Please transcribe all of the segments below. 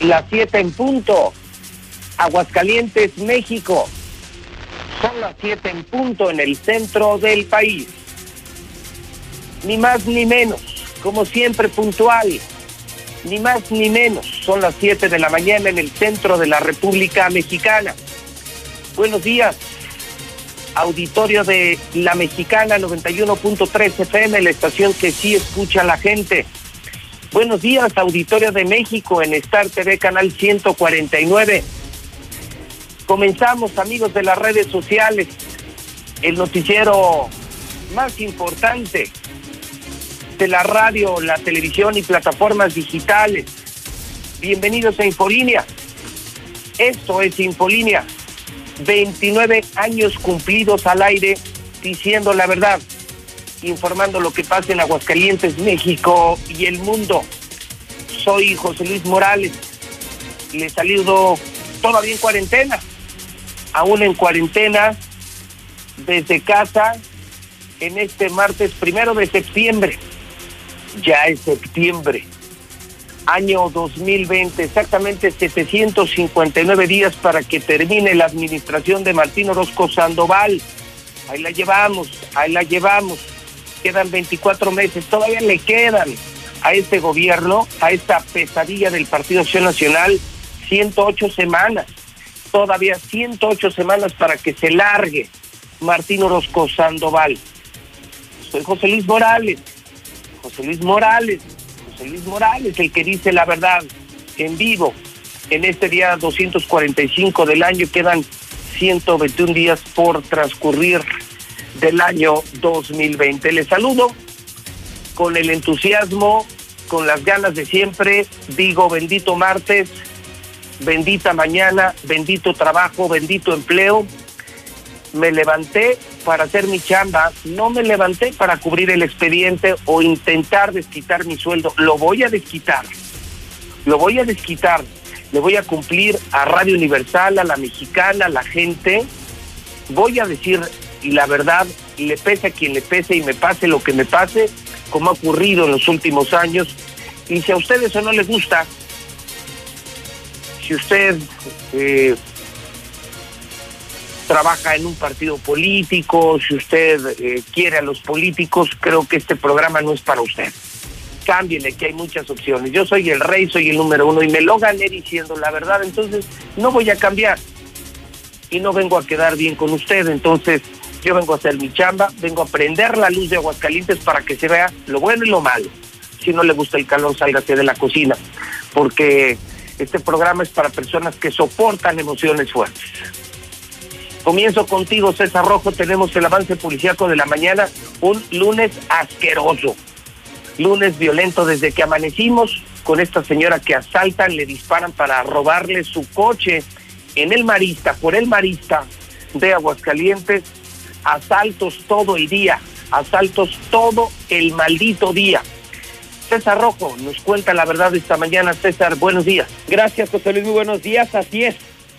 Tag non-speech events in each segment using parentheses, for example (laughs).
Las siete en punto. Aguascalientes, México. Son las siete en punto en el centro del país. Ni más ni menos, como siempre puntual. Ni más ni menos, son las siete de la mañana en el centro de la República Mexicana. Buenos días, auditorio de La Mexicana 91.3 FM, la estación que sí escucha a la gente. Buenos días, auditorio de México en Star TV Canal 149. Comenzamos, amigos de las redes sociales, el noticiero más importante de la radio, la televisión y plataformas digitales. Bienvenidos a Infolínea. Esto es Infolínea. 29 años cumplidos al aire diciendo la verdad, informando lo que pasa en Aguascalientes, México y el mundo. Soy José Luis Morales. Le saludo todavía en cuarentena, aún en cuarentena, desde casa, en este martes primero de septiembre. Ya es septiembre, año 2020, exactamente 759 días para que termine la administración de Martín Orozco Sandoval. Ahí la llevamos, ahí la llevamos. Quedan 24 meses, todavía le quedan a este gobierno, a esta pesadilla del Partido Acción Nacional, 108 semanas. Todavía 108 semanas para que se largue Martín Orozco Sandoval. Soy José Luis Morales. José Luis Morales, José Luis Morales, el que dice la verdad en vivo. En este día 245 del año quedan 121 días por transcurrir del año 2020. Les saludo con el entusiasmo, con las ganas de siempre. Digo, bendito martes, bendita mañana, bendito trabajo, bendito empleo. Me levanté para hacer mi chamba, no me levanté para cubrir el expediente o intentar desquitar mi sueldo. Lo voy a desquitar. Lo voy a desquitar. Le voy a cumplir a Radio Universal, a la mexicana, a la gente. Voy a decir la verdad, le pese a quien le pese y me pase lo que me pase, como ha ocurrido en los últimos años. Y si a usted eso no le gusta, si usted eh, trabaja en un partido político, si usted eh, quiere a los políticos, creo que este programa no es para usted. Cámbiele, que hay muchas opciones. Yo soy el rey, soy el número uno y me lo gané diciendo la verdad, entonces no voy a cambiar. Y no vengo a quedar bien con usted, entonces yo vengo a hacer mi chamba, vengo a prender la luz de Aguascalientes para que se vea lo bueno y lo malo. Si no le gusta el calor, sálgase de la cocina, porque este programa es para personas que soportan emociones fuertes. Comienzo contigo, César Rojo. Tenemos el avance policíaco de la mañana. Un lunes asqueroso. Lunes violento desde que amanecimos con esta señora que asaltan, le disparan para robarle su coche en el Marista, por el Marista de Aguascalientes. Asaltos todo el día. Asaltos todo el maldito día. César Rojo nos cuenta la verdad esta mañana. César, buenos días. Gracias, José Luis. Muy buenos días. Así es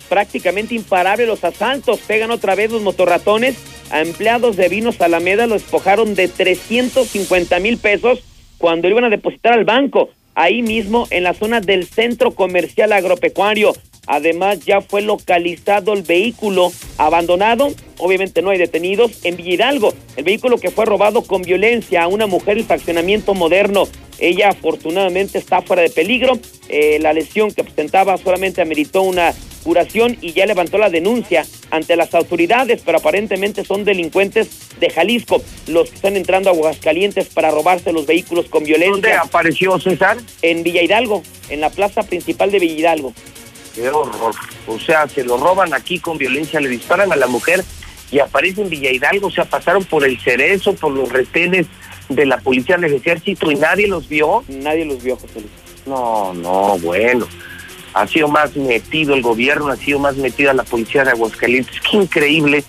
prácticamente imparable los asaltos. Pegan otra vez los motorratones. A empleados de Vinos Alameda los despojaron de 350 mil pesos cuando iban a depositar al banco, ahí mismo en la zona del centro comercial agropecuario. Además, ya fue localizado el vehículo abandonado, obviamente no hay detenidos, en Villidalgo. El vehículo que fue robado con violencia a una mujer, el fraccionamiento moderno. Ella afortunadamente está fuera de peligro. Eh, la lesión que presentaba solamente ameritó una curación y ya levantó la denuncia ante las autoridades, pero aparentemente son delincuentes de Jalisco los que están entrando a Aguascalientes para robarse los vehículos con violencia. ¿Dónde apareció César? En Villa Hidalgo, en la plaza principal de Villa Hidalgo. Qué horror. O sea, se lo roban aquí con violencia, le disparan a la mujer y aparece en Villa Hidalgo. O sea, pasaron por el cerezo, por los retenes de la policía del ejército y nadie los vio. Nadie los vio, José Luis. No, no, bueno. Ha sido más metido el gobierno, ha sido más metida la policía de Aguascalientes. Qué increíble,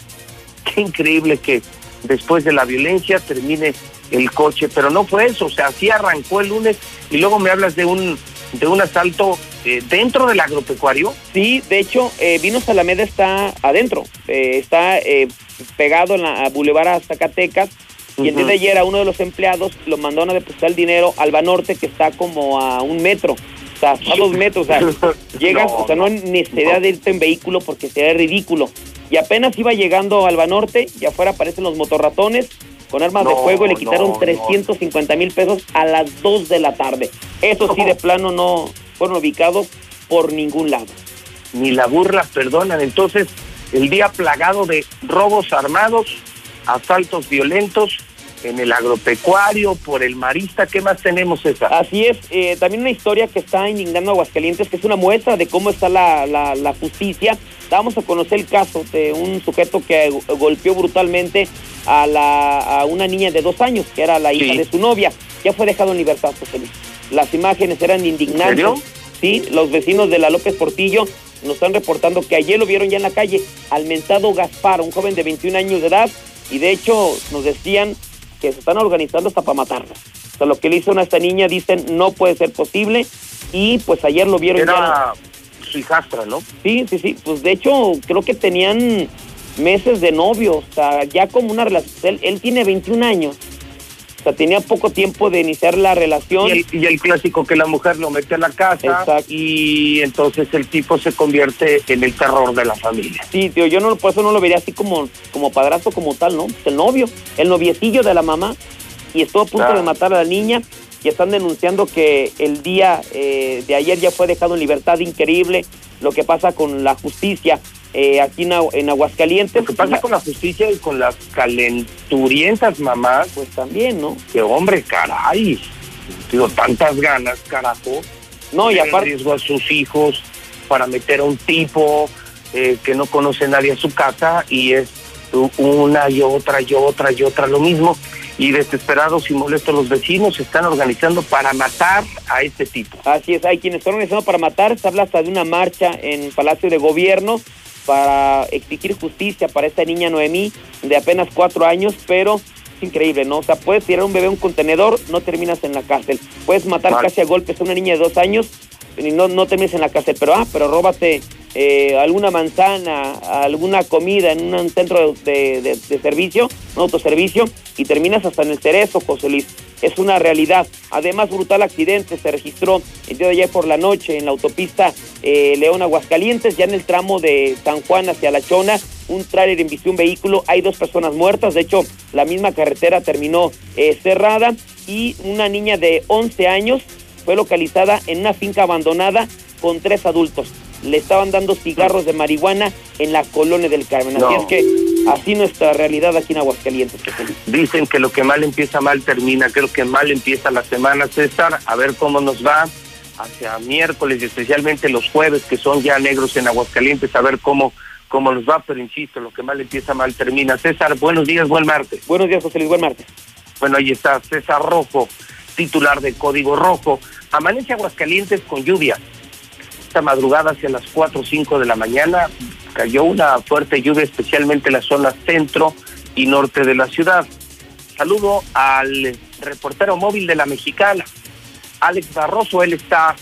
qué increíble que después de la violencia termine el coche, pero no fue eso, o sea, así arrancó el lunes y luego me hablas de un de un asalto eh, dentro del agropecuario. Sí, de hecho, eh, Vinos Alameda está adentro, eh, está eh, pegado en la a Boulevard a Zacatecas. Y el día de ayer a uno de los empleados lo mandaron a depositar el dinero al Banorte, que está como a un metro hasta dos metros, o sea, (laughs) llegas, o sea, no hay necesidad de irte en vehículo porque sería ridículo. Y apenas iba llegando a Alba Norte y afuera aparecen los motorratones con armas de fuego y le quitaron no, 350 mil pesos a las 2 de la tarde. Eso sí, de plano no fueron ubicados por ningún lado. Ni la burla perdonan. Entonces, el día plagado de robos armados, asaltos violentos en el agropecuario, por el marista. ¿Qué más tenemos, esa? Así es, eh, también una historia que está indignando a Aguascalientes, que es una muestra de cómo está la, la, la justicia. Vamos a conocer el caso de un sujeto que golpeó brutalmente a, la, a una niña de dos años, que era la hija Sí. de su novia. Ya fue dejado en libertad, José Luis. Las imágenes eran indignantes. serio? Sí, los vecinos de la López Portillo nos están reportando que ayer lo vieron ya en la calle al mentado Gaspar, un joven de 21 años de edad, y de hecho nos decían que se están organizando hasta para matarlo. O sea, lo que le hizo a esta niña dicen no puede ser posible y pues ayer lo vieron ya. Era su hijastra, ¿no? Sí, sí, sí. Pues de hecho creo que tenían meses de novio, o sea, ya como una relación. Él, él tiene 21 años. Sea, tenía poco tiempo de iniciar la relación. Y el, y el clásico que la mujer lo mete a la casa Exacto. y entonces el tipo se convierte en el terror de la familia. Sí, tío, yo no, por eso no lo vería así como, como padrastro como tal, ¿no? Pues el novio, el noviecillo de la mamá, y estuvo a punto Ah. de matar a la niña, y están denunciando que el día eh, de ayer ya fue dejado en libertad, increíble lo que pasa con la justicia eh, aquí en, en Aguascalientes. Lo que pasa con la justicia y con las calenturientas mamás, Pues también, ¿no? que hombre, caray, digo, tantas ganas, carajo, No, y aparte, riesgo a sus hijos para meter a un tipo eh, que no conoce nadie a su casa y es una y otra y otra y otra lo mismo y desesperados y molestos los vecinos se están organizando para matar a este tipo. así es, hay quienes están organizando para matar, se habla hasta de una marcha en Palacio de Gobierno para exigir justicia para esta niña Noemí de apenas cuatro años, pero es increíble, ¿no? O sea, puedes tirar un bebé a un contenedor, no terminas en la cárcel. Puedes matar casi a golpes a una niña de dos años y no, no termines en la cárcel. Pero, ah, pero róbate eh, alguna manzana, alguna comida en un centro de, servicio, un autoservicio, y terminas hasta en el cerezo, José Luis. Es una realidad. Además, brutal accidente se registró el día de ayer por la noche en la autopista eh, León Aguascalientes, ya en el tramo de San Juan hacia La Chona. Un tráiler embistió un vehículo, hay dos personas muertas, de hecho la misma carretera terminó eh, cerrada y una niña de 11 años fue localizada en una finca abandonada con tres adultos. Le estaban dando cigarros de marihuana en la colonia del Carmen. Así No. es que así nuestra realidad aquí en Aguascalientes. Dicen que lo que mal empieza mal termina, creo que mal empieza la semana, César, a ver cómo nos va hacia miércoles y especialmente los jueves que son ya negros en Aguascalientes, a ver cómo, cómo nos va, pero insisto, lo que mal empieza mal termina. César, buenos días, buen martes. Buenos días, José Luis. Buen martes. Bueno, ahí está César Rojo, titular de Código Rojo. Amanece Aguascalientes con lluvia. Madrugada hacia las 4 o 5 de la mañana cayó una fuerte lluvia, especialmente en la zona centro y norte de la ciudad. Saludo al reportero móvil de la Mexicana, Alex Barroso. Él está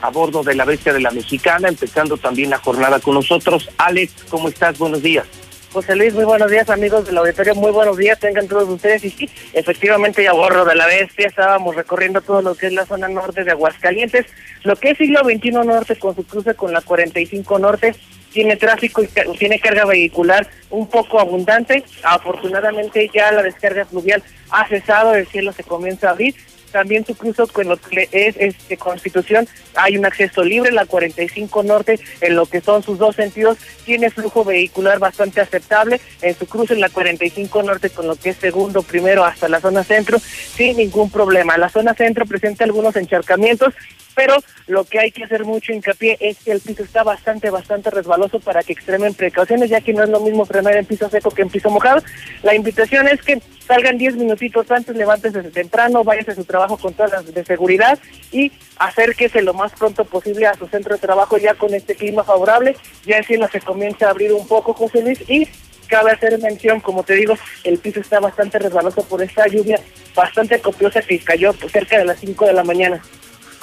a bordo de la bestia de la Mexicana, empezando también la jornada con nosotros. Alex, ¿cómo estás? Buenos días. José Luis, muy buenos días amigos del auditorio, muy buenos días, tengan todos ustedes. Y sí, efectivamente ya borro de la bestia, estábamos recorriendo todo lo que es la zona norte de Aguascalientes, lo que es siglo XXI norte con su cruce con la 45 norte, tiene tráfico y tiene carga vehicular un poco abundante. Afortunadamente ya la descarga fluvial ha cesado, el cielo se comienza a abrir. También su cruzo con lo que es este, Constitución, hay un acceso libre, la 45 Norte, en lo que son sus dos sentidos, tiene flujo vehicular bastante aceptable, en su cruce en la 45 Norte con lo que es segundo, primero hasta la zona centro, sin ningún problema. La zona centro presenta algunos encharcamientos, pero lo que hay que hacer mucho hincapié es que el piso está bastante, bastante resbaloso para que extremen precauciones, ya que no es lo mismo frenar en piso seco que en piso mojado. La invitación es que salgan 10 minutitos antes, levántese temprano, váyase a su trabajo con todas las de seguridad y acérquese lo más pronto posible a su centro de trabajo ya con este clima favorable. Ya el cielo se comienza a abrir un poco, José Luis, y cabe hacer mención, como te digo, el piso está bastante resbaloso por esta lluvia bastante copiosa que cayó cerca de las 5 de la mañana.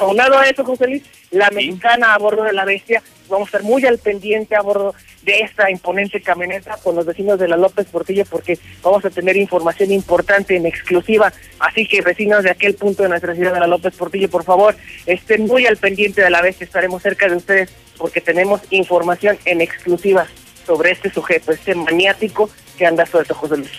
Aunado a eso, José Luis, la mexicana a bordo de la bestia. Vamos a estar muy al pendiente a bordo de esta imponente camioneta con los vecinos de la López Portillo porque vamos a tener información importante en exclusiva. Así que vecinos de aquel punto de nuestra ciudad de la López Portillo, por favor, estén muy al pendiente de la bestia. Estaremos cerca de ustedes porque tenemos información en exclusiva sobre este sujeto, este maniático que anda suelto, José Luis.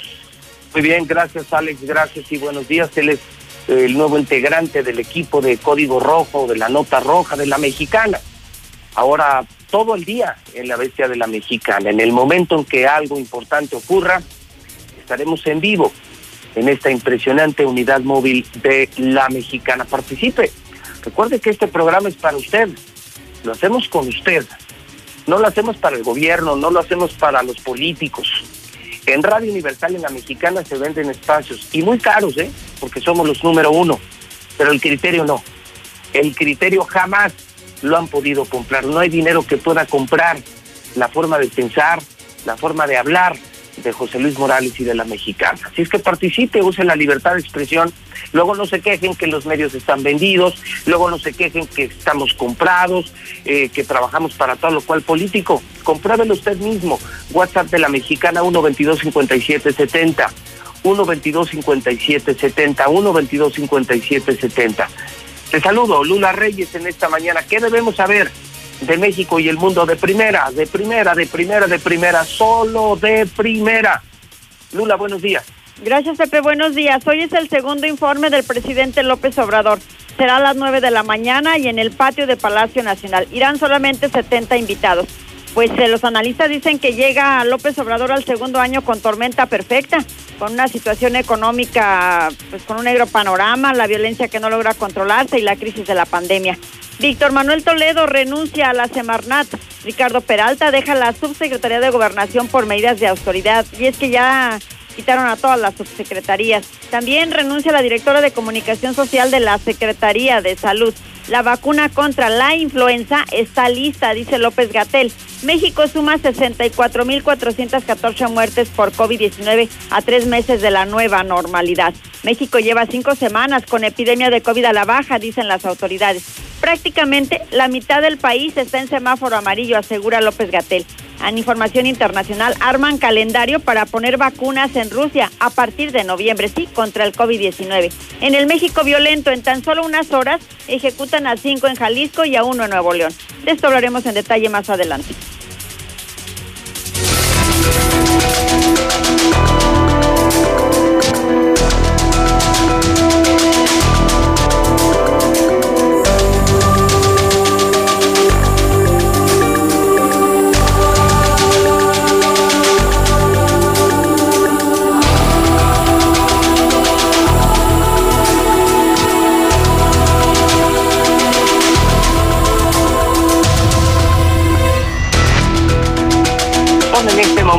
Muy bien, gracias Alex, gracias y buenos días. Él es el nuevo integrante del equipo de Código Rojo, de la Nota Roja, de la Mexicana. Ahora, todo el día en la bestia de la Mexicana. En el momento en que algo importante ocurra, estaremos en vivo en esta impresionante unidad móvil de la Mexicana. Participe. Recuerde que este programa es para usted. Lo hacemos con usted. No lo hacemos para el gobierno, no lo hacemos para los políticos. En Radio Universal, en la Mexicana, se venden espacios y muy caros, ¿eh? Porque somos los número uno. Pero el criterio no. El criterio jamás lo han podido comprar. No hay dinero que pueda comprar la forma de pensar, la forma de hablar, de José Luis Morales y de la mexicana. Así es que participe, use la libertad de expresión, luego no se quejen que los medios están vendidos, luego no se quejen que estamos comprados, eh, que trabajamos para todo lo cual político. Compruébelo usted mismo. WhatsApp de la mexicana 1225770. 1225770, 1225770. Te saludo, Lula Reyes, en esta mañana. ¿Qué debemos saber? De México y el mundo de primera, de primera, de primera, de primera, solo de primera. Lula, buenos días. Gracias, Pepe. Buenos días. Hoy es el segundo informe del presidente López Obrador. Será a las 9 de la mañana y en el patio de Palacio Nacional. Irán solamente 70 invitados. Pues eh, los analistas dicen que llega López Obrador al segundo año con tormenta perfecta, con una situación económica, pues con un negro panorama, la violencia que no logra controlarse y la crisis de la pandemia. Víctor Manuel Toledo renuncia a la Semarnat. Ricardo Peralta deja la subsecretaría de Gobernación por medidas de autoridad. Y es que ya quitaron a todas las subsecretarías. También renuncia la directora de Comunicación Social de la Secretaría de Salud. La vacuna contra la influenza está lista, dice López Gatel. México suma 64.414 muertes por COVID-19 a tres meses de la nueva normalidad. México lleva cinco semanas con epidemia de COVID a la baja, dicen las autoridades. Prácticamente la mitad del país está en semáforo amarillo, asegura López Gatel. En información internacional, arman calendario para poner vacunas en Rusia a partir de noviembre, sí, contra el COVID-19. En el México violento, en tan solo unas horas, ejecutan a cinco en Jalisco y a uno en Nuevo León. De esto hablaremos en detalle más adelante.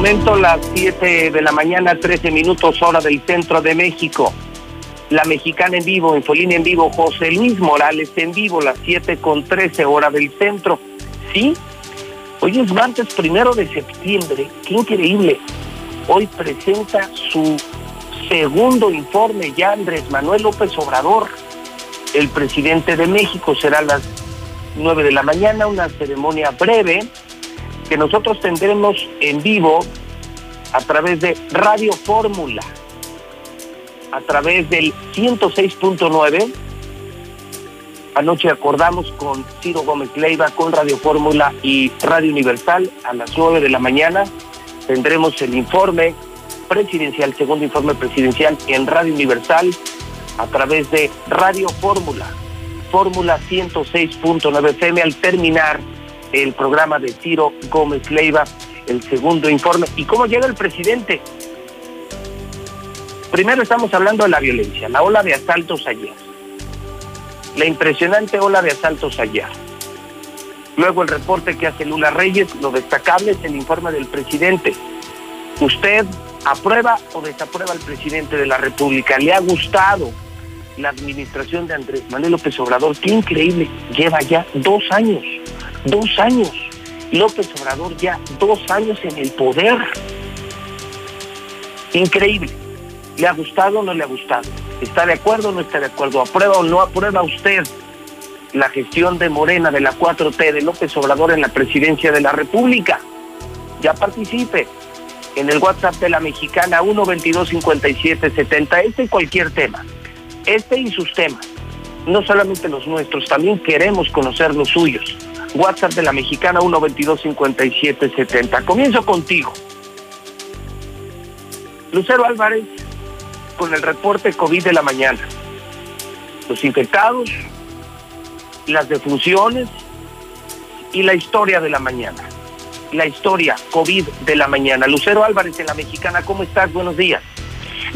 Momento las 7 de la mañana, 13 minutos hora del centro de México. La mexicana en vivo, Infolínea en vivo, José Luis Morales en vivo, las 7 con 13 hora del centro. ¿Sí? Hoy es martes primero de septiembre, qué increíble. Hoy presenta su segundo informe ya Andrés Manuel López Obrador, el presidente de México. Será a las 9 de la mañana, una ceremonia breve que nosotros tendremos en vivo a través de Radio Fórmula, a través del 106.9. Anoche acordamos con Ciro Gómez Leiva, con Radio Fórmula y Radio Universal a las 9 de la mañana. Tendremos el informe presidencial, segundo informe presidencial en Radio Universal a través de Radio Fórmula, Fórmula 106.9 FM al terminar el programa de Ciro Gómez Leiva, el segundo informe. ¿Y cómo llega el presidente? Primero estamos hablando de la violencia, la ola de asaltos ayer. La impresionante ola de asaltos ayer. Luego el reporte que hace Lula Reyes, lo destacable es el informe del presidente. ¿Usted aprueba o desaprueba al presidente de la República? ¿Le ha gustado la administración de Andrés Manuel López Obrador? Qué increíble, lleva ya dos años Dos años. López Obrador ya dos años en el poder. Increíble. ¿Le ha gustado o no le ha gustado? ¿Está de acuerdo o no está de acuerdo? ¿Aprueba o no aprueba usted la gestión de Morena de la 4T de López Obrador en la presidencia de la República. Ya participe en el WhatsApp de la mexicana 1225770, este y cualquier tema, este y sus temas, no solamente los nuestros, también queremos conocer los suyos. WhatsApp de la mexicana 1225770. Comienzo contigo. Lucero Álvarez con el reporte COVID de la mañana. Los infectados, las defunciones y la historia de la mañana. La historia COVID de la mañana. Lucero Álvarez en la Mexicana, ¿cómo estás? Buenos días.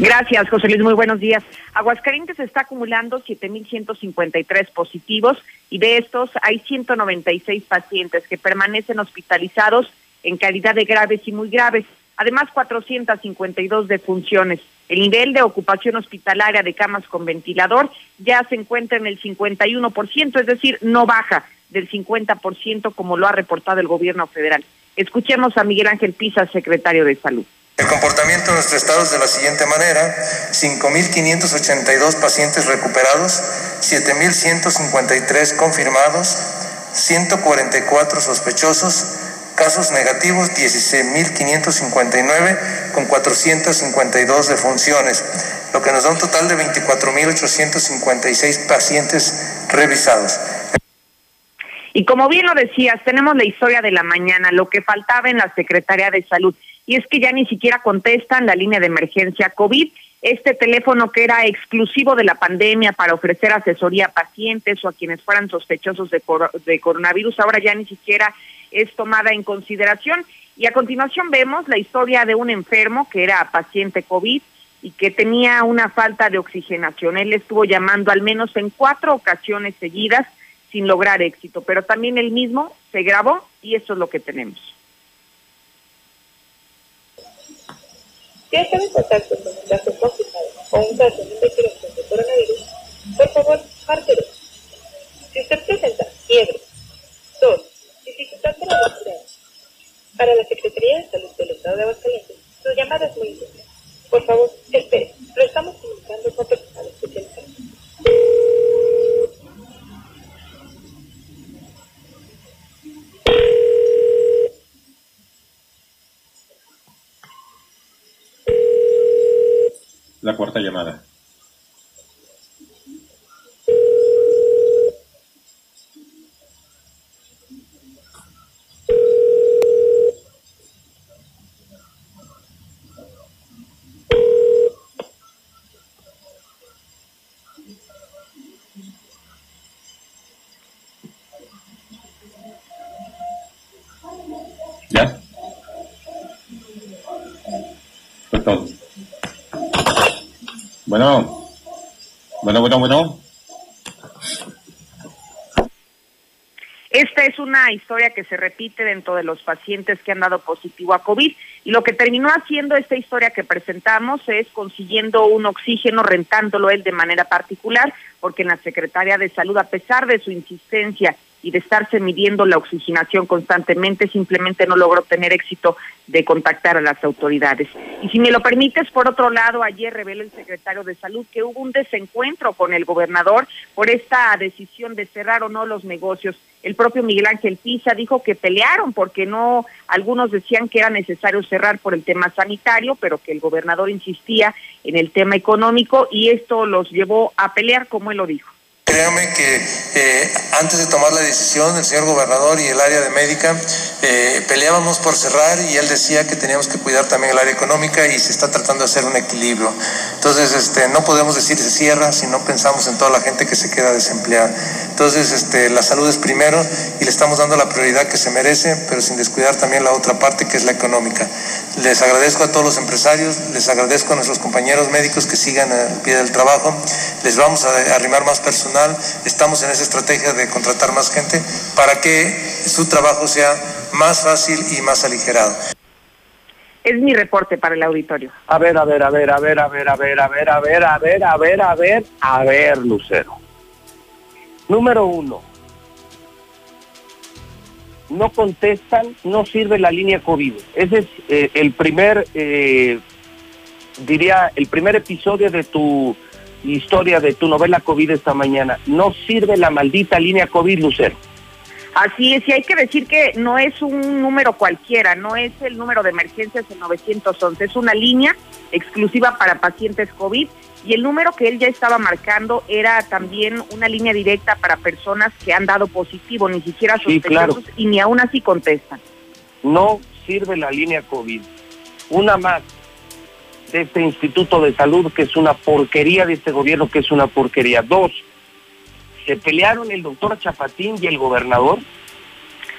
Gracias, José Luis. Muy buenos días. Aguascalientes está acumulando 7.153 positivos y de estos hay 196 pacientes que permanecen hospitalizados en calidad de graves y muy graves. Además, 452 defunciones. El nivel de ocupación hospitalaria de camas con ventilador ya se encuentra en el 51%, es decir, no baja del 50% como lo ha reportado el gobierno federal. Escuchemos a Miguel Ángel Pisa, secretario de Salud. El comportamiento de nuestro estado es de la siguiente manera, 5.582 pacientes recuperados, 7.153 confirmados, 144 sospechosos, casos negativos 16.559 con 452 defunciones, lo que nos da un total de 24.856 pacientes revisados. Y como bien lo decías, tenemos la historia de la mañana, lo que faltaba en la Secretaría de Salud, y es que ya ni siquiera contestan la línea de emergencia COVID, este teléfono que era exclusivo de la pandemia para ofrecer asesoría a pacientes o a quienes fueran sospechosos de, de coronavirus, ahora ya ni siquiera es tomada en consideración. Y a continuación vemos la historia de un enfermo que era paciente COVID y que tenía una falta de oxigenación. Él estuvo llamando al menos en cuatro ocasiones seguidas sin lograr éxito, pero también él mismo se grabó y eso es lo que tenemos. Si está en contacto con un caso confirmado o un caso de investigación de coronavirus, por favor, márquelo. Si usted presenta fiebre, tos, dificultad para respirar, para la Secretaría de Salud del Estado de Aguascalientes, su llamada es muy importante. Por favor, espere, lo estamos comunicando con personal especializado. La cuarta llamada. ¿Ya? Fue todo. Bueno, bueno, bueno, bueno. Esta es una historia que se repite dentro de los pacientes que han dado positivo a COVID y lo que terminó haciendo esta historia que presentamos es consiguiendo un oxígeno, rentándolo él de manera particular, porque la Secretaría de Salud, a pesar de su insistencia y de estarse midiendo la oxigenación constantemente, simplemente no logró tener éxito de contactar a las autoridades. Y si me lo permites, por otro lado, ayer reveló el secretario de Salud que hubo un desencuentro con el gobernador por esta decisión de cerrar o no los negocios. El propio Miguel Ángel Pisa dijo que pelearon porque no, algunos decían que era necesario cerrar por el tema sanitario, pero que el gobernador insistía en el tema económico y esto los llevó a pelear, como él lo dijo. Créame que eh, antes de tomar la decisión, el señor gobernador y el área de médica eh, peleábamos por cerrar y él decía que teníamos que cuidar también el área económica y se está tratando de hacer un equilibrio. Entonces, este, no podemos decir se cierra si no pensamos en toda la gente que se queda desempleada. Entonces, este, la salud es primero y le estamos dando la prioridad que se merece, pero sin descuidar también la otra parte que es la económica. Les agradezco a todos los empresarios, les agradezco a nuestros compañeros médicos que sigan al pie del trabajo, les vamos a arrimar más personal estamos en esa estrategia de contratar más gente para que su trabajo sea más fácil y más aligerado. Es mi reporte para el auditorio. A ver, a ver, a ver, a ver, a ver, a ver, a ver, a ver, a ver, a ver, a ver, a ver, Lucero. Número uno. No contestan, no sirve la línea COVID. Ese es eh, el primer, eh, diría, el primer episodio de tu historia de tu novela COVID esta mañana. No sirve la maldita línea COVID, Lucero. Así es, y hay que decir que no es un número cualquiera, no es el número de emergencias el 911, es una línea exclusiva para pacientes COVID y el número que él ya estaba marcando era también una línea directa para personas que han dado positivo, ni siquiera Sí, sospechosos claro. y ni aún así contestan. No sirve la línea COVID. Una más de este Instituto de Salud que es una porquería, de este gobierno que es una porquería. Dos, se pelearon el doctor Chapatín y el gobernador.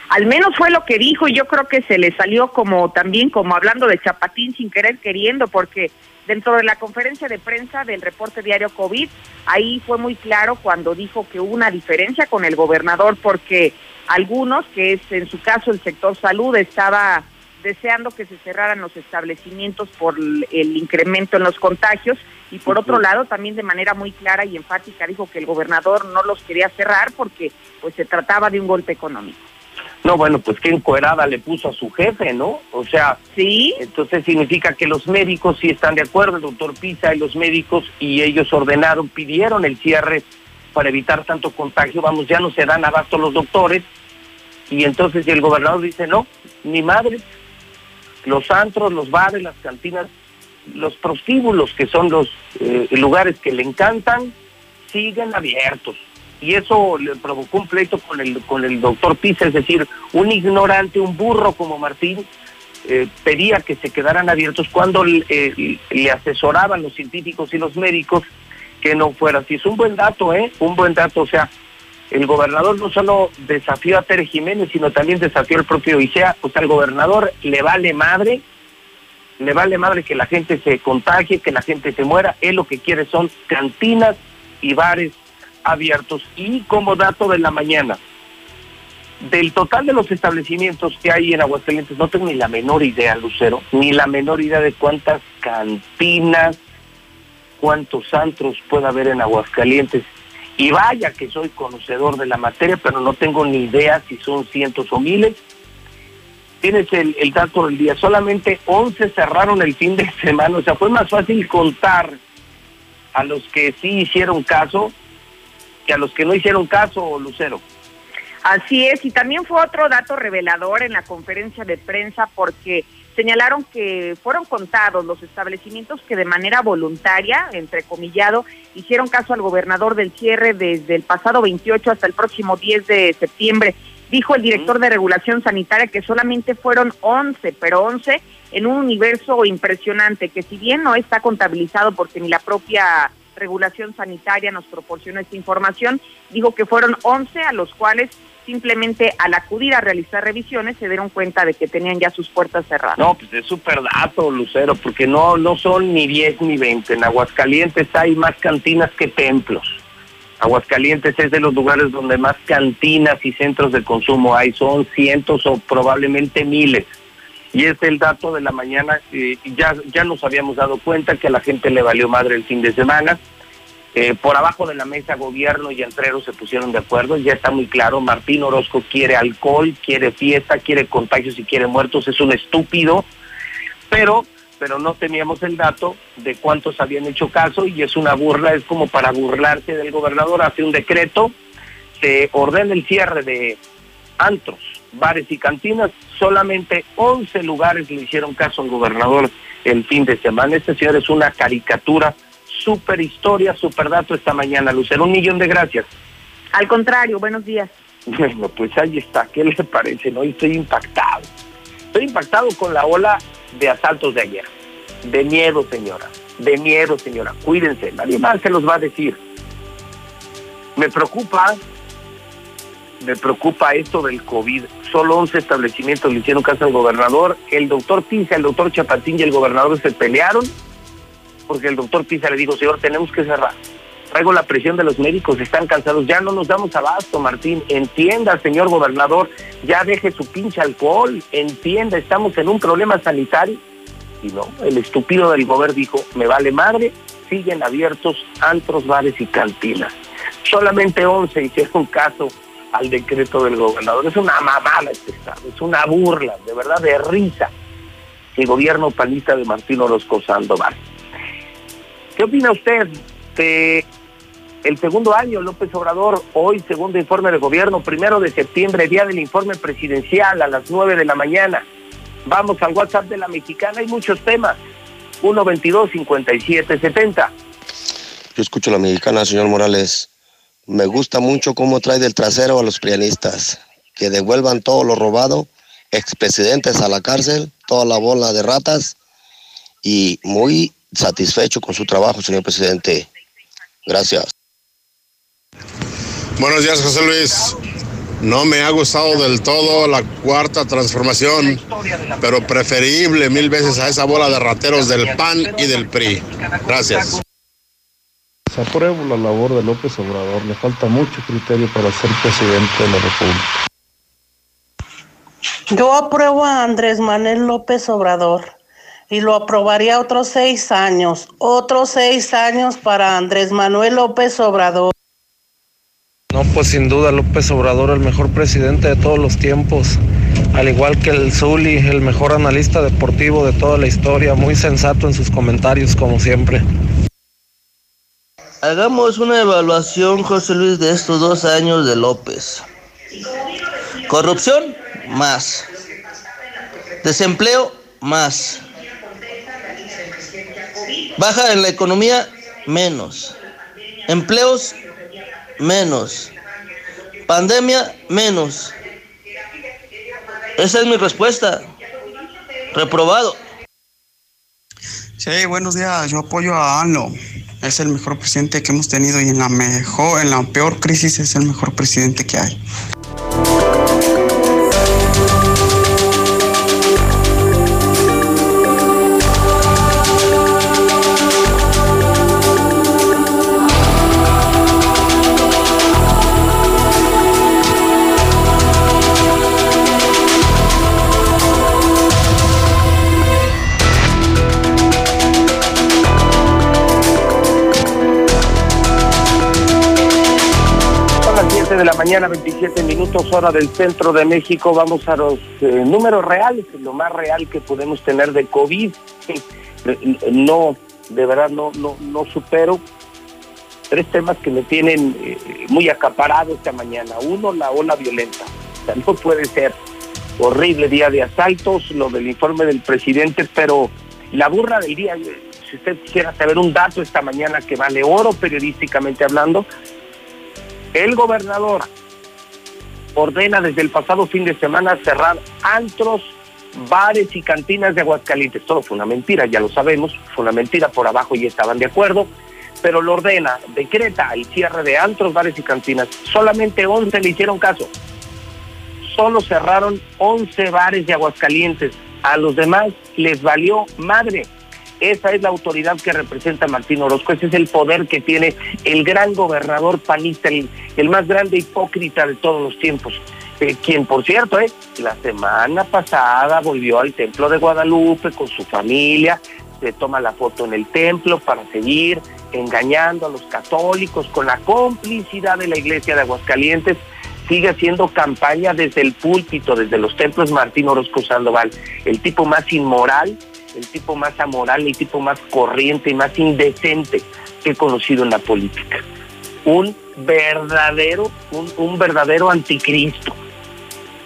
Al menos fue lo que dijo y yo creo que se le salió como también como hablando de Chapatín sin querer queriendo porque dentro de la conferencia de prensa del reporte diario COVID, ahí fue muy claro cuando dijo que hubo una diferencia con el gobernador porque algunos, que es en su caso el sector salud, estaba deseando que se cerraran los establecimientos por el, incremento en los contagios y por otro lado también de manera muy clara y enfática dijo que el gobernador no los quería cerrar porque pues se trataba de un golpe económico. No, bueno, pues qué encuerada le puso a su jefe, ¿no? O sea, Sí, entonces significa que los médicos sí están de acuerdo, el doctor Pisa y los médicos, y ellos ordenaron, pidieron el cierre para evitar tanto contagio. Vamos, ya no se dan abasto los doctores, y entonces el gobernador dice, no, ni madre, los antros, los bares, las cantinas, los prostíbulos, que son los eh, lugares que le encantan, siguen abiertos. Y eso le provocó un pleito con el, con el doctor Pisa, es decir, un ignorante, un burro como Martín, eh, pedía que se quedaran abiertos cuando eh, le asesoraban los científicos y los médicos que no fuera así. Es un buen dato, ¿eh? Un buen dato, o sea, el gobernador no solo desafió a Tere Jiménez, sino también desafió al propio ICEA. O sea, al gobernador le vale madre, le vale madre que la gente se contagie, que la gente se muera. Él lo que quiere son cantinas y bares abiertos. Y como dato de la mañana, del total de los establecimientos que hay en Aguascalientes, no tengo ni la menor idea, Lucero, ni la menor idea de cuántas cantinas, cuántos antros puede haber en Aguascalientes. Y vaya que soy conocedor de la materia, pero no tengo ni idea si son cientos o miles. Tienes el, dato del día, solamente 11 cerraron el fin de (laughs) semana, o sea, fue más fácil contar a los que sí hicieron caso que a los que no hicieron caso, Lucero. Así es, y también fue otro dato revelador en la conferencia de prensa porque señalaron que fueron contados los establecimientos que de manera voluntaria, entrecomillado, hicieron caso al gobernador del cierre desde el pasado 28 hasta el próximo 10 de septiembre. Dijo el director de regulación sanitaria que solamente fueron 11, pero 11 en un universo impresionante, que si bien no está contabilizado porque ni la propia regulación sanitaria nos proporcionó esta información, dijo que fueron 11 a los cuales simplemente al acudir a realizar revisiones se dieron cuenta de que tenían ya sus puertas cerradas. No, pues es súper dato, Lucero, porque no, no son ni 10 ni 20. En Aguascalientes hay más cantinas que templos. Aguascalientes es de los lugares donde más cantinas y centros de consumo hay, son cientos o probablemente miles. Y es el dato de la mañana, eh, ya, ya nos habíamos dado cuenta que a la gente le valió madre el fin de semana. Eh, por abajo de la mesa, gobierno y entreros se pusieron de acuerdo, ya está muy claro, Martín Orozco quiere alcohol, quiere fiesta, quiere contagios y quiere muertos, es un estúpido, pero, pero no teníamos el dato de cuántos habían hecho caso y es una burla, es como para burlarse del gobernador, hace un decreto, se ordena el cierre de antros, bares y cantinas, solamente 11 lugares le hicieron caso al gobernador el fin de semana, este señor es una caricatura, super historia, super dato esta mañana, Lucero. Un millón de gracias. Al contrario, buenos días. Bueno, pues ahí está. ¿Qué le parece? No, estoy impactado. Estoy impactado con la ola de asaltos de ayer. De miedo, señora. De miedo, señora. Cuídense. Nadie más se los va a decir. Me preocupa, me preocupa esto del COVID. Solo 11 establecimientos le hicieron caso al gobernador. El doctor Pisa, el doctor Chapatín y el gobernador se pelearon porque el doctor Pisa le dijo, señor, tenemos que cerrar. Traigo la presión de los médicos, están cansados, ya no nos damos abasto, Martín. Entienda, señor gobernador, ya deje su pinche alcohol, entienda, estamos en un problema sanitario. Y no, el estúpido del gobierno dijo, me vale madre, siguen abiertos antros, bares y cantinas. Solamente 11 hicieron caso al decreto del gobernador. Es una mamada este estado, es una burla, de verdad, de risa. El gobierno panista de Martín Orozco Sandoval. ¿Qué opina usted de el segundo año, López Obrador, hoy segundo informe de gobierno, primero de septiembre, día del informe presidencial a las nueve de la mañana. Vamos al WhatsApp de la mexicana, hay muchos temas. 122-5770. Yo escucho a la mexicana, señor Morales. Me gusta mucho cómo trae del trasero a los prianistas. Que devuelvan todo lo robado, expresidentes a la cárcel, toda la bola de ratas. Y muy satisfecho con su trabajo, señor presidente. Gracias. Buenos días, José Luis. No me ha gustado del todo la cuarta transformación, pero preferible mil veces a esa bola de rateros del PAN y del PRI. Gracias. Se aprueba la labor de López Obrador. Le falta mucho criterio para ser presidente de la República. Yo apruebo a Andrés Manuel López Obrador y lo aprobaría otros seis años. Otros seis años para Andrés Manuel López Obrador. No, pues sin duda López Obrador, el mejor presidente de todos los tiempos, al igual que el Zuli, el mejor analista deportivo de toda la historia, muy sensato en sus comentarios como siempre. Hagamos una evaluación, José Luis, de estos dos años de López. Corrupción, más. Desempleo, más. Baja en la economía, menos. Empleos, menos. Pandemia, menos. Esa es mi respuesta. Reprobado. Sí, buenos días. Yo apoyo a ANLO. Es el mejor presidente que hemos tenido y en la mejor, en la peor crisis es el mejor presidente que hay. De la mañana, 27 minutos, hora del centro de México. Vamos a los eh, números reales, lo más real que podemos tener de COVID. No, de verdad, no, no, no supero. Tres temas que me tienen eh, muy acaparado esta mañana. Uno, la ola violenta. O no puede ser horrible día de asaltos, lo del informe del presidente, pero la burra del día, si usted quisiera saber un dato esta mañana que vale oro periodísticamente hablando, el gobernador ordena desde el pasado fin de semana cerrar antros, bares y cantinas de Aguascalientes. Todo fue una mentira, ya lo sabemos, fue una mentira, por abajo y estaban de acuerdo, pero lo ordena, decreta el cierre de antros, bares y cantinas. Solamente 11 le hicieron caso. Solo cerraron 11 bares de Aguascalientes. A los demás les valió madre. Esa es la autoridad que representa Martín Orozco, ese es el poder que tiene el gran gobernador panista, el, más grande hipócrita de todos los tiempos. Eh, quien, por cierto, eh, la semana pasada volvió al templo de Guadalupe con su familia, se toma la foto en el templo para seguir engañando a los católicos con la complicidad de la iglesia de Aguascalientes sigue haciendo campaña desde el púlpito, desde los templos Martín Orozco Sandoval, el tipo más inmoral el tipo más amoral, el tipo más corriente y más indecente que he conocido en la política. Un verdadero, un, un verdadero anticristo.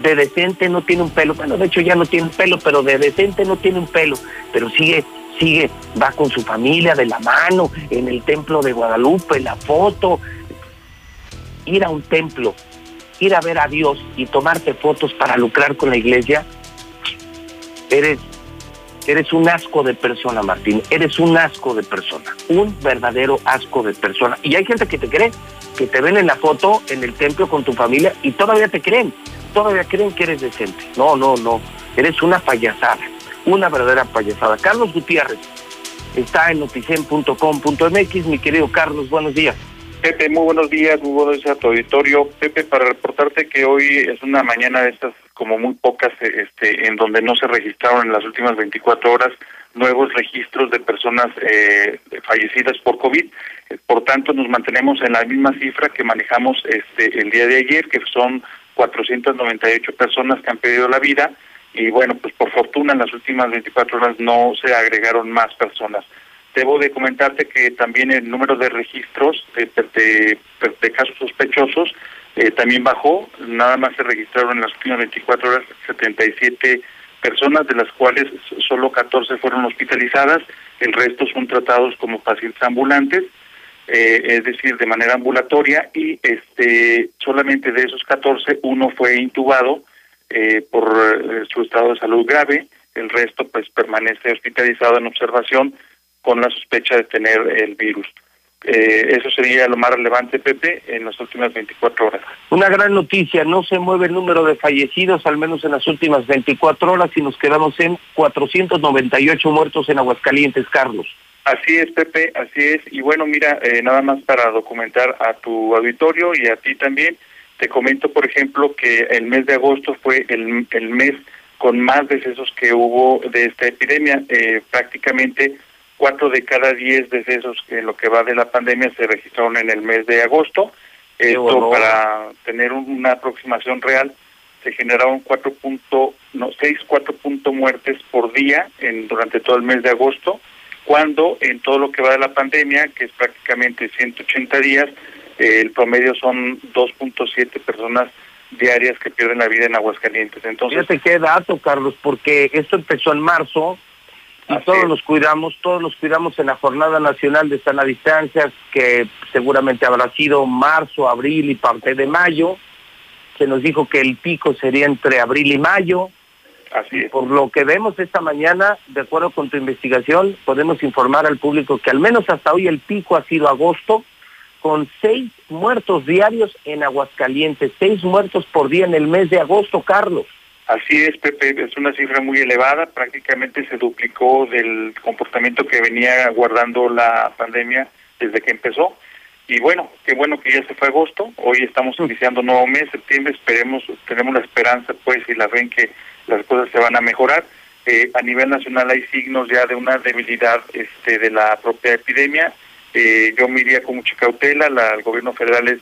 De decente no tiene un pelo, bueno, de hecho ya no tiene pelo, pero de decente no tiene un pelo, pero sigue, sigue, va con su familia de la mano en el templo de Guadalupe, la foto. Ir a un templo, ir a ver a Dios y tomarte fotos para lucrar con la iglesia, eres Eres un asco de persona, Martín. Eres un asco de persona. Un verdadero asco de persona. Y hay gente que te cree, que te ven en la foto en el templo con tu familia y todavía te creen. Todavía creen que eres decente. No, no, no. Eres una payasada. Una verdadera payasada. Carlos Gutiérrez está en noticen.com.mx. Mi querido Carlos, buenos días. Pepe, muy buenos días, muy buenos días a tu auditorio. Pepe, para reportarte que hoy es una mañana de estas como muy pocas este, en donde no se registraron en las últimas 24 horas nuevos registros de personas eh, fallecidas por COVID. Por tanto, nos mantenemos en la misma cifra que manejamos este el día de ayer, que son 498 personas que han perdido la vida. Y bueno, pues por fortuna en las últimas 24 horas no se agregaron más personas. Debo de comentarte que también el número de registros de, casos sospechosos eh, también bajó, nada más se registraron en las últimas 24 horas 77 personas, de las cuales solo 14 fueron hospitalizadas, el resto son tratados como pacientes ambulantes, eh, es decir, de manera ambulatoria, y este solamente de esos 14, uno fue intubado eh, por su estado de salud grave, el resto pues permanece hospitalizado en observación con la sospecha de tener el virus. Eh, eso sería lo más relevante, Pepe, en las últimas 24 horas. Una gran noticia, no se mueve el número de fallecidos, al menos en las últimas 24 horas, y nos quedamos en 498 muertos en Aguascalientes, Carlos. Así es, Pepe, así es. Y bueno, mira, eh, nada más para documentar a tu auditorio y a ti también, te comento, por ejemplo, que el mes de agosto fue el, el mes con más decesos que hubo de esta epidemia. Eh, prácticamente cuatro de cada diez decesos en lo que va de la pandemia se registraron en el mes de agosto. Esto bueno. para tener una aproximación real se generaron cuatro punto, no, seis, cuatro punto muertes por día en, durante todo el mes de agosto, cuando en todo lo que va de la pandemia, que es prácticamente 180 días, eh, el promedio son 2.7 personas diarias que pierden la vida en Aguascalientes. Entonces, Fíjate qué dato, Carlos, porque esto empezó en marzo y todos nos cuidamos, todos nos cuidamos en la Jornada Nacional de Sana Distancia, que seguramente habrá sido marzo, abril y parte de mayo. Se nos dijo que el pico sería entre abril y mayo. Así es. Por lo que vemos esta mañana, de acuerdo con tu investigación, podemos informar al público que al menos hasta hoy el pico ha sido agosto, con seis muertos diarios en Aguascalientes, seis muertos por día en el mes de agosto, Carlos. Así es, Pepe, es una cifra muy elevada, prácticamente se duplicó del comportamiento que venía guardando la pandemia desde que empezó. Y bueno, qué bueno que ya se fue agosto, hoy estamos iniciando un nuevo mes, septiembre, esperemos, tenemos la esperanza pues y la fe en que las cosas se van a mejorar. Eh, a nivel nacional hay signos ya de una debilidad este, de la propia epidemia. Eh, yo me iría con mucha cautela, la, el gobierno federal es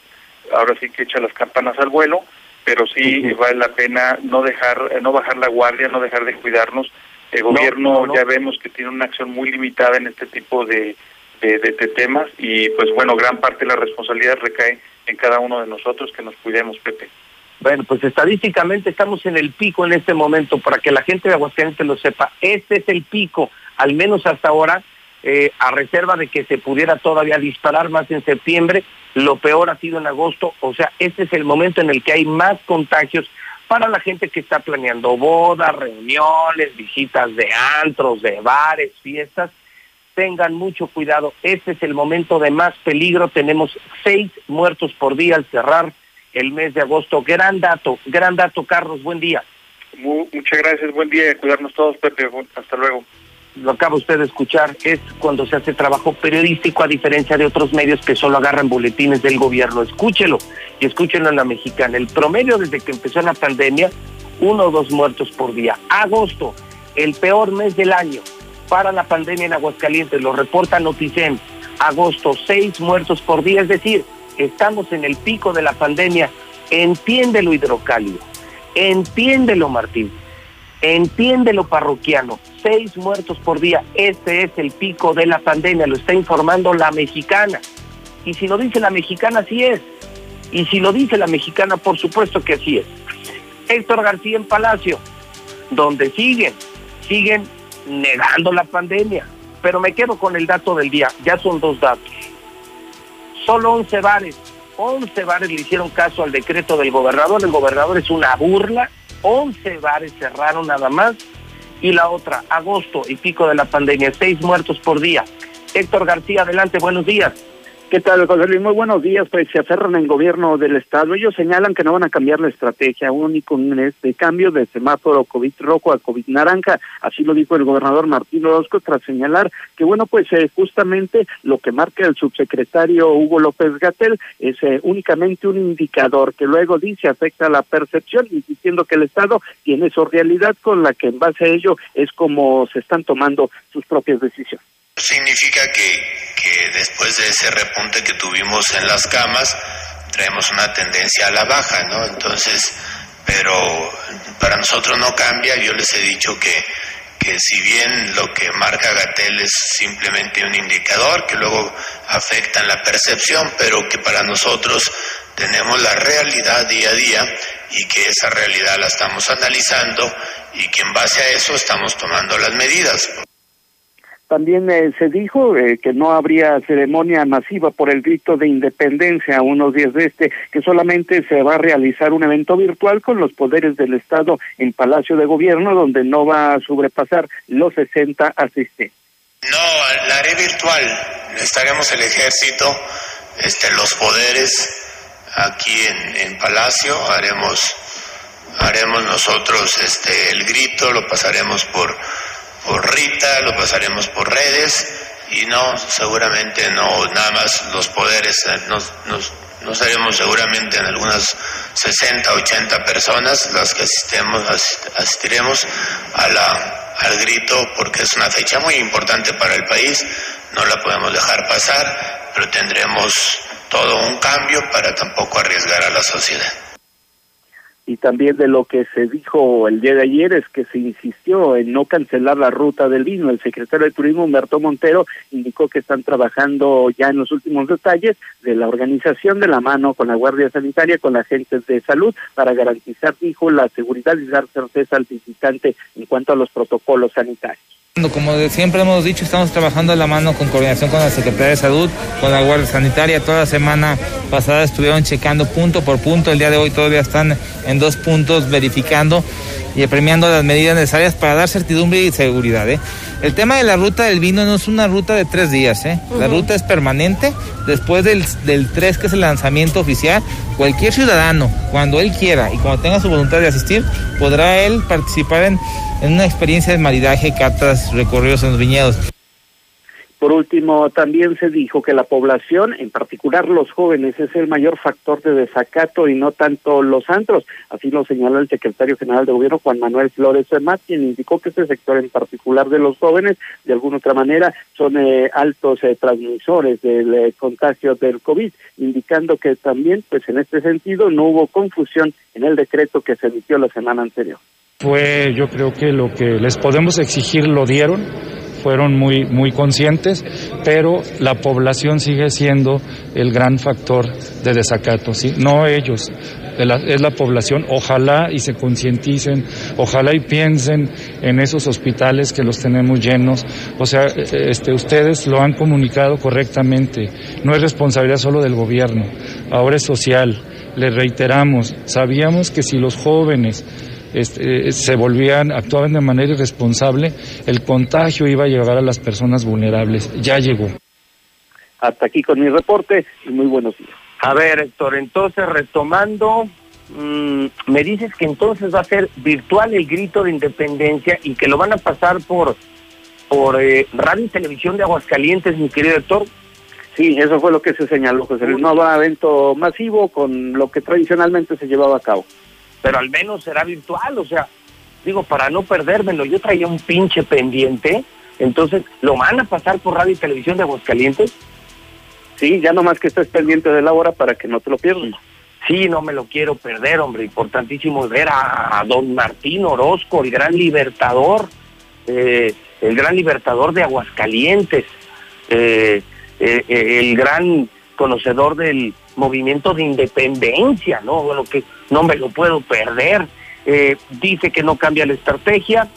ahora sí que echa las campanas al vuelo, pero sí vale la pena no dejar, no bajar la guardia, no dejar de cuidarnos. El gobierno no, no. ya vemos que tiene una acción muy limitada en este tipo de, de, de- de temas y pues bueno, gran parte de la responsabilidad recae en cada uno de nosotros que nos cuidemos, Pepe. Bueno, pues estadísticamente estamos en el pico en este momento, para que la gente de Aguascalientes lo sepa. Este es el pico, al menos hasta ahora, eh, a reserva de que se pudiera todavía disparar más en septiembre. Lo peor ha sido en agosto, o sea, este es el momento en el que hay más contagios para la gente que está planeando bodas, reuniones, visitas de antros, de bares, fiestas. Tengan mucho cuidado, este es el momento de más peligro. Tenemos seis muertos por día al cerrar el mes de agosto. Gran dato, gran dato, Carlos, buen día. Mu- muchas gracias, buen día cuidarnos todos, Pepe. Hasta luego. Lo acaba usted de escuchar, es cuando se hace trabajo periodístico a diferencia de otros medios que solo agarran boletines del gobierno. Escúchelo y escúchenlo en la mexicana. El promedio desde que empezó la pandemia, uno o dos muertos por día. Agosto, el peor mes del año para la pandemia en Aguascalientes, lo reporta Noticen. Agosto, seis muertos por día, es decir, estamos en el pico de la pandemia. Entiéndelo, hidrocálido. Entiéndelo, Martín. Entiéndelo, parroquiano. Seis muertos por día. Este es el pico de la pandemia. Lo está informando la mexicana. Y si lo dice la mexicana, así es. Y si lo dice la mexicana, por supuesto que así es. Héctor García en Palacio, donde siguen, siguen negando la pandemia. Pero me quedo con el dato del día. Ya son dos datos. Solo 11 bares, 11 bares le hicieron caso al decreto del gobernador. El gobernador es una burla. 11 bares cerraron nada más. Y la otra, agosto y pico de la pandemia, seis muertos por día. Héctor García, adelante, buenos días. ¿Qué tal, José Luis? Muy buenos días. Pues se aferran en gobierno del Estado. Ellos señalan que no van a cambiar la estrategia, aún y con este cambio de semáforo COVID rojo a COVID naranja. Así lo dijo el gobernador Martín Orozco tras señalar que, bueno, pues eh, justamente lo que marca el subsecretario Hugo López Gatel es eh, únicamente un indicador que luego dice afecta la percepción, insistiendo que el Estado tiene su realidad con la que en base a ello es como se están tomando sus propias decisiones. Significa que, que después de ese repunte que tuvimos en las camas, traemos una tendencia a la baja, ¿no? Entonces, pero para nosotros no cambia, yo les he dicho que, que si bien lo que marca Gatel es simplemente un indicador que luego afecta en la percepción, pero que para nosotros tenemos la realidad día a día y que esa realidad la estamos analizando y que en base a eso estamos tomando las medidas. También eh, se dijo eh, que no habría ceremonia masiva por el grito de independencia a unos días de este, que solamente se va a realizar un evento virtual con los poderes del Estado en Palacio de Gobierno, donde no va a sobrepasar los 60 asistentes. No, la haré virtual. Estaremos el ejército, este, los poderes aquí en, en Palacio, haremos haremos nosotros este el grito, lo pasaremos por por Rita, lo pasaremos por redes y no, seguramente no, nada más los poderes, eh, nos, nos, nos haremos seguramente en algunas 60, 80 personas las que asistemos, asistiremos a la, al grito porque es una fecha muy importante para el país, no la podemos dejar pasar, pero tendremos todo un cambio para tampoco arriesgar a la sociedad y también de lo que se dijo el día de ayer es que se insistió en no cancelar la ruta del vino. El secretario de Turismo, Humberto Montero, indicó que están trabajando ya en los últimos detalles de la organización de la mano con la Guardia Sanitaria, con la agentes de salud, para garantizar, dijo, la seguridad y dar certeza al visitante en cuanto a los protocolos sanitarios. Como siempre hemos dicho, estamos trabajando a la mano con coordinación con la Secretaría de Salud, con la Guardia Sanitaria. Toda la semana pasada estuvieron checando punto por punto. El día de hoy todavía están en dos puntos verificando y premiando las medidas necesarias para dar certidumbre y seguridad. ¿eh? El tema de la ruta del vino no es una ruta de tres días. ¿eh? La ruta es permanente. Después del, del 3, que es el lanzamiento oficial, cualquier ciudadano, cuando él quiera y cuando tenga su voluntad de asistir, podrá él participar en en una experiencia de maridaje, catas, recorridos en los viñedos. Por último, también se dijo que la población, en particular los jóvenes, es el mayor factor de desacato y no tanto los antros. Así lo señaló el secretario general de gobierno, Juan Manuel Flores Más, quien indicó que este sector en particular de los jóvenes, de alguna otra manera, son eh, altos eh, transmisores del eh, contagio del COVID, indicando que también, pues en este sentido, no hubo confusión en el decreto que se emitió la semana anterior. Fue, yo creo que lo que les podemos exigir lo dieron, fueron muy, muy conscientes, pero la población sigue siendo el gran factor de desacato, ¿sí? no ellos, es la población, ojalá y se concienticen, ojalá y piensen en esos hospitales que los tenemos llenos, o sea, este, ustedes lo han comunicado correctamente, no es responsabilidad solo del gobierno, ahora es social, les reiteramos, sabíamos que si los jóvenes este, se volvían, actuaban de manera irresponsable, el contagio iba a llegar a las personas vulnerables. Ya llegó. Hasta aquí con mi reporte y muy buenos días. A ver, Héctor, entonces retomando, mm, me dices que entonces va a ser virtual el grito de independencia y que lo van a pasar por, por eh, radio y televisión de Aguascalientes, mi querido Héctor. Sí, eso fue lo que se señaló, José Luis. No va a evento masivo con lo que tradicionalmente se llevaba a cabo pero al menos será virtual, o sea, digo, para no perdérmelo, yo traía un pinche pendiente, entonces, ¿lo van a pasar por radio y televisión de Aguascalientes? Sí, ya nomás que estés pendiente de la hora para que no te lo pierdas. Sí, no me lo quiero perder, hombre, importantísimo ver a, don Martín Orozco, el gran libertador, eh, el gran libertador de Aguascalientes, eh, eh, el gran conocedor del movimiento de independencia, ¿no? Bueno, que no me lo puedo perder. Eh, dice que no cambia la estrategia,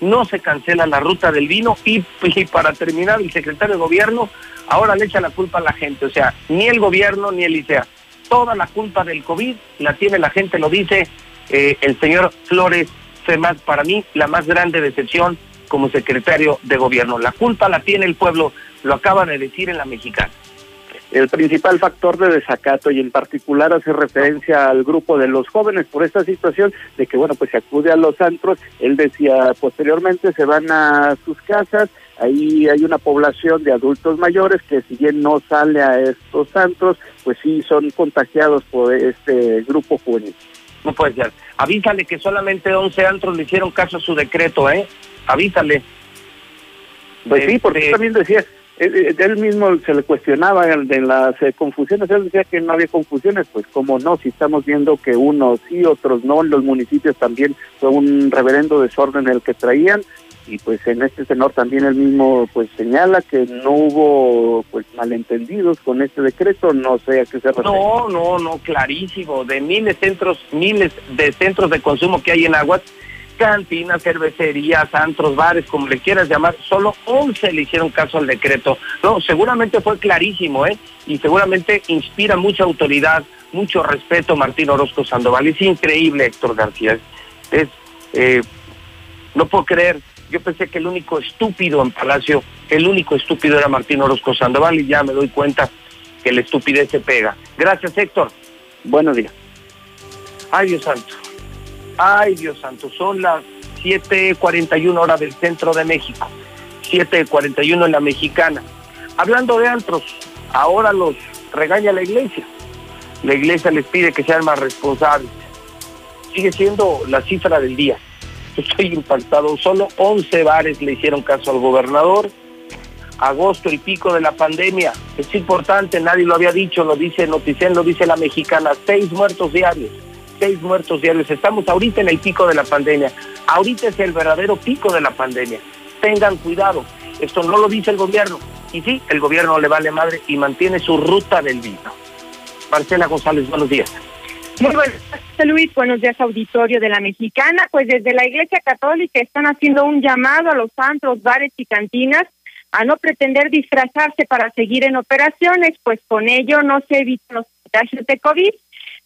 no se cancela la ruta del vino y, para terminar el secretario de gobierno ahora le echa la culpa a la gente, o sea, ni el gobierno ni el ICEA. Toda la culpa del COVID la tiene la gente, lo dice eh, el señor Flores Femat, para mí la más grande decepción como secretario de gobierno. La culpa la tiene el pueblo, lo acaba de decir en la mexicana. El principal factor de desacato y en particular hace referencia al grupo de los jóvenes por esta situación de que, bueno, pues se acude a los antros. Él decía posteriormente se van a sus casas, ahí hay una población de adultos mayores que si bien no sale a estos antros, pues sí son contagiados por este grupo juvenil. No puede ser. Avísale que solamente 11 antros le hicieron caso a su decreto, ¿eh? Avísale. Pues sí, porque este, también decía, él mismo se le cuestionaba de las eh, confusiones, él decía que no había confusiones, pues como no, si estamos viendo que unos sí, otros no, los municipios también fue un reverendo desorden el que traían, y pues en este tenor también el mismo pues señala que no hubo pues malentendidos con este decreto, no sé a qué se refiere. No, no, no, clarísimo, de miles centros, miles de centros de consumo que hay en Aguas, cantinas, cervecerías, antros, bares, como le quieras llamar, solo 11 le hicieron caso al decreto. No, seguramente fue clarísimo, ¿eh? Y seguramente inspira mucha autoridad, mucho respeto Martín Orozco Sandoval. Es increíble, Héctor García. Es, eh, no puedo creer yo pensé que el único estúpido en Palacio, el único estúpido era Martín Orozco Sandoval y ya me doy cuenta que la estupidez se pega. Gracias, Héctor. Buenos días. Ay, Dios santo. Ay, Dios santo. Son las 7.41 horas del centro de México. 7.41 en la mexicana. Hablando de antros, ahora los regaña la iglesia. La iglesia les pide que sean más responsables. Sigue siendo la cifra del día estoy impactado. Solo 11 bares le hicieron caso al gobernador. Agosto, el pico de la pandemia. Es importante, nadie lo había dicho, lo dice Noticen, lo dice la mexicana. Seis muertos diarios. Seis muertos diarios. Estamos ahorita en el pico de la pandemia. Ahorita es el verdadero pico de la pandemia. Tengan cuidado. Esto no lo dice el gobierno. Y sí, el gobierno le vale madre y mantiene su ruta del vino. Marcela González, buenos días. Muy buenos días, Luis. Buenos días, auditorio de la Mexicana. Pues desde la Iglesia Católica están haciendo un llamado a los santos, bares y cantinas a no pretender disfrazarse para seguir en operaciones, pues con ello no se evitan los contagios de COVID.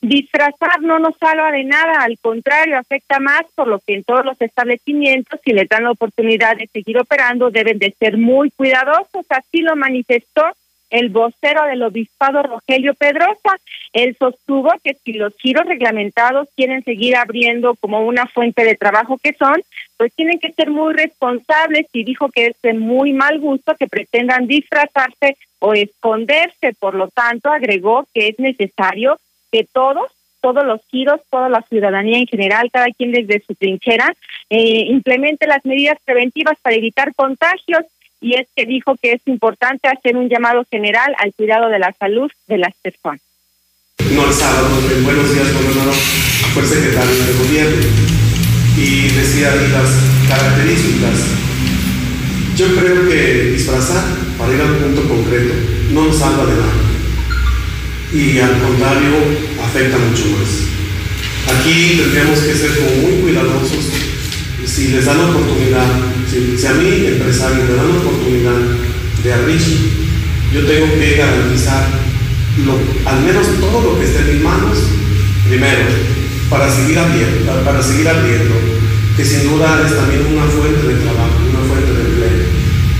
Disfrazar no nos salva de nada, al contrario, afecta más, por lo que en todos los establecimientos, si les dan la oportunidad de seguir operando, deben de ser muy cuidadosos. Así lo manifestó el vocero del obispado Rogelio Pedrosa. Él sostuvo que si los giros reglamentados quieren seguir abriendo como una fuente de trabajo que son, pues tienen que ser muy responsables y dijo que es de muy mal gusto que pretendan disfrazarse o esconderse. Por lo tanto, agregó que es necesario que todos todos los giros, toda la ciudadanía en general, cada quien desde su trinchera, eh, implemente las medidas preventivas para evitar contagios y es que dijo que es importante hacer un llamado general al cuidado de la salud de las personas. No el sábado, buenos días, gobernador, fue secretario del gobierno y decía las características. Yo creo que disfrazar para ir a un punto concreto no nos salva de nada y al contrario afecta mucho más. Aquí tendríamos que ser muy cuidadosos si les dan la oportunidad si, a mí, empresario, me dan la oportunidad de abrir, yo tengo que garantizar lo, al menos todo lo que esté en mis manos, primero, para seguir abriendo, para seguir abriendo, que sin duda es también una fuente de trabajo, una fuente de empleo,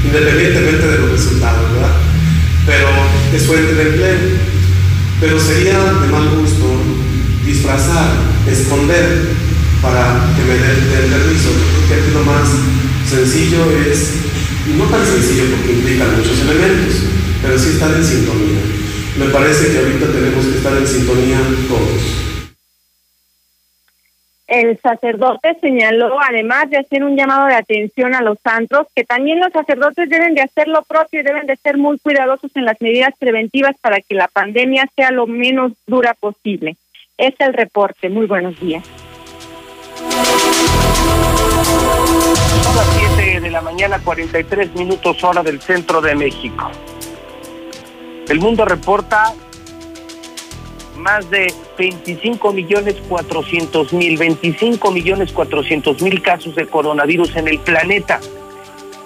independientemente de los resultados, ¿verdad? Pero es fuente de empleo. Pero sería de mal gusto disfrazar, esconder para que me den el permiso. que es lo más Sencillo es, no tan sencillo porque implica muchos elementos, pero sí estar en sintonía. Me parece que ahorita tenemos que estar en sintonía todos. El sacerdote señaló, además de hacer un llamado de atención a los santos, que también los sacerdotes deben de hacer lo propio y deben de ser muy cuidadosos en las medidas preventivas para que la pandemia sea lo menos dura posible. Es el reporte. Muy buenos días. Son las 7 de la mañana, 43 minutos hora del centro de México. El mundo reporta más de 25 millones 400 mil, 25 millones 400 mil casos de coronavirus en el planeta.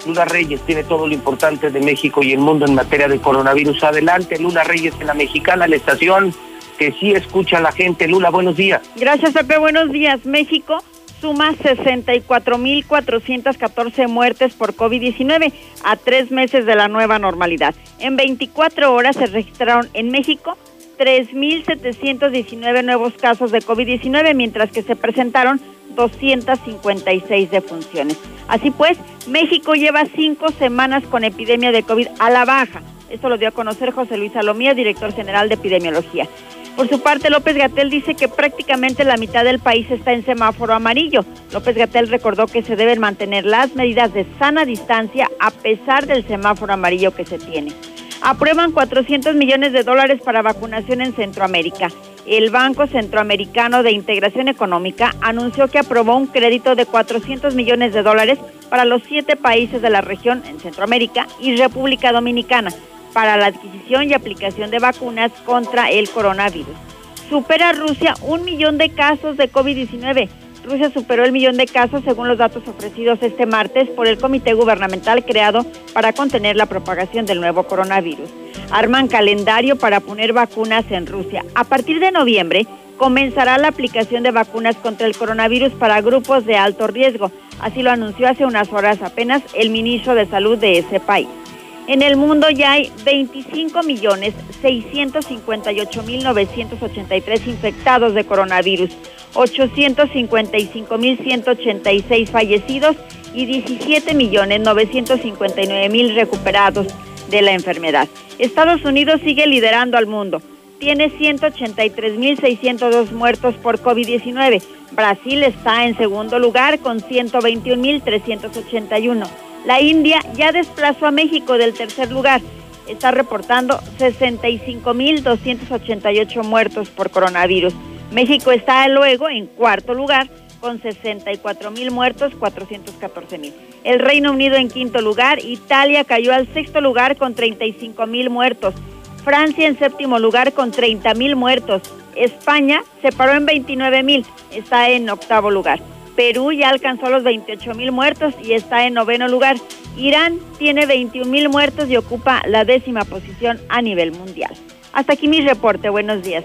Lula Reyes tiene todo lo importante de México y el mundo en materia de coronavirus. Adelante, Lula Reyes en la mexicana, la estación que sí escucha a la gente. Lula, buenos días. Gracias, Pepe. Buenos días. México suma 64.414 muertes por COVID-19 a tres meses de la nueva normalidad. En 24 horas se registraron en México 3.719 nuevos casos de COVID-19, mientras que se presentaron 256 defunciones. Así pues, México lleva cinco semanas con epidemia de COVID a la baja. Esto lo dio a conocer José Luis Salomía, director general de epidemiología. Por su parte, López Gatel dice que prácticamente la mitad del país está en semáforo amarillo. López Gatel recordó que se deben mantener las medidas de sana distancia a pesar del semáforo amarillo que se tiene. Aprueban 400 millones de dólares para vacunación en Centroamérica. el Banco Centroamericano de Integración Económica anunció que aprobó un crédito de 400 millones de dólares para los siete países de la región en Centroamérica y República Dominicana para la adquisición y aplicación de vacunas contra el coronavirus. Supera Rusia un millón de casos de COVID-19. Rusia superó el millón de casos según los datos ofrecidos este martes por el comité gubernamental creado para contener la propagación del nuevo coronavirus. Arman calendario para poner vacunas en Rusia. A partir de noviembre comenzará la aplicación de vacunas contra el coronavirus para grupos de alto riesgo. Así lo anunció hace unas horas apenas el ministro de Salud de ese país. En el mundo ya hay 25.658.983 infectados de coronavirus, 855.186 fallecidos y 17.959.000 recuperados de la enfermedad. Estados Unidos sigue liderando al mundo. Tiene 183.602 muertos por COVID-19. Brasil está en segundo lugar con 121.381. La India ya desplazó a México del tercer lugar. Está reportando 65.288 muertos por coronavirus. México está luego en cuarto lugar con 64 mil muertos, 414 mil. El Reino Unido en quinto lugar, Italia cayó al sexto lugar con 35 mil muertos, Francia en séptimo lugar con 30 mil muertos, España se paró en 29 mil, está en octavo lugar. Perú ya alcanzó los 28 mil muertos y está en noveno lugar. Irán tiene 21 mil muertos y ocupa la décima posición a nivel mundial. Hasta aquí mi reporte. Buenos días.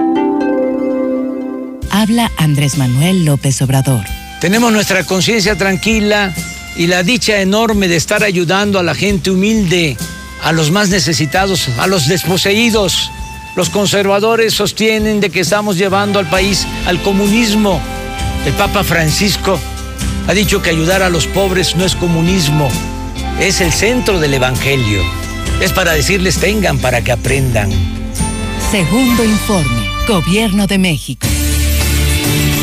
Habla Andrés Manuel López Obrador. Tenemos nuestra conciencia tranquila y la dicha enorme de estar ayudando a la gente humilde, a los más necesitados, a los desposeídos. Los conservadores sostienen de que estamos llevando al país al comunismo. El Papa Francisco ha dicho que ayudar a los pobres no es comunismo, es el centro del Evangelio. Es para decirles tengan para que aprendan. Segundo informe, Gobierno de México.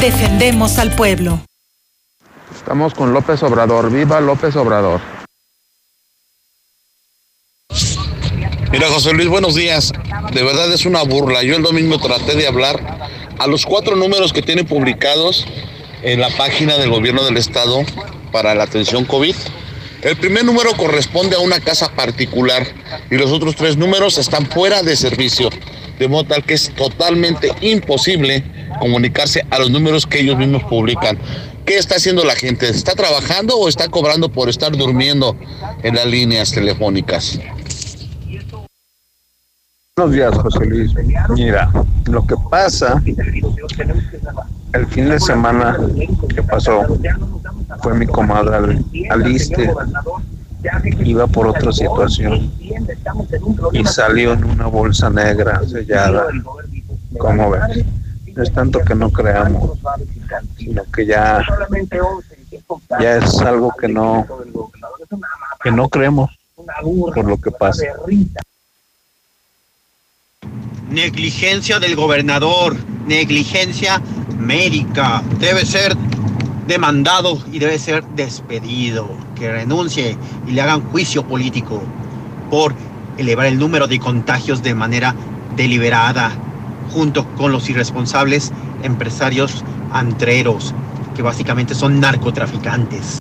Defendemos al pueblo. Estamos con López Obrador. Viva López Obrador. Mira, José Luis, buenos días. De verdad es una burla. Yo el domingo traté de hablar a los cuatro números que tienen publicados en la página del gobierno del estado para la atención COVID. El primer número corresponde a una casa particular y los otros tres números están fuera de servicio, de modo tal que es totalmente imposible comunicarse a los números que ellos mismos publican. ¿Qué está haciendo la gente? ¿Está trabajando o está cobrando por estar durmiendo en las líneas telefónicas? Buenos días, José Luis. Mira, lo que pasa, el fin de semana que pasó, fue mi comadre al, al ISTE, iba por otra situación y salió en una bolsa negra sellada. ¿Cómo ves? No es tanto que no creamos, sino que ya, ya es algo que no, que no creemos por lo que pasa. Negligencia del gobernador, negligencia médica. Debe ser demandado y debe ser despedido, que renuncie y le hagan juicio político por elevar el número de contagios de manera deliberada, junto con los irresponsables empresarios antreros, que básicamente son narcotraficantes.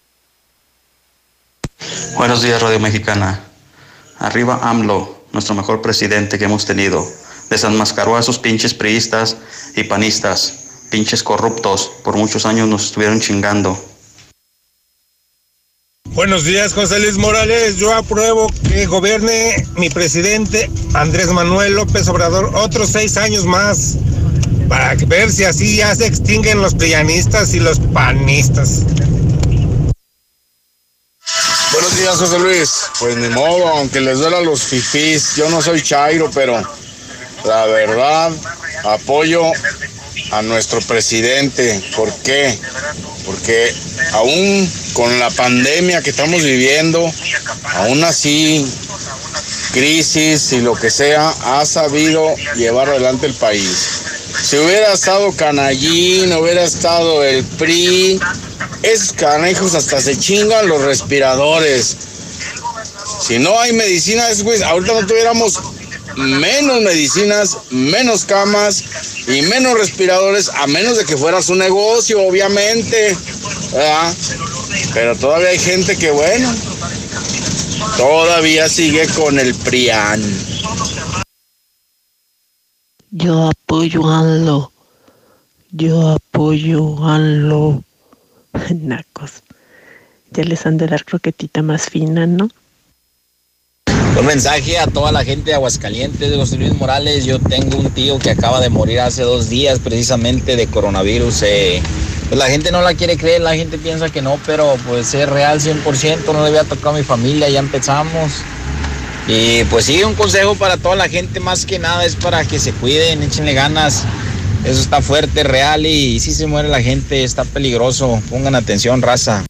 Buenos días, Radio Mexicana. Arriba AMLO, nuestro mejor presidente que hemos tenido. Desenmascaró a esos pinches priistas y panistas, pinches corruptos, por muchos años nos estuvieron chingando. Buenos días, José Luis Morales. Yo apruebo que gobierne mi presidente Andrés Manuel López Obrador otros seis años más para ver si así ya se extinguen los prianistas y los panistas. Buenos días, José Luis. Pues ni modo, aunque les duela a los fifís, yo no soy Chairo, pero la verdad apoyo a nuestro presidente. ¿Por qué? Porque aún con la pandemia que estamos viviendo, aún así, crisis y lo que sea, ha sabido llevar adelante el país. Si hubiera estado Canallín, hubiera estado el PRI, esos canejos hasta se chingan los respiradores. Si no hay medicinas, güey, ahorita no tuviéramos menos medicinas, menos camas y menos respiradores, a menos de que fuera su negocio, obviamente. Pero todavía hay gente que, bueno, todavía sigue con el PRIAN. Yo apoyo a ANLO. Yo apoyo a ANLO. (laughs) Nacos. Ya les han de dar croquetita más fina, ¿no? Un mensaje a toda la gente de Aguascalientes, de José Luis Morales. Yo tengo un tío que acaba de morir hace dos días precisamente de coronavirus. eh, pues la gente no la quiere creer, la gente piensa que no, pero pues es real 100%, no le había tocado a mi familia, ya empezamos. Y pues sí, un consejo para toda la gente más que nada es para que se cuiden, échenle ganas. Eso está fuerte, real y si se muere la gente, está peligroso. Pongan atención, raza.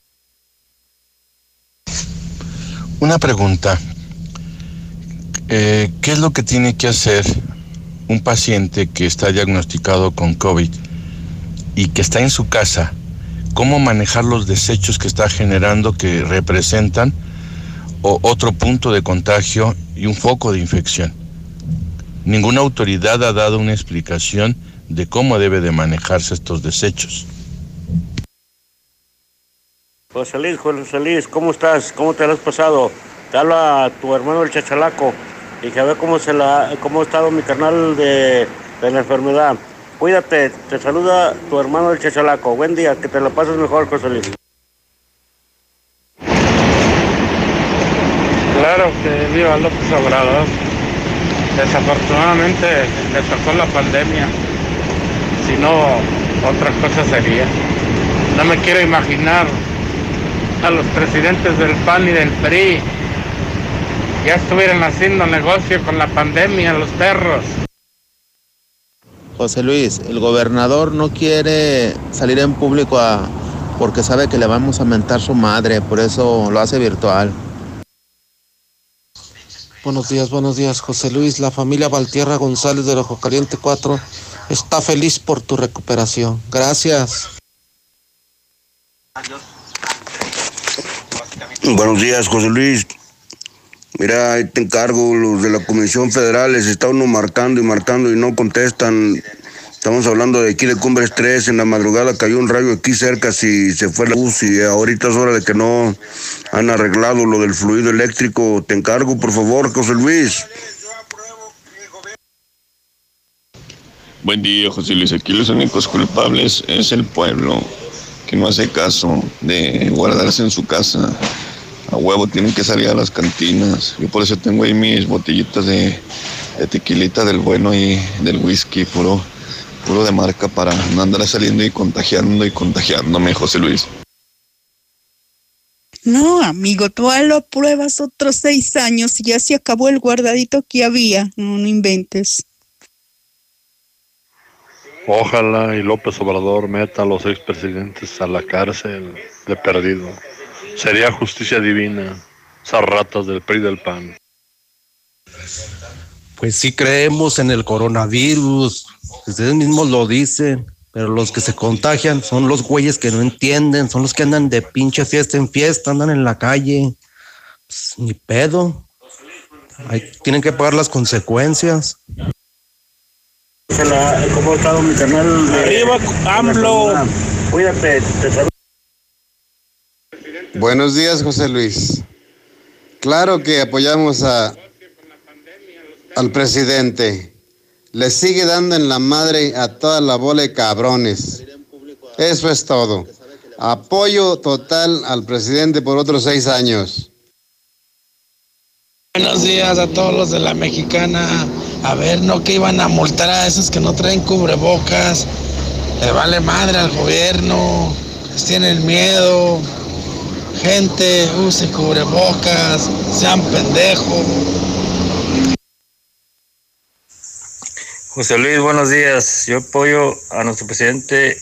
Una pregunta. Eh, ¿Qué es lo que tiene que hacer un paciente que está diagnosticado con COVID y que está en su casa? ¿Cómo manejar los desechos que está generando que representan o otro punto de contagio y un foco de infección? Ninguna autoridad ha dado una explicación de cómo debe de manejarse estos desechos. José Luis, José Luis, ¿cómo estás? ¿Cómo te has pasado? Te habla tu hermano el chachalaco y que ve cómo se la, cómo ha estado mi carnal de, la enfermedad. Cuídate, te saluda tu hermano el chachalaco. Buen día, que te lo pases mejor, José Luis. Claro que viva López Obrador. Desafortunadamente le tocó la pandemia. Si no, otra cosa sería. No me quiero imaginar a los presidentes del PAN y del PRI. Ya estuvieran haciendo negocio con la pandemia, los perros. José Luis, el gobernador no quiere salir en público a, porque sabe que le vamos a mentar su madre, por eso lo hace virtual. Buenos días, buenos días, José Luis. La familia Valtierra González del Ojo Caliente 4 está feliz por tu recuperación. Gracias. Buenos días, José Luis. Mira, ahí te encargo, los de la Comisión Federal les está uno marcando y marcando y no contestan. Estamos hablando de aquí de Cumbres 3, en la madrugada cayó un rayo aquí cerca, si se fue la luz y ahorita es hora de que no han arreglado lo del fluido eléctrico. Te encargo, por favor, José Luis. Buen día, José Luis. Aquí los únicos culpables es el pueblo, que no hace caso de guardarse en su casa. A huevo tienen que salir a las cantinas. Yo por eso tengo ahí mis botellitas de, de tequilita del bueno y del whisky, puro, puro de marca para no andar saliendo y contagiando y contagiándome, José Luis. No, amigo, tú lo pruebas otros seis años y ya se acabó el guardadito que había. No, no inventes. Ojalá y López Obrador meta a los expresidentes a la cárcel de perdido. Sería justicia divina. Esas ratas del PRI del PAN. Pues sí creemos en el coronavirus. Ustedes mismos lo dicen. Pero los que se contagian son los güeyes que no entienden, son los que andan de pinche fiesta en fiesta, andan en la calle. Pues, ni pedo. Tienen que pagar las consecuencias. ¿Cómo ha estado mi canal? Arriba, AMLO. Cuídate, te saludo. Buenos días, José Luis. Claro que apoyamos a, al presidente. Le sigue dando en la madre a toda la bola de cabrones. Eso es todo. Apoyo total al presidente por otros seis años. Buenos días a todos los de la mexicana. A ver, no que iban a multar a esos que no traen cubrebocas. Le vale madre al gobierno. Tienen miedo. Gente, use cubrebocas. Sean pendejos. José Luis, buenos días. Yo apoyo a nuestro presidente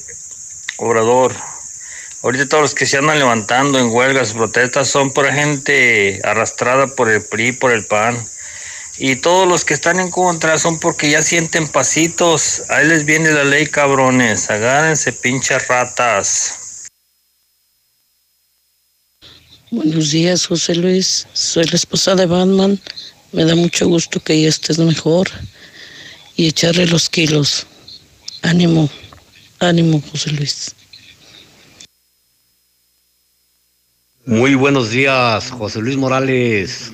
Obrador. Ahorita todos los que se andan levantando en huelgas, protestas, son por gente arrastrada por el PRI, por el PAN. Y todos los que están en contra son porque ya sienten pasitos. Ahí les viene la ley, cabrones. Agárrense, pinches ratas. Buenos días, José Luis. Soy la esposa de Batman. Me da mucho gusto que ya estés mejor y echarle los kilos. Ánimo, ánimo, José Luis. Muy buenos días, José Luis Morales.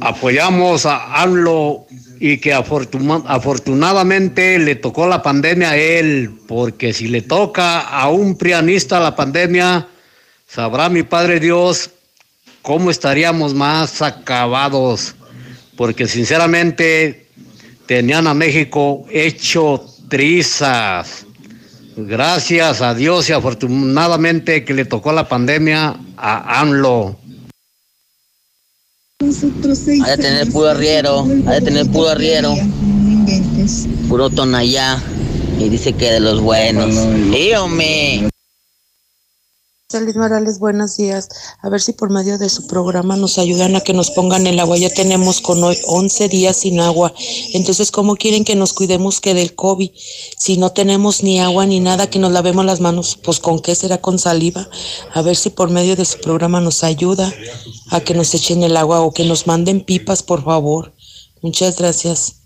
Apoyamos a AMLO y que afortuna- afortunadamente le tocó la pandemia a él, porque si le toca a un prianista la pandemia, sabrá mi Padre Dios cómo estaríamos más acabados, porque sinceramente tenían a México hecho trizas. Gracias a Dios y afortunadamente que le tocó la pandemia a AMLO. Ha de tener puro arriero, ha de tener puro arriero, puro tonallá. Y dice que de los buenos. José Luis Morales, buenos días. A ver si por medio de su programa nos ayudan a que nos pongan el agua. Ya tenemos con hoy 11 días sin agua. Entonces, ¿cómo quieren que nos cuidemos que del COVID? Si no tenemos ni agua ni nada, que nos lavemos las manos, pues ¿con qué será? Con saliva. A ver si por medio de su programa nos ayuda a que nos echen el agua o que nos manden pipas, por favor. Muchas gracias.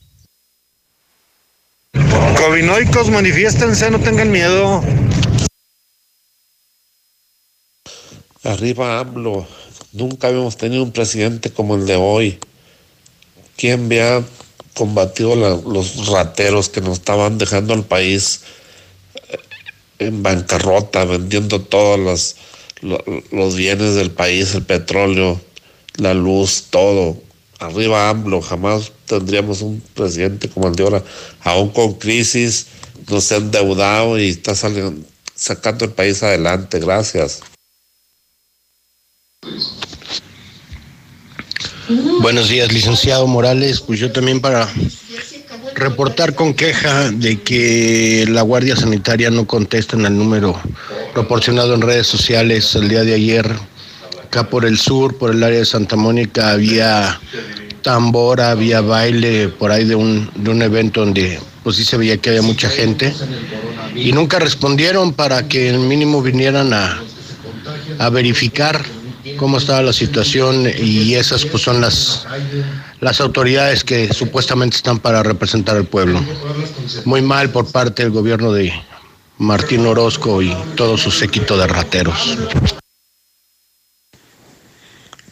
Covinoicos, manifiéstense, no tengan miedo. Arriba AMLO. Nunca habíamos tenido un presidente como el de hoy. ¿Quién había combatido los rateros que nos estaban dejando al país eh, en bancarrota, vendiendo todos los, lo- los bienes del país, el petróleo, la luz, todo? Arriba AMLO. Jamás tendríamos un presidente como el de ahora. Aún con crisis, nos ha endeudado y está saliendo, sacando el país adelante. Gracias. Buenos días, licenciado Morales. Pues yo también para reportar con queja de que la Guardia Sanitaria no contesta en el número proporcionado en redes sociales el día de ayer. Acá por el sur, por el área de Santa Mónica, había tambora, había baile por ahí de un, de un evento donde pues sí se veía que había mucha gente. Y nunca respondieron para que el mínimo vinieran a, a verificar cómo estaba la situación y esas pues son las, las autoridades que supuestamente están para representar al pueblo. Muy mal por parte del gobierno de Martín Orozco y todo su séquito de rateros.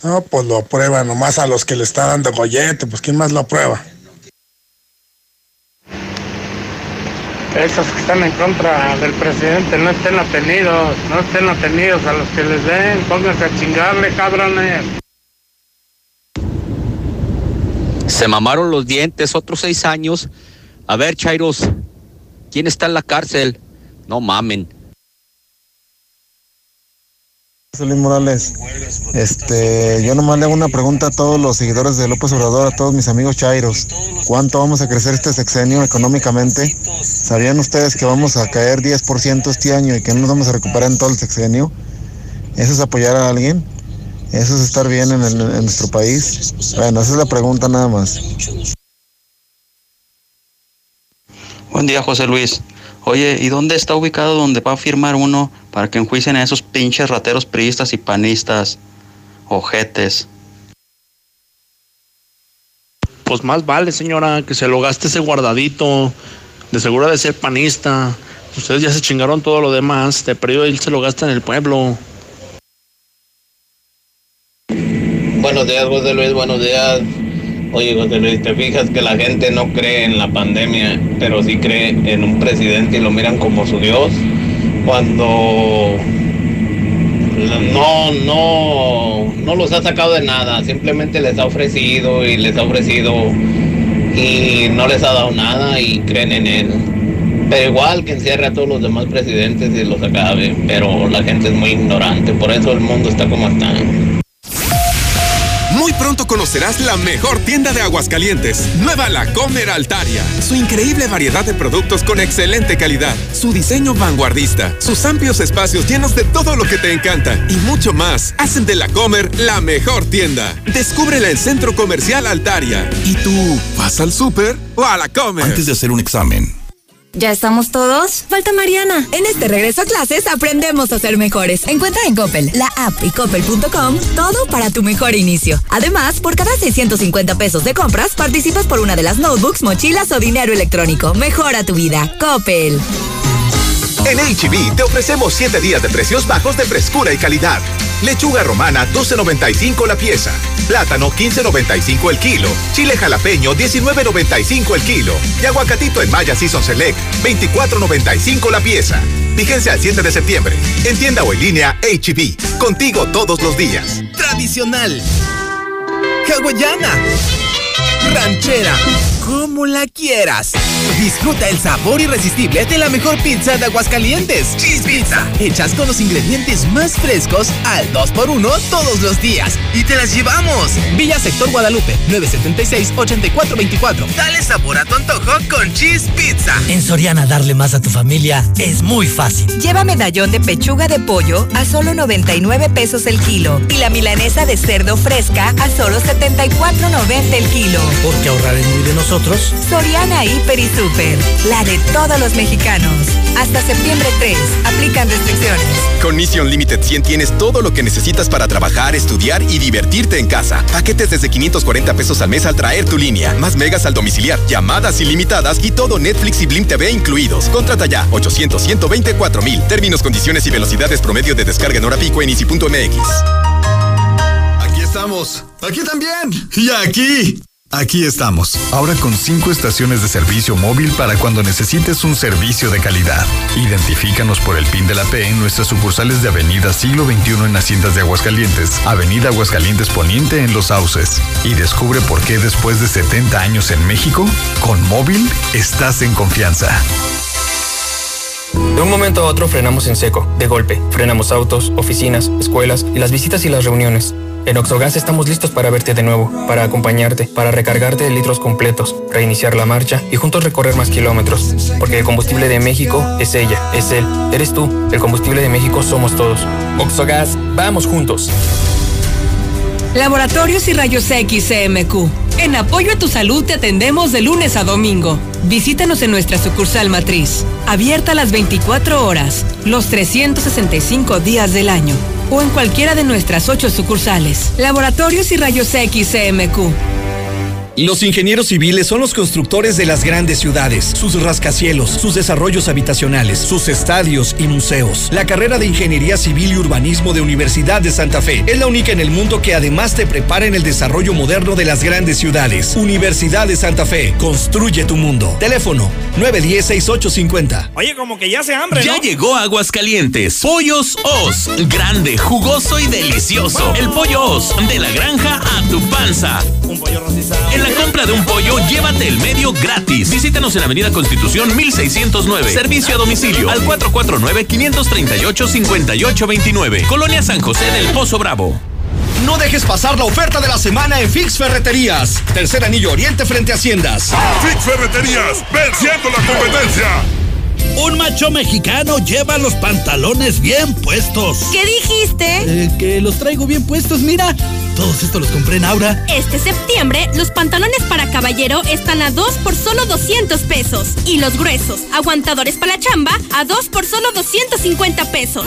No, pues lo aprueba nomás a los que le está dando gollete, pues ¿quién más lo aprueba? Esos que están en contra del presidente no estén atenidos, no estén atenidos a los que les den, pónganse a chingarle, cabrones. Se mamaron los dientes otros seis años. A ver, Chairos, ¿quién está en la cárcel? No mamen. Luis Morales, este, yo nomás le hago una pregunta a todos los seguidores de López Obrador, a todos mis amigos Chairos. ¿Cuánto vamos a crecer este sexenio económicamente? ¿Sabían ustedes que vamos a caer 10% este año y que no nos vamos a recuperar en todo el sexenio? ¿Eso es apoyar a alguien? ¿Eso es estar bien en, en nuestro país? Bueno, esa es la pregunta nada más. Buen día, José Luis. Oye, ¿y dónde está ubicado donde va a firmar uno para que enjuicien a esos pinches rateros priistas y panistas? Ojetes. Pues más vale, señora, que se lo gaste ese guardadito. De seguro de ser panista. Ustedes ya se chingaron todo lo demás. De periodo él se lo gasta en el pueblo. Buenos días, José Luis, buenos días. Oye, José Luis, te fijas que la gente no cree en la pandemia, pero sí cree en un presidente y lo miran como su Dios. Cuando no, no, no los ha sacado de nada, simplemente les ha ofrecido y les ha ofrecido y no les ha dado nada y creen en él. Pero igual que encierre a todos los demás presidentes y los acabe, pero la gente es muy ignorante, por eso el mundo está como está. Muy pronto conocerás la mejor tienda de Aguascalientes, Nueva La Comer Altaria. Su increíble variedad de productos con excelente calidad, su diseño vanguardista, sus amplios espacios llenos de todo lo que te encanta y mucho más hacen de La Comer la mejor tienda. Descúbrela en Centro Comercial Altaria. ¿Y tú vas al súper o a La Comer? Antes de hacer un examen, ¿Ya estamos todos? Falta Mariana. En este regreso a clases aprendemos a ser mejores. Encuentra en Coppel, la app y coppel.com todo para tu mejor inicio. Además, por cada 650 pesos de compras, participas por una de las notebooks, mochilas o dinero electrónico. Mejora tu vida. Coppel. En HB te ofrecemos 7 días de precios bajos de frescura y calidad. Lechuga romana 12.95 la pieza. Plátano 15.95 el kilo. Chile jalapeño 19.95 el kilo. Y aguacatito en Maya Season Select 24.95 la pieza. Vigencia al 7 de septiembre. En tienda o en línea HB. Contigo todos los días. Tradicional. Hawaiana. Ranchera. Como la quieras. Disfruta el sabor irresistible de la mejor pizza de Aguascalientes. Cheese Pizza. Hechas con los ingredientes más frescos al 2x1 todos los días. Y te las llevamos. Villa Sector Guadalupe, 976-8424. Dale sabor a tu antojo con Cheese Pizza. En Soriana, darle más a tu familia es muy fácil. Lleva medallón de pechuga de pollo a solo 99 pesos el kilo. Y la milanesa de cerdo fresca a solo 74.90 el kilo. Porque ahorrar es muy de nosotros. Soriana Hiper y Super, la de todos los mexicanos. Hasta septiembre 3, aplican restricciones. Con Mission Limited 100 tienes todo lo que necesitas para trabajar, estudiar y divertirte en casa. Paquetes desde 540 pesos al mes al traer tu línea, más megas al domiciliar, llamadas ilimitadas y todo Netflix y Blim TV incluidos. Contrata ya 800 124 mil. Términos, condiciones y velocidades promedio de descarga en hora pico en easy.mx. Aquí estamos. Aquí también. Y aquí. Aquí estamos, ahora con cinco estaciones de servicio móvil para cuando necesites un servicio de calidad. Identifícanos por el PIN de la P en nuestras sucursales de Avenida Siglo XXI en Haciendas de Aguascalientes, Avenida Aguascalientes Poniente en Los Sauces. Y descubre por qué después de 70 años en México, con móvil estás en confianza. De un momento a otro frenamos en seco, de golpe. Frenamos autos, oficinas, escuelas y las visitas y las reuniones. En Oxogas estamos listos para verte de nuevo, para acompañarte, para recargarte de litros completos, reiniciar la marcha y juntos recorrer más kilómetros. Porque el combustible de México es ella, es él, eres tú. El combustible de México somos todos. Oxogas, vamos juntos. Laboratorios y Rayos X CMQ. En apoyo a tu salud te atendemos de lunes a domingo. Visítanos en nuestra sucursal matriz, abierta las 24 horas, los 365 días del año, o en cualquiera de nuestras ocho sucursales. Laboratorios y Rayos X CMQ. Los ingenieros civiles son los constructores de las grandes ciudades, sus rascacielos, sus desarrollos habitacionales, sus estadios y museos. La carrera de Ingeniería Civil y Urbanismo de Universidad de Santa Fe es la única en el mundo que además te prepara en el desarrollo moderno de las grandes ciudades. Universidad de Santa Fe, construye tu mundo. Teléfono 910-6850. Oye, como que ya se hambre, Ya llegó Aguascalientes. Pollos Os. Grande, jugoso y delicioso. El pollo Os. De la granja a tu panza. Un pollo rostizado. En la compra de un pollo, llévate el medio gratis. Visítanos en Avenida Constitución 1609. Servicio a domicilio al 449-538-5829. Colonia San José del Pozo Bravo. No dejes pasar la oferta de la semana en Fix Ferreterías. Tercer anillo oriente frente a Haciendas. Fix Ferreterías, venciendo la competencia. Un macho mexicano lleva los pantalones bien puestos. ¿Qué dijiste? Eh, que los traigo bien puestos, mira. Todos estos los compré en Aura. Este septiembre, los pantalones para caballero están a 2 por solo 200 pesos. Y los gruesos, aguantadores para la chamba, a 2 por solo 250 pesos.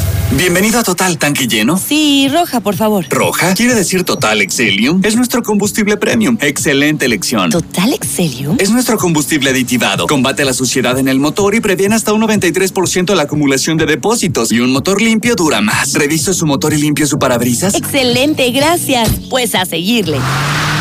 Bienvenido a Total Tanque Lleno. Sí, roja, por favor. ¿Roja? ¿Quiere decir Total Excelium? Es nuestro combustible premium. Excelente elección. ¿Total Excelium? Es nuestro combustible aditivado. Combate la suciedad en el motor y previene hasta un 93% la acumulación de depósitos. Y un motor limpio dura más. ¿Reviste su motor y limpio su parabrisas? Excelente, gracias. Pues a seguirle.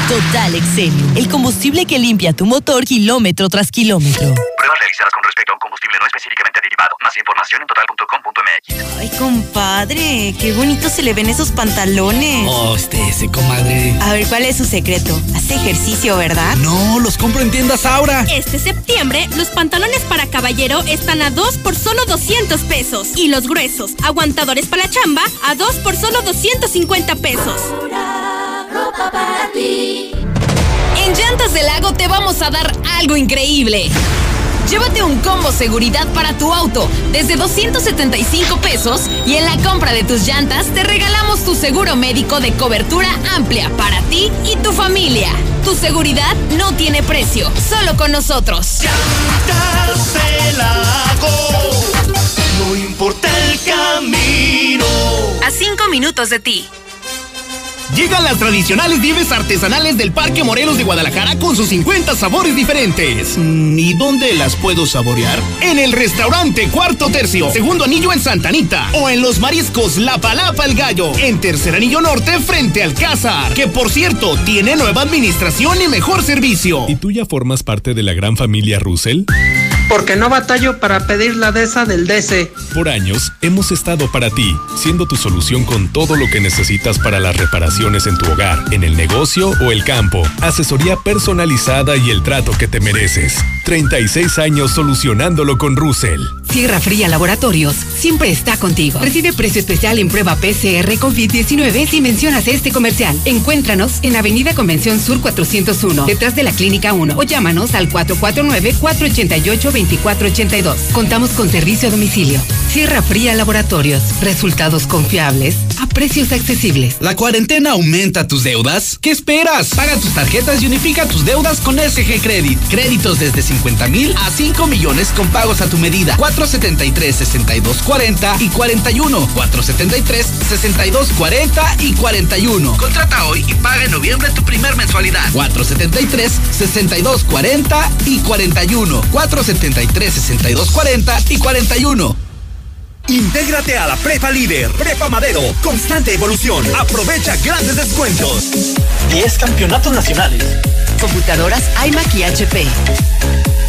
Total Excelium, el combustible que limpia tu motor kilómetro tras kilómetro. Pruebas realizadas con respecto a un combustible no específicamente derivado. Más información en total.com.mx. Ay, compadre, qué bonito se le ven esos pantalones. Oh, este, ese, comadre. A ver, ¿cuál es su secreto? Hace ejercicio, ¿verdad? No, los compro en tiendas Aura. Este septiembre, los pantalones para caballero están a 2 por solo 200 pesos. Y los gruesos, aguantadores para la chamba, a 2 por solo 250 pesos. En Llantas del Lago te vamos a dar algo increíble. Llévate un combo seguridad para tu auto desde 275 pesos y en la compra de tus llantas te regalamos tu seguro médico de cobertura amplia para ti y tu familia. Tu seguridad no tiene precio, solo con nosotros. Llantas del Lago, no importa el camino. A cinco minutos de ti. Llegan las tradicionales nieves artesanales del Parque Morelos de Guadalajara con sus 50 sabores diferentes. Mm, ¿Y dónde las puedo saborear? En el restaurante Cuarto Tercio, segundo anillo en Santanita. O en los mariscos La Palapa el Gallo, en tercer anillo norte frente al Cázar. Que por cierto, tiene nueva administración y mejor servicio. ¿Y tú ya formas parte de la gran familia Russell? Porque no batallo para pedir la DESA del DC. Por años hemos estado para ti, siendo tu solución con todo lo que necesitas para las reparaciones en tu hogar, en el negocio o el campo. Asesoría personalizada y el trato que te mereces. 36 años solucionándolo con Russell. Sierra Fría Laboratorios siempre está contigo. Recibe precio especial en prueba PCR COVID-19 si mencionas este comercial. Encuéntranos en Avenida Convención Sur 401, detrás de la Clínica 1 o llámanos al 449-488-2482. Contamos con servicio a domicilio. Sierra Fría Laboratorios. Resultados confiables a precios accesibles. ¿La cuarentena aumenta tus deudas? ¿Qué esperas? Paga tus tarjetas y unifica tus deudas con SG Credit. Créditos desde 50 mil a 5 millones con pagos a tu medida. 473 6240 y 41. 473 6240 y 41. Contrata hoy y paga en noviembre tu primer mensualidad. 473 6240 y 41. 473 6240 y 41. Intégrate a la Prepa Líder, Prepa Madero, constante evolución. Aprovecha grandes descuentos. 10 campeonatos nacionales. Computadoras iMac y HP.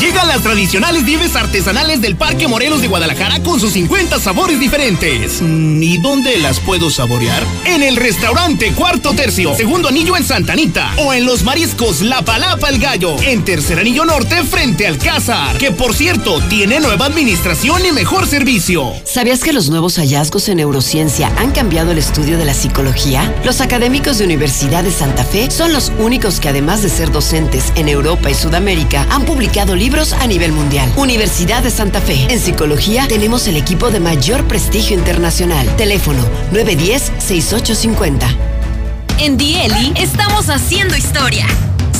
Llegan las tradicionales nieves artesanales del Parque Morelos de Guadalajara con sus 50 sabores diferentes. ¿Y dónde las puedo saborear? En el restaurante Cuarto Tercio, segundo anillo en Santa Anita. O en los mariscos La Palapa el Gallo, en tercer anillo norte frente al Cázar. Que por cierto, tiene nueva administración y mejor servicio. ¿Sabías que los nuevos hallazgos en neurociencia han cambiado el estudio de la psicología? Los académicos de Universidad de Santa Fe son los únicos que además de ser docentes en Europa y Sudamérica, han publicado libros a nivel mundial. Universidad de Santa Fe. En psicología tenemos el equipo de mayor prestigio internacional. Teléfono 910-6850. En Dieli estamos haciendo historia.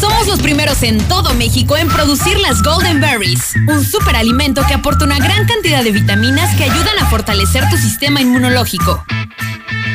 Somos los primeros en todo México en producir las Golden Berries, un superalimento que aporta una gran cantidad de vitaminas que ayudan a fortalecer tu sistema inmunológico.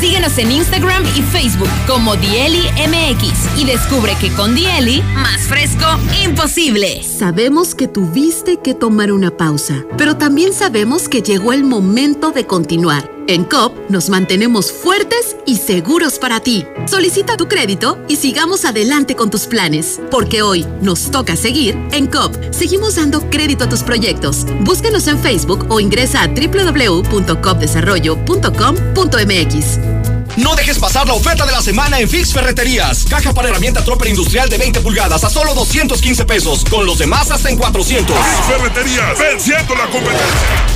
Síguenos en Instagram y Facebook como Dieli MX y descubre que con Dieli, más fresco, imposible. Sabemos que tuviste que tomar una pausa, pero también sabemos que llegó el momento de continuar. En COP nos mantenemos fuertes y seguros para ti. Solicita tu crédito y sigamos adelante con tus planes, porque hoy nos toca seguir en COP. Seguimos dando crédito a tus proyectos. Búscanos en Facebook o ingresa a www.copdesarrollo.com.mx. No dejes pasar la oferta de la semana en Fix Ferreterías. Caja para herramienta Tropper Industrial de 20 pulgadas a solo 215 pesos. Con los demás hasta en 400. Fix Ferreterías, venciendo la competencia.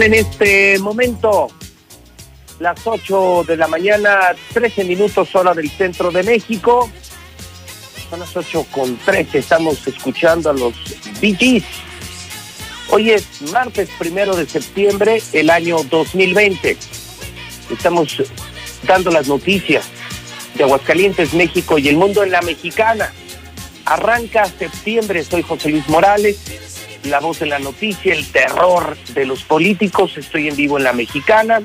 En este momento las 8 de la mañana, 13 minutos hora del centro de México. Son las 8 con 13, estamos escuchando a los BGs. Hoy es martes primero de septiembre, el año 2020. Estamos dando las noticias de Aguascalientes, México y el mundo en la mexicana. Arranca septiembre, soy José Luis Morales, la voz de la noticia, el terror de los políticos. Estoy en vivo en la mexicana,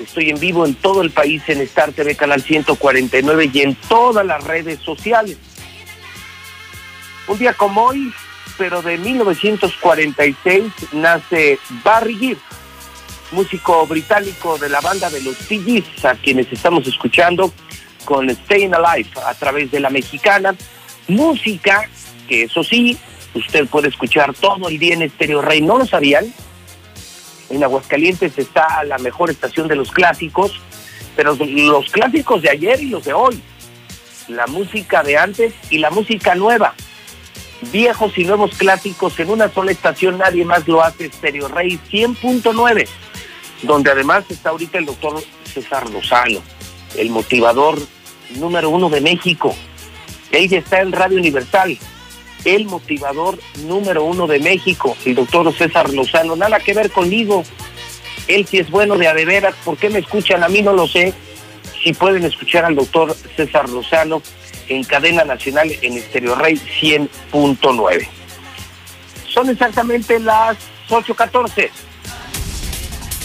estoy en vivo en todo el país en Star TV Canal 149 y en todas las redes sociales. Un día como hoy, pero de 1946, nace Barry Gibb, músico británico de la banda de los CGs, a quienes estamos escuchando con Staying Alive a través de la mexicana. Música que eso sí, usted puede escuchar todo el día en Estéreo Rey. ¿No lo sabían? En Aguascalientes está la mejor estación de los clásicos, pero los clásicos de ayer y los de hoy. La música de antes y la música nueva. Viejos y nuevos clásicos en una sola estación, nadie más lo hace. Stereo Rey 100.9, donde además está ahorita el doctor César Lozano, el motivador número uno de México. Ella está en Radio Universal, el motivador número uno de México, el doctor César Lozano. Nada que ver conmigo. Él sí es bueno de a de veras. ¿Por qué me escuchan? A mí no lo sé. Si pueden escuchar al doctor César Lozano en cadena nacional en Estéreo Rey 100.9. Son exactamente las 8.14.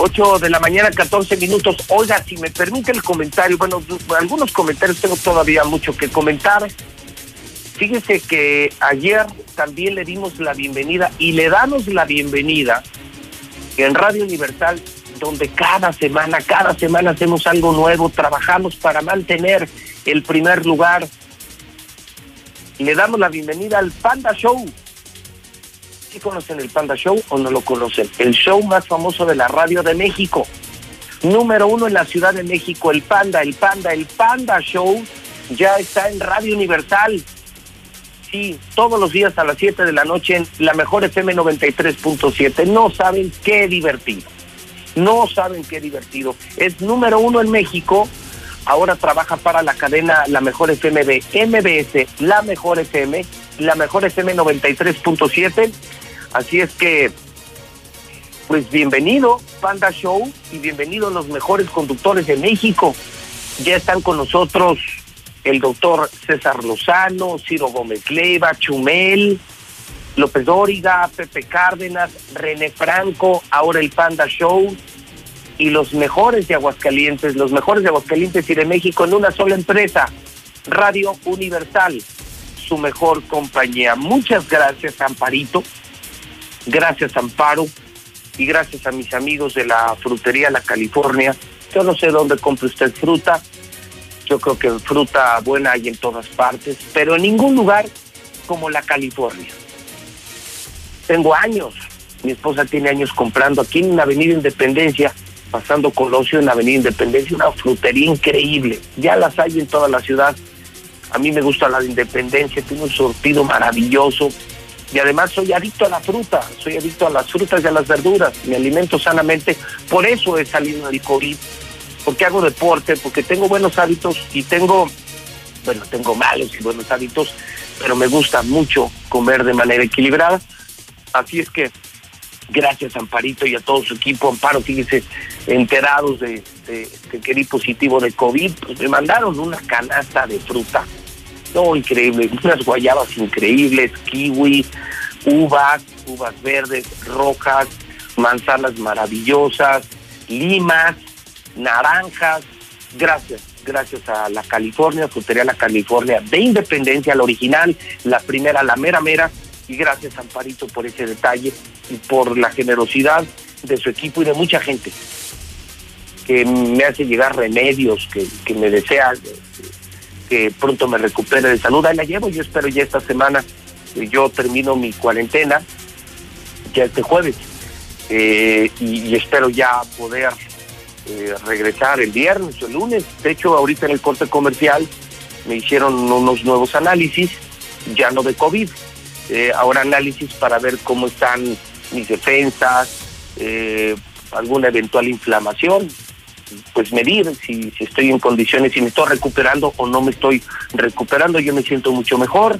8 de la mañana, 14 minutos. Oiga, si me permite el comentario, bueno, algunos comentarios tengo todavía mucho que comentar. Fíjese que ayer también le dimos la bienvenida y le damos la bienvenida en Radio Universal, donde cada semana, cada semana hacemos algo nuevo, trabajamos para mantener el primer lugar. Le damos la bienvenida al Panda Show. ¿Sí conocen el Panda Show o no lo conocen? El show más famoso de la radio de México. Número uno en la Ciudad de México, el Panda, el Panda, el Panda Show ya está en Radio Universal. Sí, todos los días a las 7 de la noche en la mejor FM 93.7. No saben qué divertido. No saben qué divertido. Es número uno en México. Ahora trabaja para la cadena La Mejor FM de MBS, La Mejor FM, La Mejor FM 93.7. Así es que, pues bienvenido Panda Show y bienvenidos los mejores conductores de México. Ya están con nosotros el doctor César Lozano, Ciro Gómez Leiva, Chumel, López Dóriga, Pepe Cárdenas, René Franco, ahora el Panda Show y los mejores de Aguascalientes, los mejores de Aguascalientes y de México en una sola empresa, Radio Universal, su mejor compañía. Muchas gracias, Amparito. Gracias, Amparo. Y gracias a mis amigos de la frutería La California. Yo no sé dónde compra usted fruta. Yo creo que fruta buena hay en todas partes, pero en ningún lugar como la California. Tengo años, mi esposa tiene años comprando aquí en la Avenida Independencia, pasando Colosio en la Avenida Independencia, una frutería increíble. Ya las hay en toda la ciudad. A mí me gusta la de Independencia, tiene un sortido maravilloso. Y además soy adicto a la fruta, soy adicto a las frutas y a las verduras, me alimento sanamente. Por eso he salido del COVID, porque hago deporte, porque tengo buenos hábitos y tengo, bueno, tengo malos y buenos hábitos, pero me gusta mucho comer de manera equilibrada. Así es que gracias a Amparito y a todo su equipo, Amparo, fíjese, enterados de, de- que di positivo de COVID, pues me mandaron una canasta de fruta. No, increíble, (laughs) unas guayabas increíbles, kiwi, uvas, uvas verdes, rojas, manzanas maravillosas, limas, naranjas. Gracias, gracias a la California, Frutería La California de Independencia, la original, la primera, la mera mera. Y gracias, Amparito, por ese detalle y por la generosidad de su equipo y de mucha gente que me hace llegar remedios, que, me desea que pronto me recupere de salud. Ahí la llevo, yo espero ya esta semana, yo termino mi cuarentena, ya este jueves, eh, y espero ya poder eh, regresar el viernes o el lunes. De hecho, ahorita en el corte comercial me hicieron unos nuevos análisis, ya no de COVID, eh, ahora análisis para ver cómo están mis defensas, eh, alguna eventual inflamación, pues medir si, si estoy en condiciones, si me estoy recuperando o no me estoy recuperando, yo me siento mucho mejor,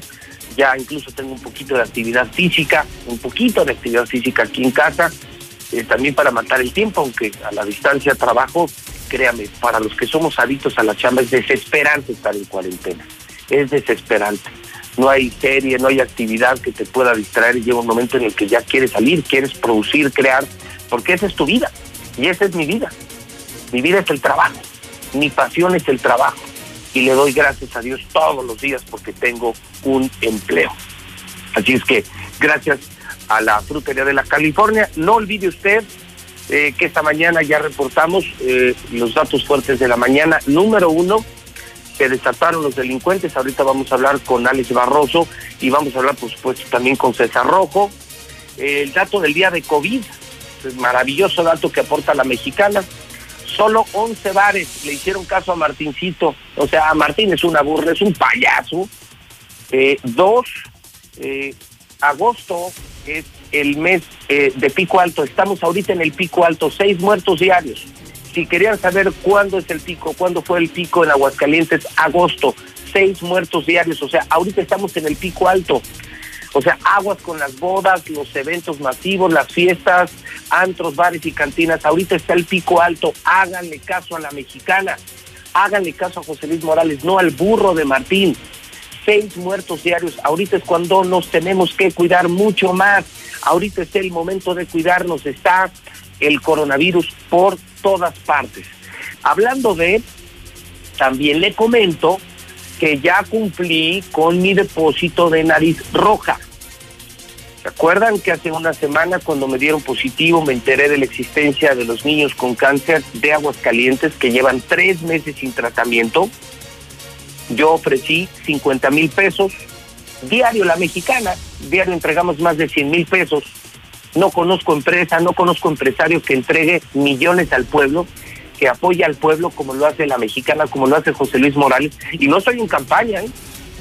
ya incluso tengo un poquito de actividad física, un poquito de actividad física aquí en casa, eh, también para matar el tiempo, aunque a la distancia trabajo, créame, para los que somos adictos a la chamba es desesperante estar en cuarentena, es desesperante. No hay serie, no hay actividad que te pueda distraer y llega un momento en el que ya quieres salir, quieres producir, crear, porque esa es tu vida y esa es mi vida. Mi vida es el trabajo, mi pasión es el trabajo y le doy gracias a Dios todos los días porque tengo un empleo. Así es que gracias a la frutería de la California. No olvide usted eh, que esta mañana ya reportamos eh, los datos fuertes de la mañana. Número uno, se desataron los delincuentes. Ahorita vamos a hablar con Alex Barroso y vamos a hablar, por supuesto, también con César Rojo. El dato del día de COVID, el maravilloso dato que aporta la mexicana. Solo 11 bares le hicieron caso a Martincito. O sea, Martín es una burla, es un payaso. Eh, dos, agosto es el mes eh, de pico alto. Estamos ahorita en el pico alto, seis muertos diarios. Si querían saber cuándo es el pico, cuándo fue el pico en Aguascalientes, agosto, seis muertos diarios. O sea, ahorita estamos en el pico alto. O sea, aguas con las bodas, los eventos masivos, las fiestas, antros, bares y cantinas. Ahorita está el pico alto. Háganle caso a la mexicana. Háganle caso a José Luis Morales, no al burro de Martín. Seis muertos diarios. Ahorita es cuando nos tenemos que cuidar mucho más. Ahorita es el momento de cuidarnos. Está el coronavirus por todas partes. Hablando de, también le comento que ya cumplí con mi depósito de nariz roja. ¿Se acuerdan que hace una semana cuando me dieron positivo me enteré de la existencia de los niños con cáncer de aguas calientes que llevan tres meses sin tratamiento? Yo ofrecí 50 mil pesos, diario la mexicana, diario entregamos más de 100 mil pesos. No conozco empresa, no conozco empresario que entregue millones al pueblo, que apoye al pueblo como lo hace la mexicana, como lo hace José Luis Morales. Y no estoy en campaña, ¿eh?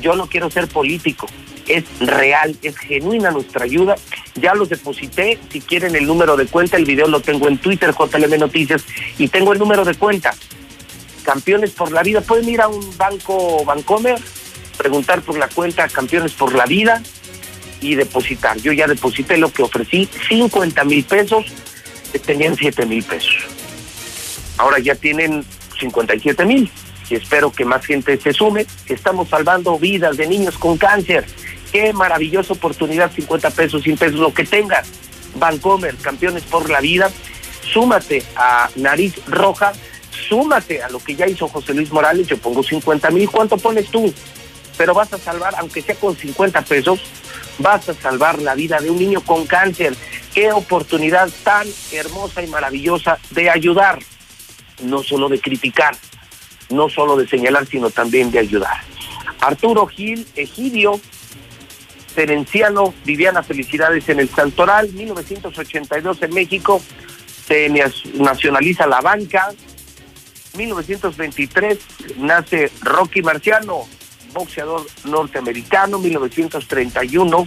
yo no quiero ser político. Es real, es genuina nuestra ayuda. Ya los deposité. Si quieren el número de cuenta, el video lo tengo en Twitter, JLM Noticias, y tengo el número de cuenta. Campeones por la Vida. Pueden ir a un banco Bancomer, preguntar por la cuenta Campeones por la Vida y depositar. Yo ya deposité lo que ofrecí, 50 mil pesos, tenían 7 mil pesos. Ahora ya tienen 57 mil y espero que más gente se sume. Estamos salvando vidas de niños con cáncer. Qué maravillosa oportunidad, 50 pesos, 100 pesos, lo que tengas. Bancomer, Campeones por la Vida. Súmate a Nariz Roja, súmate a lo que ya hizo José Luis Morales. Yo pongo 50 mil. ¿Cuánto pones tú? Pero vas a salvar, aunque sea con 50 pesos, vas a salvar la vida de un niño con cáncer. Qué oportunidad tan hermosa y maravillosa de ayudar, no solo de criticar, no solo de señalar, sino también de ayudar. Arturo Gil, Egidio, Terenciano, Viviana Felicidades en el Santoral, 1982 en México, se nacionaliza la banca, 1923 nace Rocky Marciano, boxeador norteamericano, 1931,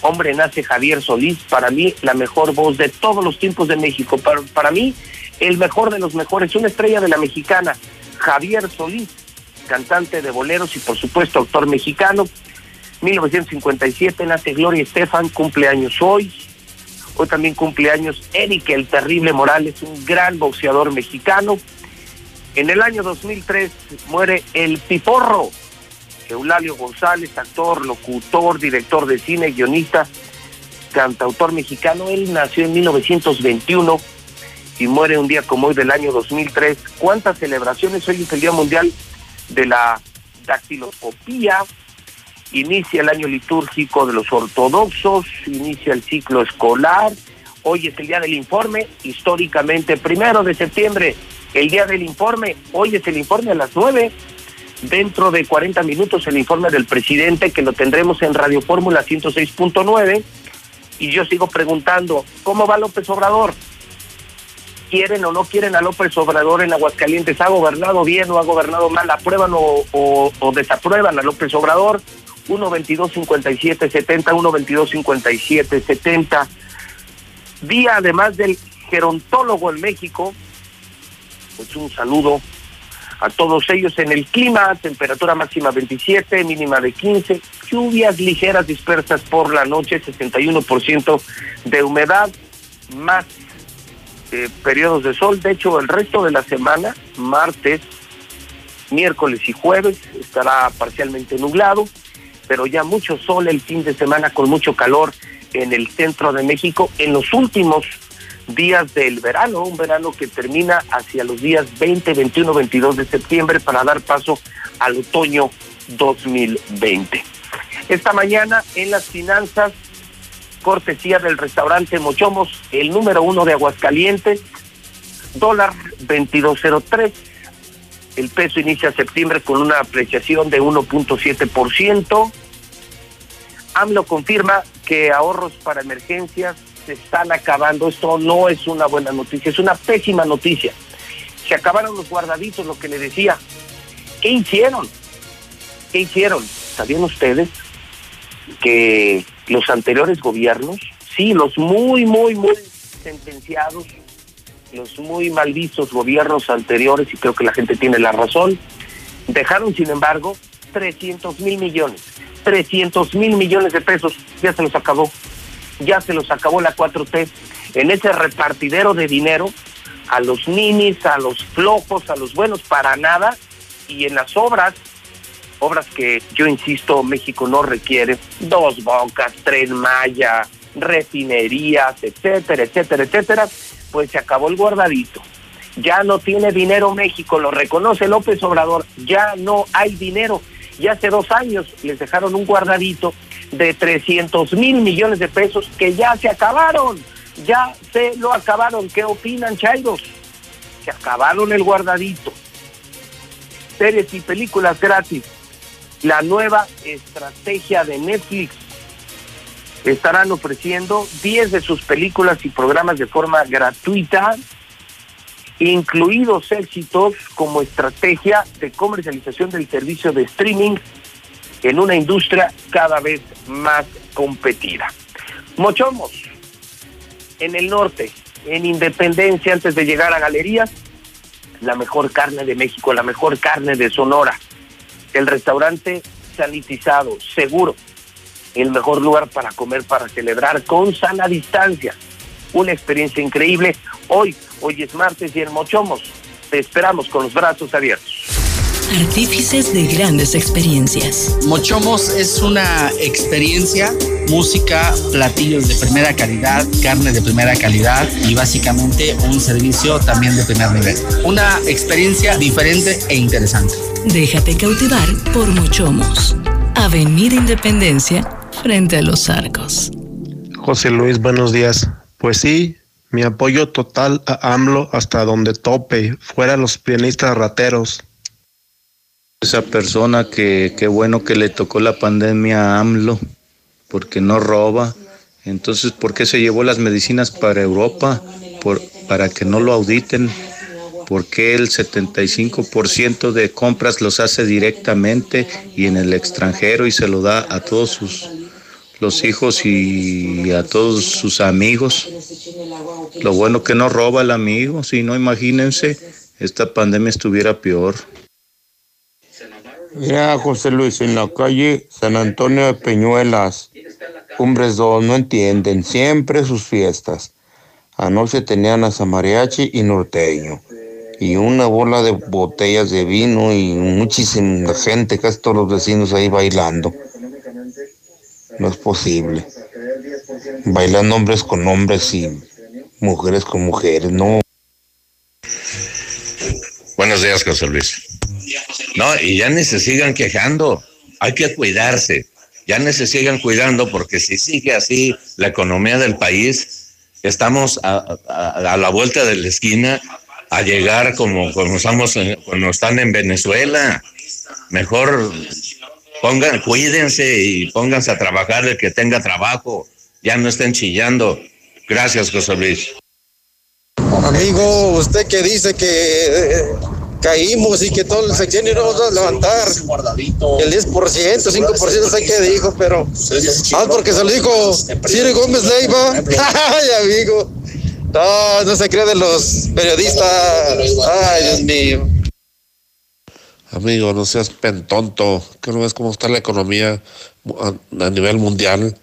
hombre nace Javier Solís, para mí la mejor voz de todos los tiempos de México, para, para mí el mejor de los mejores, una estrella de la mexicana, Javier Solís, cantante de boleros y por supuesto actor mexicano. 1957 nace Gloria Estefan, cumpleaños hoy. Hoy también cumpleaños Eric el Terrible Morales, un gran boxeador mexicano. En el año 2003 muere el Piporro, Eulalio González, actor, locutor, director de cine, guionista, cantautor mexicano. Él nació en 1921 y muere un día como hoy del año 2003. ¿Cuántas celebraciones? Hoy es el Día Mundial de la Dactiloscopía. Inicia el año litúrgico de los ortodoxos, inicia el ciclo escolar. Hoy es el día del informe, históricamente primero de septiembre, el día del informe. Hoy es el informe a las nueve. Dentro de 40 minutos el informe del presidente que lo tendremos en Radio Fórmula 106.9. Y yo sigo preguntando, ¿cómo va López Obrador? quieren o no quieren a López Obrador en Aguascalientes, ha gobernado bien o ha gobernado mal, aprueban o, desaprueban a López Obrador, 1-22-57-70, 1-22-57-70. Día además del gerontólogo en México, pues un saludo a todos ellos en el clima, temperatura máxima 27, mínima de 15, lluvias ligeras dispersas por la noche, 61% de humedad, más eh, periodos de sol. De hecho, el resto de la semana, martes, miércoles y jueves, estará parcialmente nublado, pero ya mucho sol el fin de semana con mucho calor en el centro de México en los últimos días del verano, un verano que termina hacia los días 20, 21, 22 de septiembre para dar paso al otoño 2020. Esta mañana en las finanzas cortesía del restaurante Mochomos, el número uno de Aguascalientes, dólar 2203. El peso inicia septiembre con una apreciación de 1.7%. AMLO confirma que ahorros para emergencias se están acabando. Esto no es una buena noticia, es una pésima noticia. Se acabaron los guardaditos, lo que le decía. ¿Qué hicieron? ¿Qué hicieron? ¿Sabían ustedes que los anteriores gobiernos, sí, los muy, muy, muy sentenciados, los muy mal gobiernos anteriores, y creo que la gente tiene la razón, dejaron, sin embargo, 300 mil millones, 300 mil millones de pesos, ya se los acabó, ya se los acabó la 4T, en ese repartidero de dinero, a los ninis, a los flojos, a los buenos, para nada, y en las obras obras que yo insisto México no requiere, dos bocas, tren Maya, refinerías, etcétera, etcétera, etcétera, pues se acabó el guardadito. Ya no tiene dinero México, lo reconoce López Obrador, ya no hay dinero. Y hace dos años les dejaron un guardadito de 300 mil millones de pesos que ya se acabaron, ya se lo acabaron. ¿Qué opinan, Chairos? Se acabaron el guardadito. Series y películas gratis. La nueva estrategia de Netflix estarán ofreciendo 10 de sus películas y programas de forma gratuita, incluidos éxitos como estrategia de comercialización del servicio de streaming en una industria cada vez más competida. Mochomos, en el norte, en Independencia, antes de llegar a Galerías, la mejor carne de México, la mejor carne de Sonora. El restaurante sanitizado, seguro, el mejor lugar para comer, para celebrar con sana distancia. Una experiencia increíble. Hoy, hoy es martes y en Mochomos te esperamos con los brazos abiertos. Artífices de grandes experiencias. Mochomos es una experiencia, música, platillos de primera calidad, carne de primera calidad y básicamente un servicio también de primer nivel. Una experiencia diferente e interesante. Déjate cautivar por Mochomos. Avenida Independencia, frente a los arcos. José Luis, buenos días. Pues sí, mi apoyo total a AMLO hasta donde tope, fuera los pianistas rateros. Esa persona que qué bueno que le tocó la pandemia a AMLO, porque no roba. Entonces, ¿por qué se llevó las medicinas para Europa? Por, para que no lo auditen. ¿Por qué el 75% de compras los hace directamente y en el extranjero y se lo da a todos sus los hijos y a todos sus amigos? Lo bueno que no roba el amigo, si no, imagínense, esta pandemia estuviera peor. Mira, José Luis, en la calle San Antonio de Peñuelas, Cumbres 2, no entienden, siempre sus fiestas. Anoche tenían a Samariachi y Norteño, y una bola de botellas de vino y muchísima gente, casi todos los vecinos ahí bailando. No es posible. Bailan hombres con hombres y mujeres con mujeres, no. Buenos días, José Luis. No, y ya ni se sigan quejando. Hay que cuidarse. Ya ni se sigan cuidando porque si sigue así la economía del país, estamos a, a- la vuelta de la esquina a llegar como, como estamos en- cuando están en Venezuela. Mejor pongan, cuídense y pónganse a trabajar el que tenga trabajo. Ya no estén chillando. Gracias, José Luis. Amigo, usted que dice que eh, caímos y que todo el sexenio no vamos a levantar. El 10%, 5%, no sé qué dijo, pero. Ah, porque se lo dijo Ciro Gómez Leiva. Ay, amigo. No, no se cree de los periodistas. Ay, Dios mío. Amigo, no seas pentonto, que no ves cómo está la economía a, nivel mundial.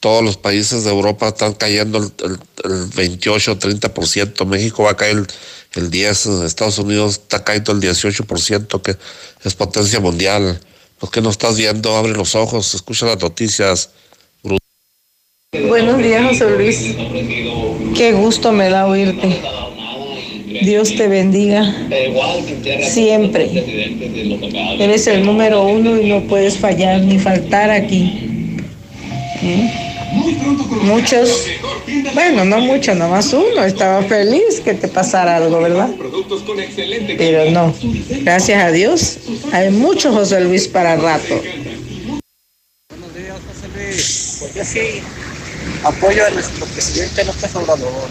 Todos los países de Europa están cayendo el, el, el 28, 30%. México va a caer el, el 10%. Estados Unidos está cayendo el 18%, que es potencia mundial. ¿Por qué no estás viendo? Abre los ojos, escucha las noticias. Buenos días, José Luis. Qué gusto me da oírte. Dios te bendiga siempre. Eres el número uno y no puedes fallar ni faltar aquí. ¿Eh? Muchos, bueno, no muchos, nomás uno. Estaba feliz que te pasara algo, ¿verdad? Pero no, gracias a Dios, hay mucho José Luis para rato. Pues yo sí apoyo a nuestro presidente López Obrador.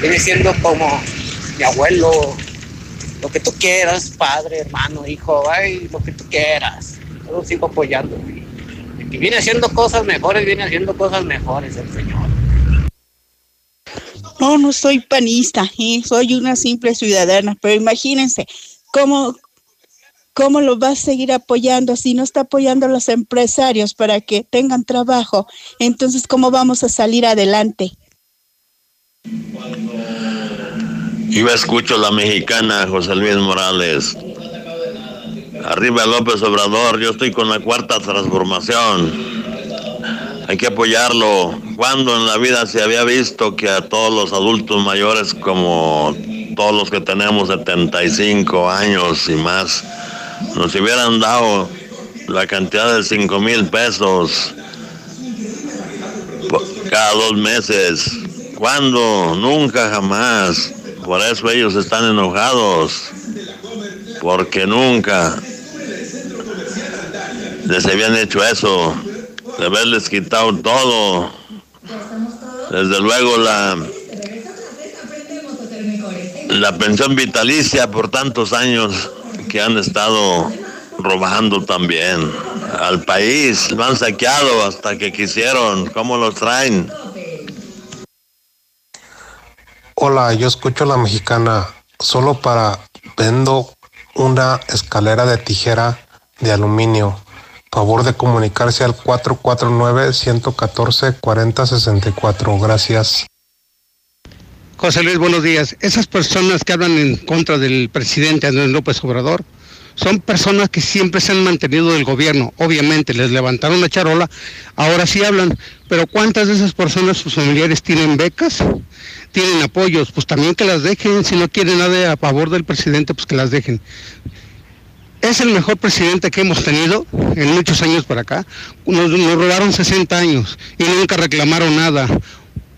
Viene siendo como mi abuelo, lo que tú quieras, padre, hermano, hijo, ay, lo que tú quieras. Yo sigo apoyando. Y viene haciendo cosas mejores, viene haciendo cosas mejores el señor. No, no soy panista, ¿eh? soy una simple ciudadana, pero imagínense cómo, cómo lo va a seguir apoyando si no está apoyando a los empresarios para que tengan trabajo. Entonces, ¿cómo vamos a salir adelante? Yo escucho la mexicana José Luis Morales. Arriba López Obrador, yo estoy con la cuarta transformación. Hay que apoyarlo. Cuando en la vida se había visto que a todos los adultos mayores, como todos los que tenemos 75 años y más, nos hubieran dado la cantidad de 5 mil pesos cada dos meses? ¿Cuándo? Nunca, jamás. Por eso ellos están enojados. Porque nunca les habían hecho eso, de haberles quitado todo. Desde luego la, la pensión vitalicia por tantos años que han estado robando también al país. Lo han saqueado hasta que quisieron. ¿Cómo los traen? Hola, yo escucho la mexicana solo para vendo una escalera de tijera de aluminio. Favor de comunicarse al 449-114-4064. Gracias. José Luis, buenos días. Esas personas que hablan en contra del presidente Andrés López Obrador son personas que siempre se han mantenido del gobierno. Obviamente les levantaron la charola, ahora sí hablan. Pero ¿cuántas de esas personas, sus familiares, tienen becas? ¿Tienen apoyos? Pues también que las dejen. Si no quieren nada a favor del presidente, pues que las dejen. Es el mejor presidente que hemos tenido en muchos años para acá. Nos, nos robaron 60 años y nunca reclamaron nada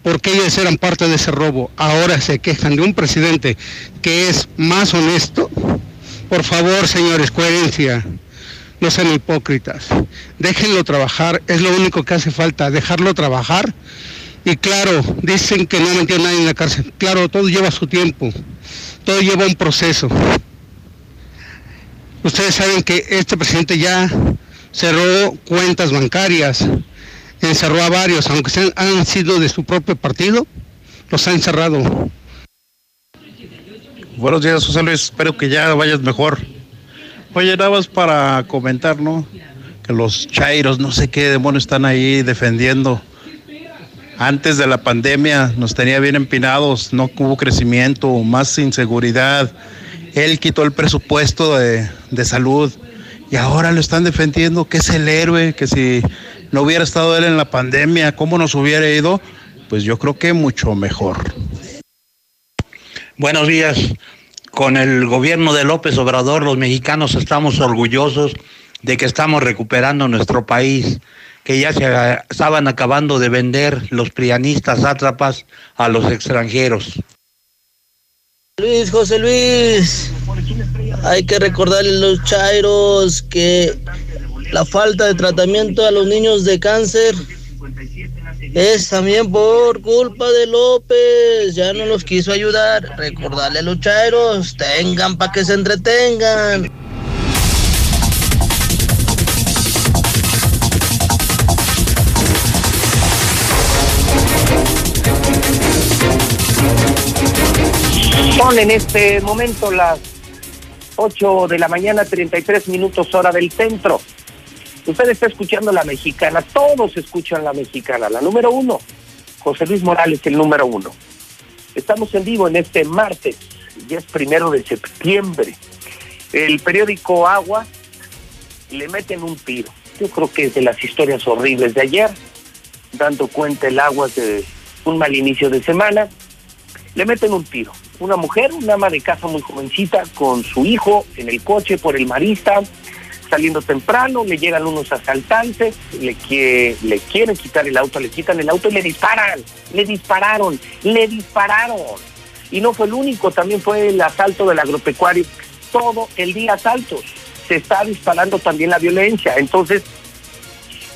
porque ellos eran parte de ese robo. Ahora se quejan de un presidente que es más honesto. Por favor, señores, coherencia. No sean hipócritas. Déjenlo trabajar. Es lo único que hace falta, dejarlo trabajar. Y claro, dicen que no metió nadie en la cárcel. Claro, todo lleva su tiempo. Todo lleva un proceso. Ustedes saben que este presidente ya cerró cuentas bancarias, encerró a varios, aunque sean, han sido de su propio partido, los ha encerrado. Buenos días, José Luis. Espero que ya vayas mejor. Oye, nada para comentar, ¿no? Que los chairos, no sé qué demonios están ahí defendiendo. Antes de la pandemia nos tenía bien empinados, no hubo crecimiento, más inseguridad. Él quitó el presupuesto de, de salud y ahora lo están defendiendo, que es el héroe, que si no hubiera estado él en la pandemia, ¿cómo nos hubiera ido? Pues yo creo que mucho mejor. Buenos días. Con el gobierno de López Obrador, los mexicanos estamos orgullosos de que estamos recuperando nuestro país, que ya se eh, estaban acabando de vender los prianistas sátrapas a los extranjeros. Luis, José Luis, hay que recordarle a los chairos que la falta de tratamiento a los niños de cáncer es también por culpa de López, ya no los quiso ayudar. Recordarle a los chairos, tengan para que se entretengan. Son en este momento las 8 de la mañana, 33 minutos hora del centro. Usted está escuchando la mexicana, todos escuchan la mexicana, la número uno. José Luis Morales, el número uno. Estamos en vivo en este martes, ya es primero de septiembre. El periódico Agua le meten un tiro. Yo creo que es de las historias horribles de ayer, dando cuenta el agua de un mal inicio de semana. Le meten un tiro. Una mujer, una ama de casa muy jovencita, con su hijo en el coche por el marista, saliendo temprano, le llegan unos asaltantes, le, que, le quieren quitar el auto, le quitan el auto y le disparan, le dispararon, le dispararon. Y no fue el único, también fue el asalto del agropecuario. Todo el día asaltos. Se está disparando también la violencia. Entonces,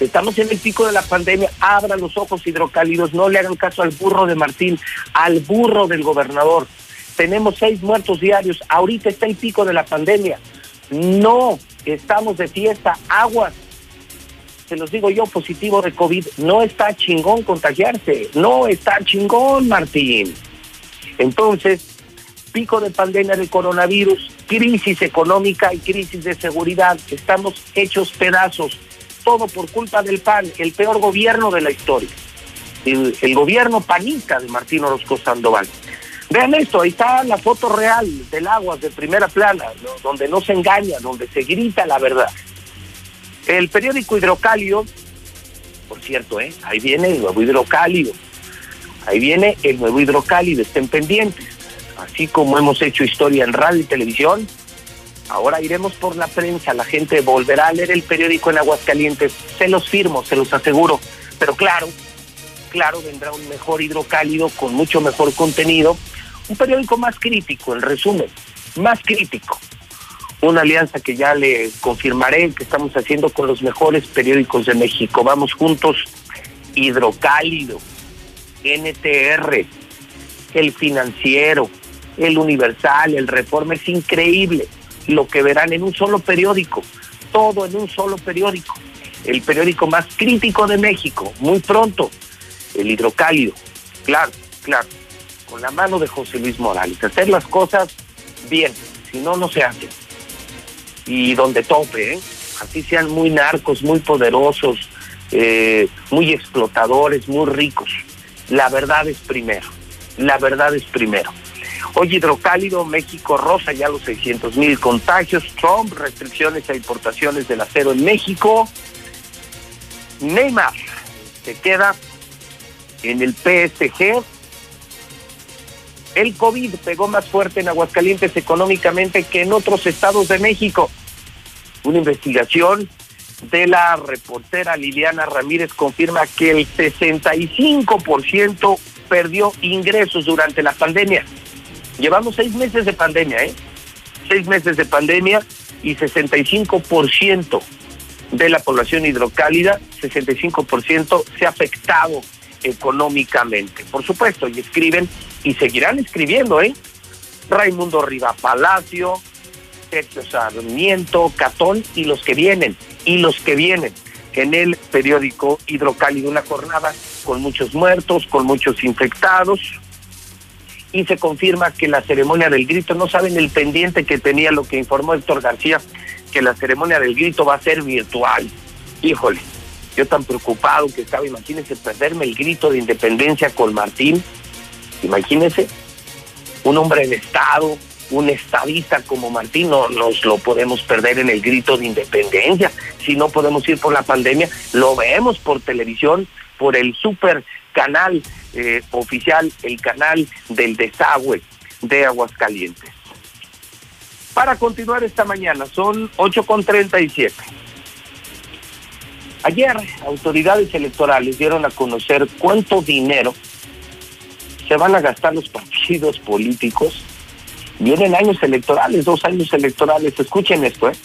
estamos en el pico de la pandemia, abran los ojos hidrocálidos, no le hagan caso al burro de Martín, al burro del gobernador. Tenemos seis muertos diarios, ahorita está el pico de la pandemia. No, estamos de fiesta, aguas. Se los digo yo, positivo de COVID, no está chingón contagiarse, no está chingón, Martín. Entonces, pico de pandemia del coronavirus, crisis económica y crisis de seguridad, estamos hechos pedazos, todo por culpa del PAN, el peor gobierno de la historia, el, el gobierno panista de Martín Orozco Sandoval. Vean esto, ahí está la foto real del agua de primera plana, donde no se engaña, donde se grita la verdad. El periódico Hidrocálido, por cierto, ¿eh? ahí viene el nuevo Hidrocálido, ahí viene el nuevo Hidrocálido, estén pendientes. Así como hemos hecho historia en radio y televisión, ahora iremos por la prensa, la gente volverá a leer el periódico en Aguascalientes, se los firmo, se los aseguro, pero claro, claro, vendrá un mejor hidrocálido con mucho mejor contenido, un periódico más crítico, en resumen, más crítico. Una alianza que ya le confirmaré que estamos haciendo con los mejores periódicos de México. Vamos juntos, hidrocálido, NTR, el financiero, el universal, el reforma. Es increíble lo que verán en un solo periódico, todo en un solo periódico. El periódico más crítico de México, muy pronto, el hidrocálido. Claro, claro, con la mano de José Luis Morales. Hacer las cosas bien, si no, no se hacen. Y donde tope, ¿eh? así sean muy narcos, muy poderosos, eh, muy explotadores, muy ricos. La verdad es primero, la verdad es primero. Hoy hidrocálido, México rosa ya los 600 mil contagios, Trump, restricciones a importaciones del acero en México. Neymar se queda en el PSG. El COVID pegó más fuerte en Aguascalientes económicamente que en otros estados de México. Una investigación de la reportera Liliana Ramírez confirma que el 65% perdió ingresos durante la pandemia. Llevamos seis meses de pandemia, ¿eh? Seis meses de pandemia y 65% de la población hidrocálida, 65% se ha afectado económicamente. Por supuesto, y escriben y seguirán escribiendo, ¿eh? Raimundo Riva Palacio, Sergio Sarmiento, Catón y los que vienen, y los que vienen en el periódico Hidrocálido, una jornada con muchos muertos, con muchos infectados, y se confirma que la ceremonia del grito, no saben el pendiente que tenía lo que informó Héctor García, que la ceremonia del grito va a ser virtual. Híjole, yo tan preocupado que estaba, imagínense perderme el grito de independencia con Martín, imagínense, un hombre de Estado, un estadista como Martín, no nos lo podemos perder en el grito de independencia. Si no podemos ir por la pandemia, lo vemos por televisión, por el super canal eh, oficial, el canal del desagüe de Aguascalientes. Para continuar esta mañana, son 8.37. Ayer, autoridades electorales dieron a conocer cuánto dinero se van a gastar los partidos políticos. Vienen años electorales, dos años electorales. Escuchen esto, ¿eh?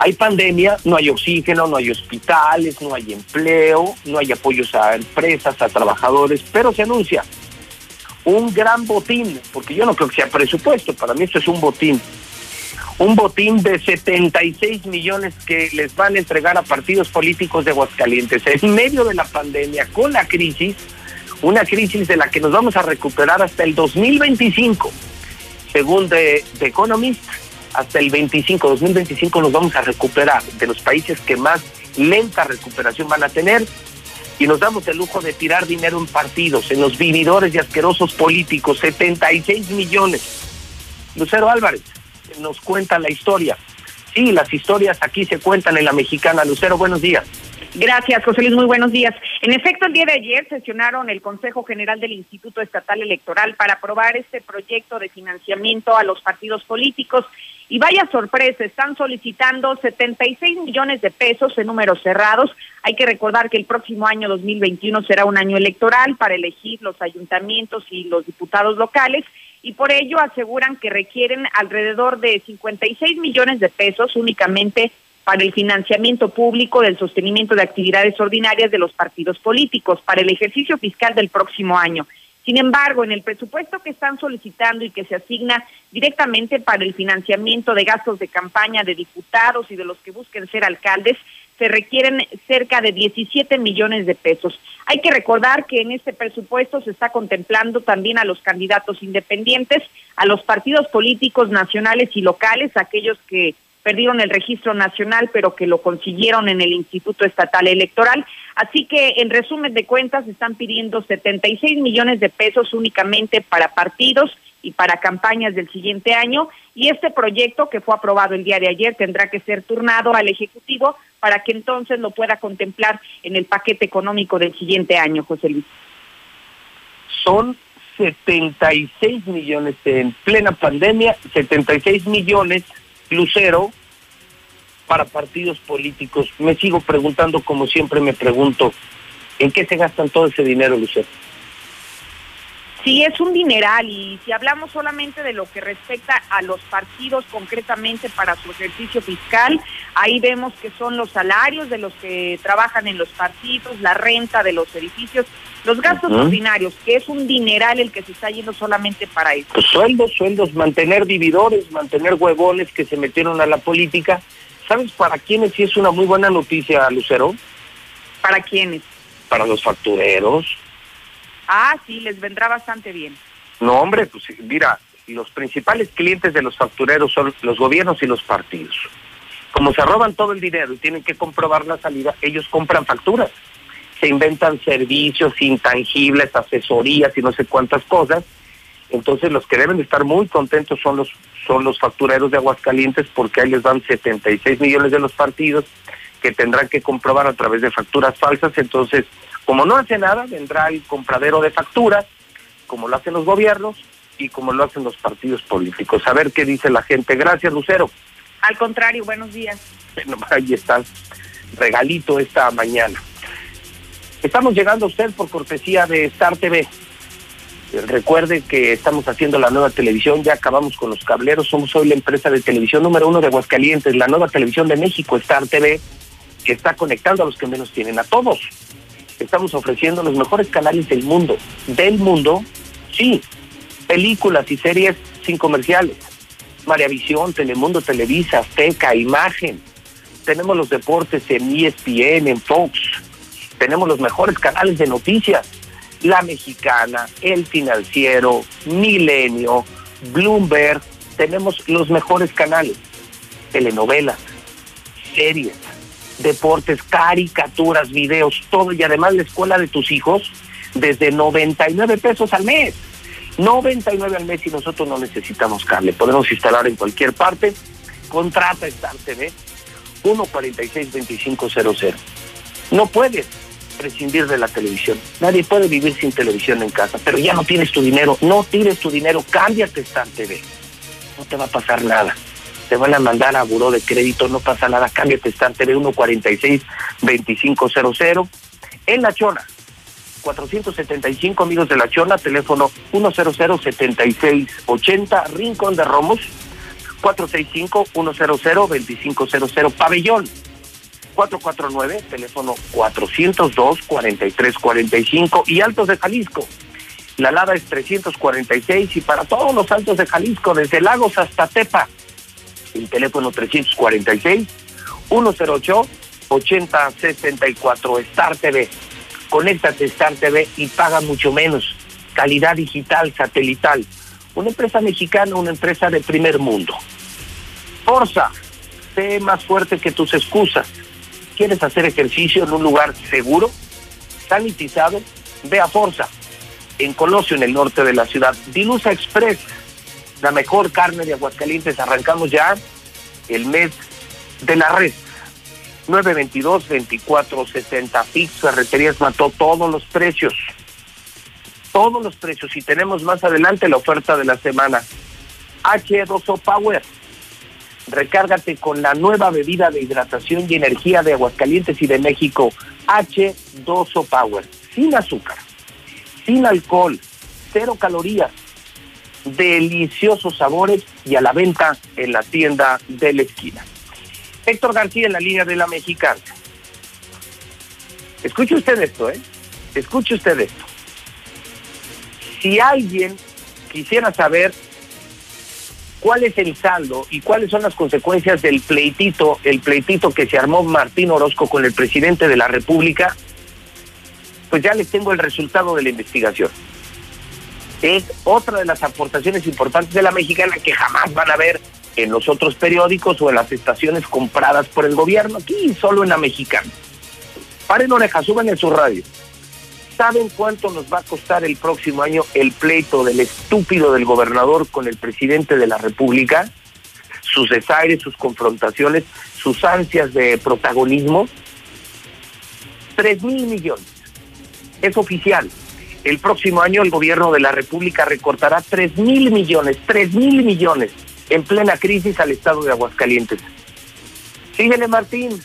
Hay pandemia, no hay oxígeno, no hay hospitales, no hay empleo, no hay apoyos a empresas, a trabajadores, pero se anuncia un gran botín, porque yo no creo que sea presupuesto, para mí esto es un botín. Un botín de 76 millones que les van a entregar a partidos políticos de Aguascalientes en medio de la pandemia, con la crisis, una crisis de la que nos vamos a recuperar hasta el 2025, según The, Economist hasta el 25, 2025 nos vamos a recuperar de los países que más lenta recuperación van a tener y nos damos el lujo de tirar dinero en partidos, en los vividores y asquerosos políticos, 76 millones. Lucero Álvarez nos cuenta la historia. Sí, las historias aquí se cuentan en la mexicana. Lucero, buenos días. Gracias, José Luis. Muy buenos días. En efecto, el día de ayer sesionaron el Consejo General del Instituto Estatal Electoral para aprobar este proyecto de financiamiento a los partidos políticos. Y vaya sorpresa, están solicitando 76 millones de pesos en números cerrados. Hay que recordar que el próximo año 2021 será un año electoral para elegir los ayuntamientos y los diputados locales y por ello aseguran que requieren alrededor de 56 millones de pesos únicamente para el financiamiento público del sostenimiento de actividades ordinarias de los partidos políticos para el ejercicio fiscal del próximo año. Sin embargo, en el presupuesto que están solicitando y que se asigna directamente para el financiamiento de gastos de campaña de diputados y de los que busquen ser alcaldes, se requieren cerca de 17 millones de pesos. Hay que recordar que en este presupuesto se está contemplando también a los candidatos independientes, a los partidos políticos nacionales y locales, aquellos que perdieron el registro nacional, pero que lo consiguieron en el Instituto Estatal Electoral. Así que, en resumen de cuentas, están pidiendo 76 millones de pesos únicamente para partidos y para campañas del siguiente año. Y este proyecto, que fue aprobado el día de ayer, tendrá que ser turnado al Ejecutivo para que entonces lo pueda contemplar en el paquete económico del siguiente año, José Luis. Son 76 millones en plena pandemia, 76 millones, Lucero, para partidos políticos. Me sigo preguntando, como siempre me pregunto, ¿en qué se gastan todo ese dinero, Lucero? Sí, es un dineral y si hablamos solamente de lo que respecta a los partidos concretamente para su ejercicio fiscal, ahí vemos que son los salarios de los que trabajan en los partidos, la renta de los edificios, los gastos ordinarios, que es un dineral el que se está yendo solamente para eso. Pues sueldos, sueldos, mantener vividores, mantener huevones que se metieron a la política. ¿Sabes para quiénes sí es una muy buena noticia, Lucero? ¿Para quiénes? Para los factureros. Ah, sí, les vendrá bastante bien. No, hombre, pues mira, los principales clientes de los factureros son los gobiernos y los partidos. Como se roban todo el dinero y tienen que comprobar la salida, ellos compran facturas. Se inventan servicios intangibles, asesorías y no sé cuántas cosas. Entonces los que deben de estar muy contentos son los son los factureros de Aguascalientes porque ahí les dan 76 millones de los partidos que tendrán que comprobar a través de facturas falsas. Entonces, como no hace nada, vendrá el compradero de facturas, como lo hacen los gobiernos y como lo hacen los partidos políticos. A ver qué dice la gente. Gracias, Lucero. Al contrario, buenos días. Bueno, (laughs) ahí está, regalito esta mañana. Estamos llegando a usted por cortesía de Star TV. Recuerde que estamos haciendo la nueva televisión, ya acabamos con los cableros, somos hoy la empresa de televisión número uno de Aguascalientes, la nueva televisión de México, Star TV, que está conectando a los que menos tienen, a todos. Estamos ofreciendo los mejores canales del mundo, del mundo, sí, películas y series sin comerciales. Maravisión, Telemundo, Televisa, Azteca, Imagen. Tenemos los deportes en ESPN, en Fox. Tenemos los mejores canales de noticias. La Mexicana, El Financiero, Milenio, Bloomberg. Tenemos los mejores canales. Telenovelas, series, deportes, caricaturas, videos, todo. Y además la escuela de tus hijos desde 99 pesos al mes. 99 al mes y nosotros no necesitamos cable. Podemos instalar en cualquier parte. Contrata Star TV 146-2500. No puedes prescindir de la televisión. Nadie puede vivir sin televisión en casa, pero ya no tienes tu dinero. No tires tu dinero, cámbiate Star TV. No te va a pasar nada. Te van a mandar a buró de crédito, no pasa nada. Cámbiate a Star TV 146-2500. En La Chona, 475 amigos de La Chona, teléfono 100-7680, Rincón de Romos, 465-100-2500, Pabellón, 449, teléfono 402-4345 y Altos de Jalisco. La Lada es 346 y para todos los Altos de Jalisco, desde Lagos hasta Tepa, el teléfono 346 108 8064 Star TV. Conéctate Star TV y paga mucho menos. Calidad digital satelital. Una empresa mexicana, una empresa de primer mundo. Forza, sé más fuerte que tus excusas. ¿Quieres hacer ejercicio en un lugar seguro, sanitizado? Ve a Forza, en Colosio, en el norte de la ciudad. Dilusa Express, la mejor carne de Aguascalientes. Arrancamos ya el mes de la red. 922-2460. Fix Ferreterías mató todos los precios. Todos los precios. Y tenemos más adelante la oferta de la semana. H2O Power. Recárgate con la nueva bebida de hidratación y energía de Aguascalientes y de México. H2O Power. Sin azúcar, sin alcohol, cero calorías, deliciosos sabores y a la venta en la tienda de la esquina. Héctor García en la línea de la mexicana. Escuche usted esto, ¿eh? Escuche usted esto. Si alguien quisiera saber cuál es el saldo y cuáles son las consecuencias del pleitito, el pleitito que se armó Martín Orozco con el presidente de la República, pues ya les tengo el resultado de la investigación. Es otra de las aportaciones importantes de la mexicana que jamás van a ver en los otros periódicos o en las estaciones compradas por el gobierno, aquí solo en la mexicana. Paren orejas, suben en su radio. ¿Saben cuánto nos va a costar el próximo año el pleito del estúpido del gobernador con el presidente de la República? Sus desaires, sus confrontaciones, sus ansias de protagonismo. Tres mil millones. Es oficial. El próximo año el gobierno de la República recortará tres mil millones, tres mil millones en plena crisis al estado de Aguascalientes. Síguele Martín,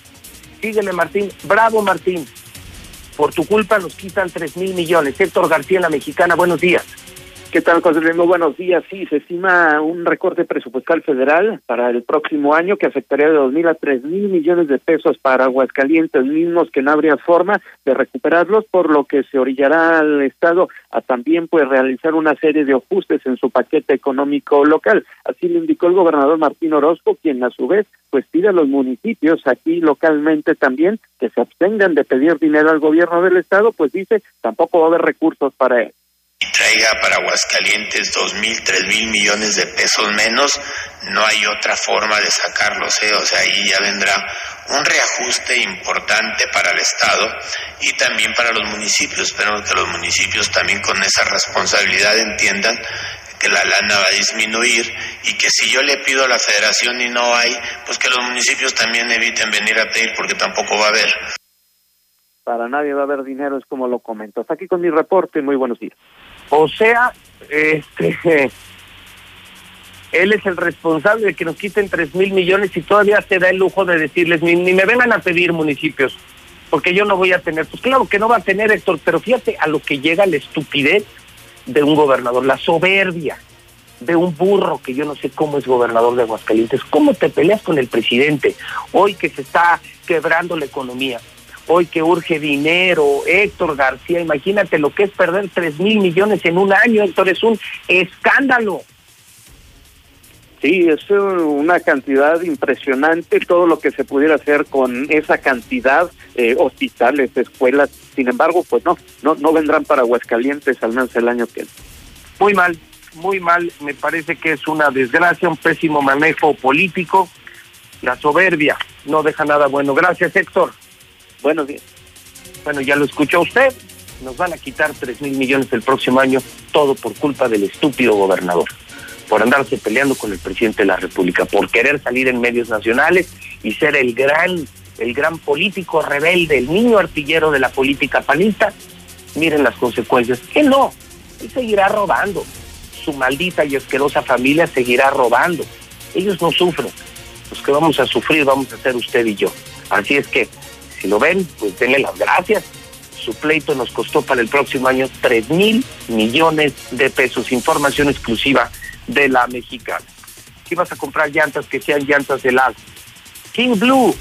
síguele Martín, bravo Martín. Por tu culpa nos quitan tres mil millones. Héctor García, la mexicana, buenos días. ¿Qué tal, José Luis? Buenos días. Sí, se estima un recorte presupuestal federal para el próximo año que afectaría de dos mil a tres mil millones de pesos para Aguascalientes, mismos que no habría forma de recuperarlos, por lo que se orillará al Estado a también pues realizar una serie de ajustes en su paquete económico local. Así lo indicó el gobernador Martín Orozco, quien a su vez pues pide a los municipios aquí localmente también que se abstengan de pedir dinero al gobierno del Estado, pues dice tampoco va a haber recursos para él. Traiga para Aguascalientes dos mil, tres mil millones de pesos menos, no hay otra forma de sacarlos, ¿eh? o sea, ahí ya vendrá un reajuste importante para el Estado y también para los municipios. Esperemos que los municipios también con esa responsabilidad entiendan que la lana va a disminuir y que si yo le pido a la federación y no hay, pues que los municipios también eviten venir a pedir porque tampoco va a haber. Para nadie va a haber dinero, es como lo comento. Hasta aquí con mi reporte. Muy buenos días. O sea, este, (laughs) él es el responsable de que nos quiten tres mil millones y todavía se da el lujo de decirles, ni, ni me vengan a pedir municipios, porque yo no voy a tener. Pues claro que no va a tener, Héctor, pero fíjate a lo que llega la estupidez de un gobernador, la soberbia de un burro que yo no sé cómo es gobernador de Aguascalientes. ¿Cómo te peleas con el presidente hoy que se está quebrando la economía? Hoy que urge dinero, Héctor García, imagínate lo que es perder tres mil millones en un año, Héctor, es un escándalo. Sí, es una cantidad impresionante todo lo que se pudiera hacer con esa cantidad, eh, hospitales, escuelas. Sin embargo, pues no, no, no vendrán para Aguascalientes al menos el año que viene. Muy mal, muy mal, me parece que es una desgracia, un pésimo manejo político, la soberbia no deja nada bueno. Gracias, Héctor. Buenos días. Bueno, ya lo escuchó usted, nos van a quitar tres mil millones el próximo año, todo por culpa del estúpido gobernador, por andarse peleando con el presidente de la República, por querer salir en medios nacionales y ser el gran, el gran político rebelde, el niño artillero de la política panista. Miren las consecuencias. Que no, él seguirá robando. Su maldita y asquerosa familia seguirá robando. Ellos no sufren. Los que vamos a sufrir vamos a ser usted y yo. Así es que, si lo ven, pues denle las gracias. Su pleito nos costó para el próximo año 3 mil millones de pesos. Información exclusiva de la mexicana. Si vas a comprar llantas que sean llantas de las King Blue,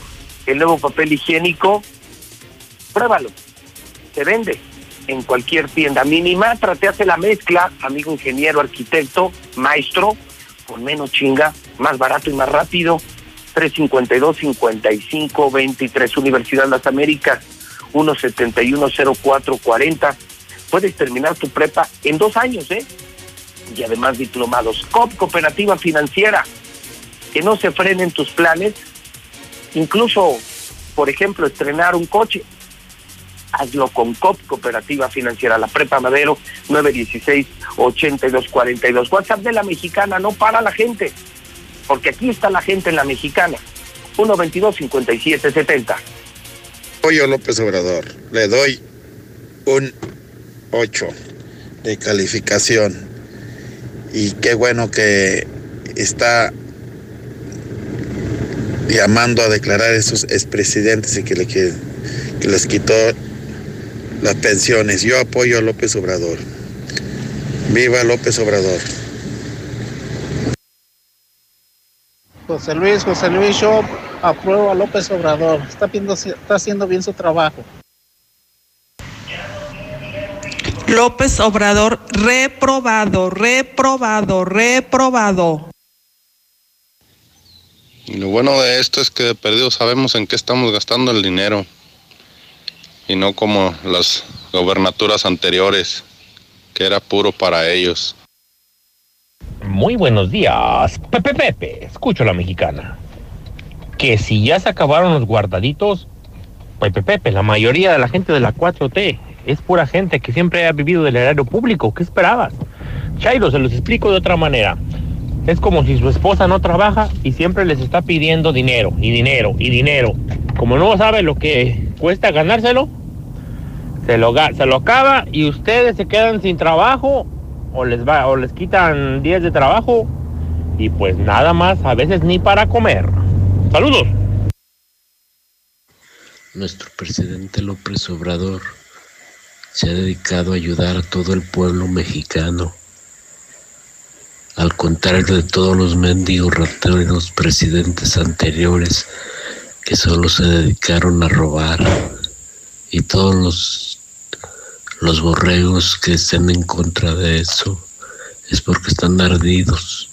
el nuevo papel higiénico, pruébalo. Se vende en cualquier tienda mínima. Te hace la mezcla, amigo ingeniero, arquitecto, maestro, con menos chinga, más barato y más rápido. 352-5523, Universidad las Américas, 171-0440. Puedes terminar tu prepa en dos años, ¿eh? Y además diplomados. COP, Cooperativa Financiera. Que no se frenen tus planes. Incluso, por ejemplo, estrenar un coche. Hazlo con COP, Cooperativa Financiera. La Prepa Madero, 916-8242. WhatsApp de la mexicana, no para la gente porque aquí está la gente en la mexicana. 122-5770. Pollo López Obrador, le doy un 8 de calificación. Y qué bueno que está llamando a declarar a esos expresidentes y que, que les quitó las pensiones. Yo apoyo a López Obrador. Viva López Obrador. José Luis, José Luis, yo apruebo a López Obrador. Está, viendo, está haciendo bien su trabajo. López Obrador, reprobado, reprobado, reprobado. Y lo bueno de esto es que de perdido sabemos en qué estamos gastando el dinero. Y no como las gobernaturas anteriores, que era puro para ellos. Muy buenos días. Pepe Pepe, escucho la mexicana. Que si ya se acabaron los guardaditos, Pepe Pepe, la mayoría de la gente de la 4T es pura gente que siempre ha vivido del erario público. ¿Qué esperabas? Chairo, se los explico de otra manera. Es como si su esposa no trabaja y siempre les está pidiendo dinero y dinero y dinero. Como no sabe lo que cuesta ganárselo, se lo, se lo acaba y ustedes se quedan sin trabajo o les va o les quitan días de trabajo y pues nada más, a veces ni para comer. Saludos. Nuestro presidente López Obrador se ha dedicado a ayudar a todo el pueblo mexicano. Al contrario de todos los mendigos rateros presidentes anteriores que solo se dedicaron a robar y todos los, los borregos que estén en contra de eso es porque están ardidos,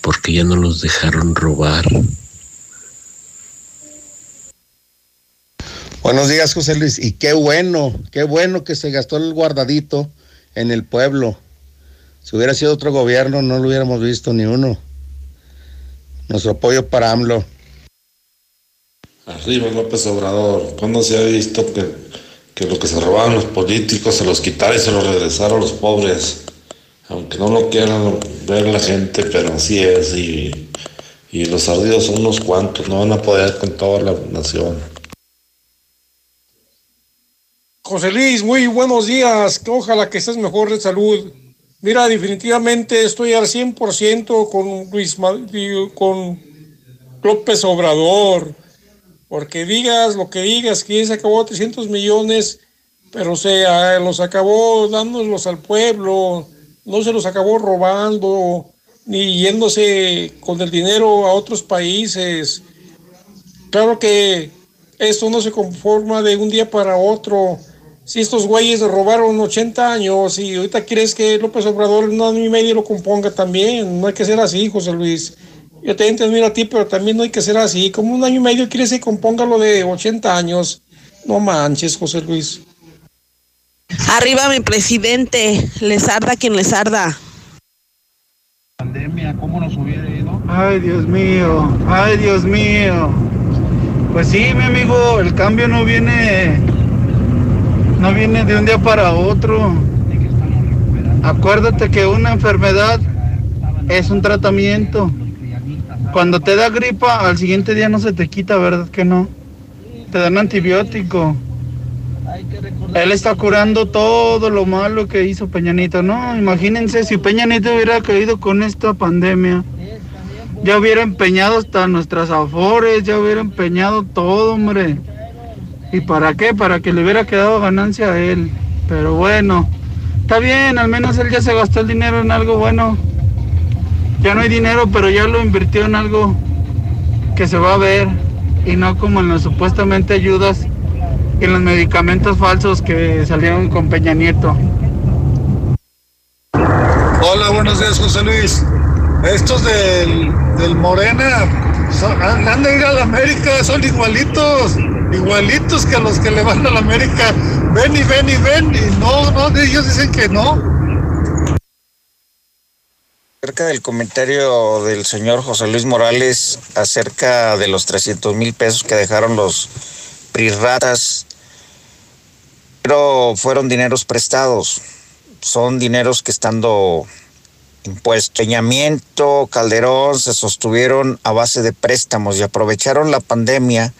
porque ya no los dejaron robar. Buenos días, José Luis. Y qué bueno, qué bueno que se gastó el guardadito en el pueblo. Si hubiera sido otro gobierno, no lo hubiéramos visto ni uno. Nuestro apoyo para AMLO. Arriba López Obrador. ¿Cuándo se ha visto que, que lo que se robaban los políticos se los quitara y se los regresara a los pobres? Aunque no lo quieran ver la gente, pero así es. Y, y los ardidos son unos cuantos, no van a poder con toda la nación. José Luis, muy buenos días. Ojalá que estés mejor de salud. Mira, definitivamente estoy al 100% con Luis con López Obrador. Porque digas lo que digas, que se acabó 300 millones, pero se los acabó dándolos al pueblo, no se los acabó robando, ni yéndose con el dinero a otros países. Claro que esto no se conforma de un día para otro. Si estos güeyes robaron 80 años y ahorita quieres que López Obrador en un año y medio lo componga también, no hay que ser así, José Luis. Yo te entiendo a ti, pero también no hay que ser así. Como un año y medio quieres que componga lo de 80 años. No manches, José Luis. Arriba mi presidente, les arda quien les arda. Ay, Dios mío, ay, Dios mío. Pues sí, mi amigo, el cambio no viene, no viene de un día para otro. Acuérdate que una enfermedad es un tratamiento. Cuando te da gripa, al siguiente día no se te quita, ¿verdad que no? Te dan antibiótico. Él está curando todo lo malo que hizo Peñanito. No, imagínense si Peñanito hubiera caído con esta pandemia. Ya hubiera empeñado hasta nuestras afores, ya hubiera empeñado todo, hombre. ¿Y para qué? Para que le hubiera quedado ganancia a él. Pero bueno, está bien, al menos él ya se gastó el dinero en algo bueno. Ya no hay dinero, pero ya lo invirtió en algo que se va a ver. Y no como en las supuestamente ayudas y en los medicamentos falsos que salieron con Peña Nieto. Hola, buenos días, José Luis. Estos del, del Morena son- han, de ir a la América, son igualitos, igualitos que los que le van a la América. Ven y ven y ven, y no, no, ellos dicen que no. Acerca del comentario del señor José Luis Morales acerca de los 300 mil pesos que dejaron los priratas, pero fueron dineros prestados, son dineros que estando impuestos. Peñamiento, Calderón se sostuvieron a base de préstamos y aprovecharon la pandemia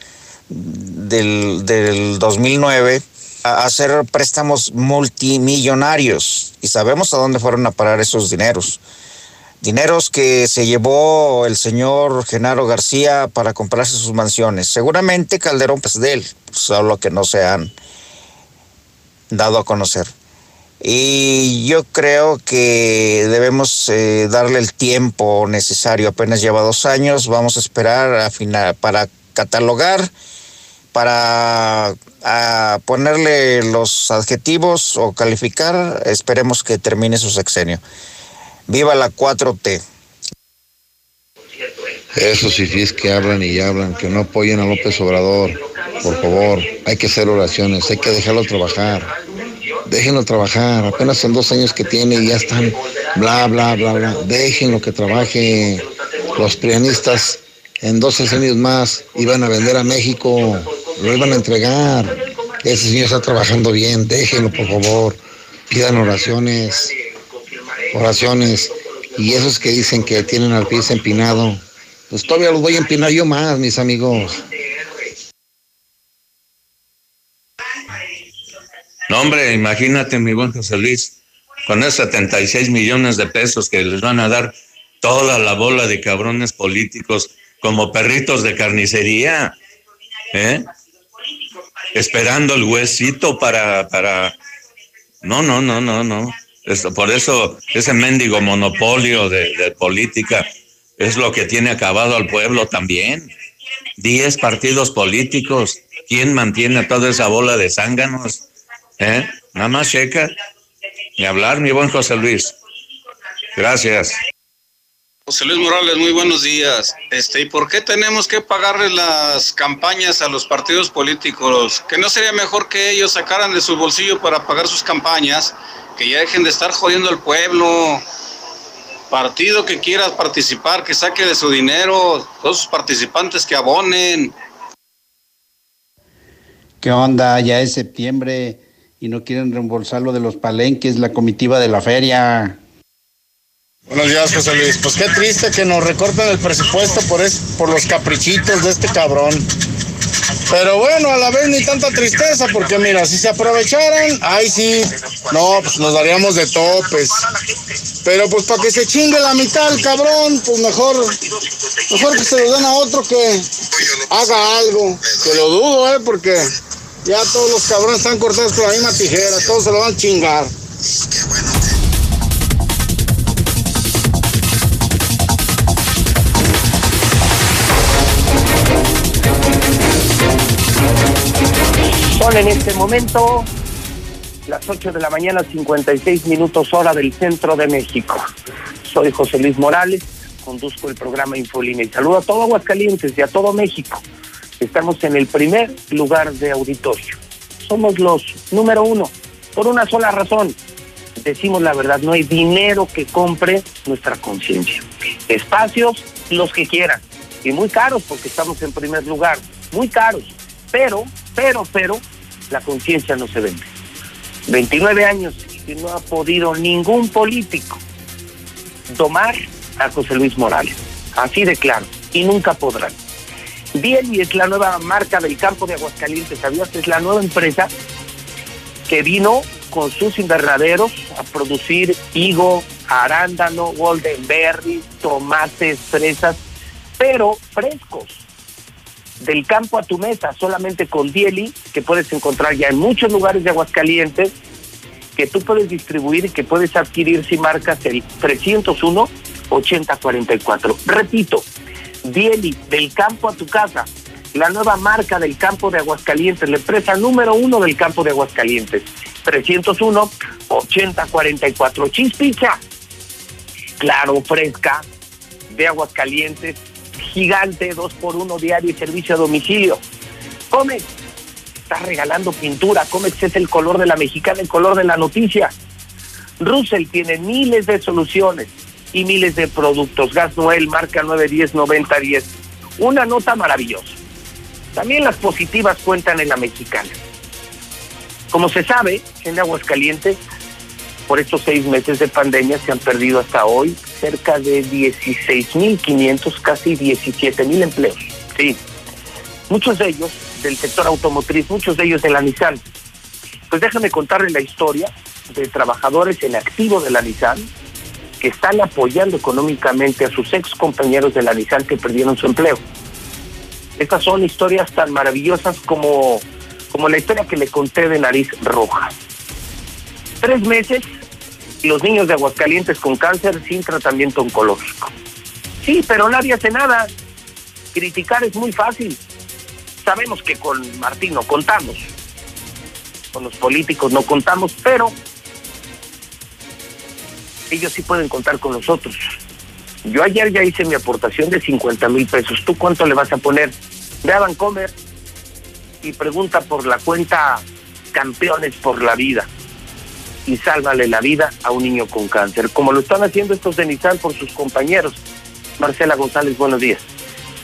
del, del 2009 a hacer préstamos multimillonarios y sabemos a dónde fueron a parar esos dineros. Dineros que se llevó el señor Genaro García para comprarse sus mansiones. Seguramente Calderón pues de él, solo que no se han dado a conocer. Y yo creo que debemos eh, darle el tiempo necesario. Apenas lleva dos años. Vamos a esperar final, para catalogar, para ponerle los adjetivos o calificar. Esperemos que termine su sexenio. Viva la 4T. Esos fifís que hablan y hablan, que no apoyen a López Obrador, por favor, hay que hacer oraciones, hay que dejarlo trabajar. déjenlo trabajar, apenas son dos años que tiene y ya están bla, bla, bla, bla, déjenlo que trabaje. Los prianistas en 12 años más iban a vender a México, lo iban a entregar. Ese señor está trabajando bien, déjenlo por favor, pidan oraciones, oraciones. Y esos que dicen que tienen al pie empinado, pues todavía los voy a empinar yo más, mis amigos. No, hombre, imagínate, mi buen José Luis, con esos 76 millones de pesos que les van a dar toda la bola de cabrones políticos como perritos de carnicería, ¿eh? Esperando el huesito para, para... No, no, no, no, no. Esto, por eso ese mendigo monopolio de, política es lo que tiene acabado al pueblo también. Diez partidos políticos. ¿Quién mantiene toda esa bola de zánganos? ¿Eh? Nada más checa. Ni hablar, mi buen José Luis. Gracias. José Luis Morales, muy buenos días. Este, ¿y por qué tenemos que pagarle las campañas a los partidos políticos? ¿Que no sería mejor que ellos sacaran de su bolsillo para pagar sus campañas? Que ya dejen de estar jodiendo al pueblo. Partido que quiera participar, que saque de su dinero, todos sus participantes que abonen. ¿Qué onda? Ya es septiembre y no quieren reembolsar lo de los palenques, la comitiva de la feria. Buenos días, José Luis. Pues qué triste que nos recorten el presupuesto por, es, por los caprichitos de este cabrón. Pero bueno, a la vez ni tanta tristeza, porque mira, si se aprovecharan, ay sí, no, pues nos daríamos de topes. Pero pues para que se chingue la mitad el cabrón, pues mejor, mejor que se lo den a otro que haga algo. Que lo dudo, eh, porque ya todos los cabrones están cortados con la misma tijera, todos se lo van a chingar. En este momento las 8 de la mañana, 56 minutos hora del centro de México. Soy José Luis Morales, conduzco el programa Infolínea y saludo a todo Aguascalientes y a todo México. Estamos en el primer lugar de auditorio. Somos los número uno, por una sola razón. Decimos la verdad, no hay dinero que compre nuestra conciencia. Espacios, los que quieran. Y muy caros porque estamos en primer lugar. Muy caros. Pero, pero, pero, la conciencia no se vende. 29 años y no ha podido ningún político domar a José Luis Morales. Así de claro. Y nunca podrán. Bieli es la nueva marca del campo de Aguascalientes. ¿Sabías? Es la nueva empresa que vino con sus invernaderos a producir higo, arándano, golden berry, tomates, fresas, pero frescos. Del campo a tu mesa, solamente con Dieli, que puedes encontrar ya en muchos lugares de Aguascalientes, que tú puedes distribuir y que puedes adquirir si marcas el 301 8044. Repito, Dieli, del campo a tu casa, la nueva marca del campo de Aguascalientes, la empresa número uno del campo de Aguascalientes. 301 8044. Chispicha, claro, fresca, de Aguascalientes, gigante, dos por uno diario y servicio a domicilio. Comex, está regalando pintura. Comex es el color de la mexicana, el color de la noticia. Russell tiene miles de soluciones y miles de productos. Gas Noel, marca 910-9010. Una nota maravillosa. También las positivas cuentan en la mexicana. Como se sabe, en Aguascalientes, por estos seis meses de pandemia se han perdido hasta hoy cerca de 16.500, casi 17.000 empleos. Sí, muchos de ellos del sector automotriz, muchos de ellos de la Nissan. Pues déjame contarle la historia de trabajadores en activo de la Nissan que están apoyando económicamente a sus ex compañeros de la Nissan que perdieron su empleo. Estas son historias tan maravillosas como, como la historia que le conté de Nariz Roja. Tres meses los niños de Aguascalientes con cáncer sin tratamiento oncológico. Sí, pero nadie hace nada. Criticar es muy fácil. Sabemos que con Martín no contamos, con los políticos no contamos, pero ellos sí pueden contar con nosotros. Yo ayer ya hice mi aportación de 50 mil pesos. ¿Tú cuánto le vas a poner? Ve a Vancomer y pregunta por la cuenta Campeones por la Vida. Y sálvale la vida a un niño con cáncer, como lo están haciendo estos de Nissan por sus compañeros. Marcela González, buenos días.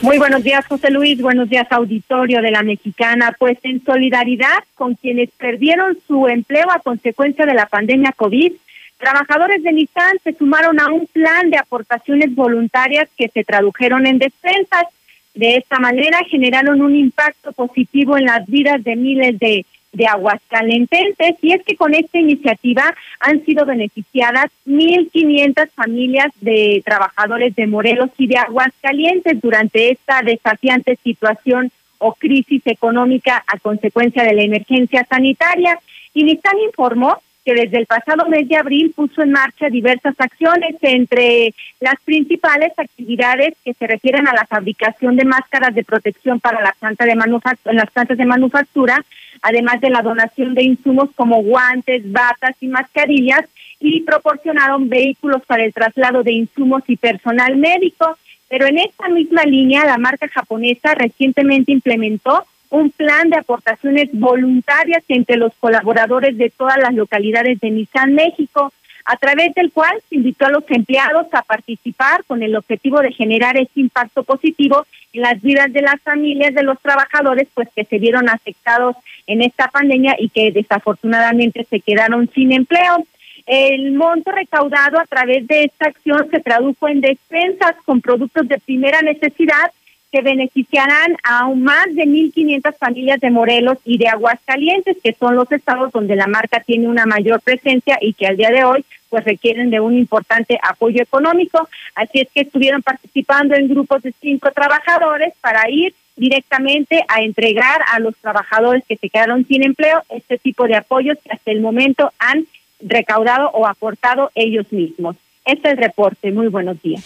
Muy buenos días, José Luis. Buenos días, auditorio de la Mexicana. Pues en solidaridad con quienes perdieron su empleo a consecuencia de la pandemia COVID, trabajadores de Nissan se sumaron a un plan de aportaciones voluntarias que se tradujeron en despensas. De esta manera generaron un impacto positivo en las vidas de miles de de Aguascalentenses y es que con esta iniciativa han sido beneficiadas 1.500 familias de trabajadores de Morelos y de Aguascalientes durante esta desafiante situación o crisis económica a consecuencia de la emergencia sanitaria. Y Nissan informó que desde el pasado mes de abril puso en marcha diversas acciones, entre las principales actividades que se refieren a la fabricación de máscaras de protección para la planta de las plantas de manufactura, además de la donación de insumos como guantes, batas y mascarillas, y proporcionaron vehículos para el traslado de insumos y personal médico. Pero en esta misma línea, la marca japonesa recientemente implementó un plan de aportaciones voluntarias entre los colaboradores de todas las localidades de Nissan México, a través del cual se invitó a los empleados a participar con el objetivo de generar ese impacto positivo en las vidas de las familias de los trabajadores, pues que se vieron afectados en esta pandemia y que desafortunadamente se quedaron sin empleo. El monto recaudado a través de esta acción se tradujo en despensas con productos de primera necesidad que beneficiarán a aún más de 1.500 familias de Morelos y de Aguascalientes, que son los estados donde la marca tiene una mayor presencia y que al día de hoy pues requieren de un importante apoyo económico. Así es que estuvieron participando en grupos de cinco trabajadores para ir directamente a entregar a los trabajadores que se quedaron sin empleo este tipo de apoyos que hasta el momento han recaudado o aportado ellos mismos. Este es el reporte. Muy buenos días.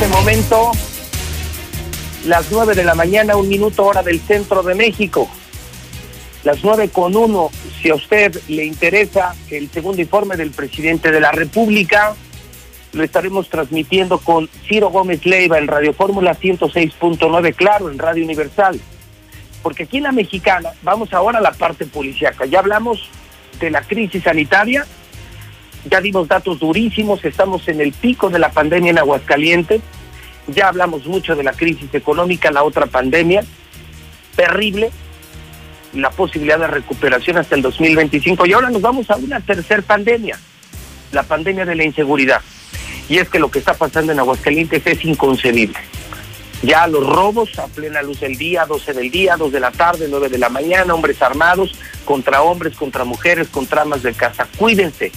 Este momento las nueve de la mañana, un minuto hora del centro de México. Las nueve con uno, si a usted le interesa el segundo informe del presidente de la República, lo estaremos transmitiendo con Ciro Gómez Leiva en Radio Fórmula 106.9, claro, en Radio Universal. Porque aquí en la mexicana, vamos ahora a la parte policíaca. Ya hablamos de la crisis sanitaria, ya dimos datos durísimos, estamos en el pico de la pandemia en Aguascalientes, ya hablamos mucho de la crisis económica, la otra pandemia, terrible, la posibilidad de recuperación hasta el 2025 y ahora nos vamos a una tercera pandemia, la pandemia de la inseguridad. Y es que lo que está pasando en Aguascalientes es inconcebible. Ya los robos a plena luz del día, 12 del día, 2 de la tarde, 9 de la mañana, hombres armados contra hombres, contra mujeres, contra amas de casa. Cuídense,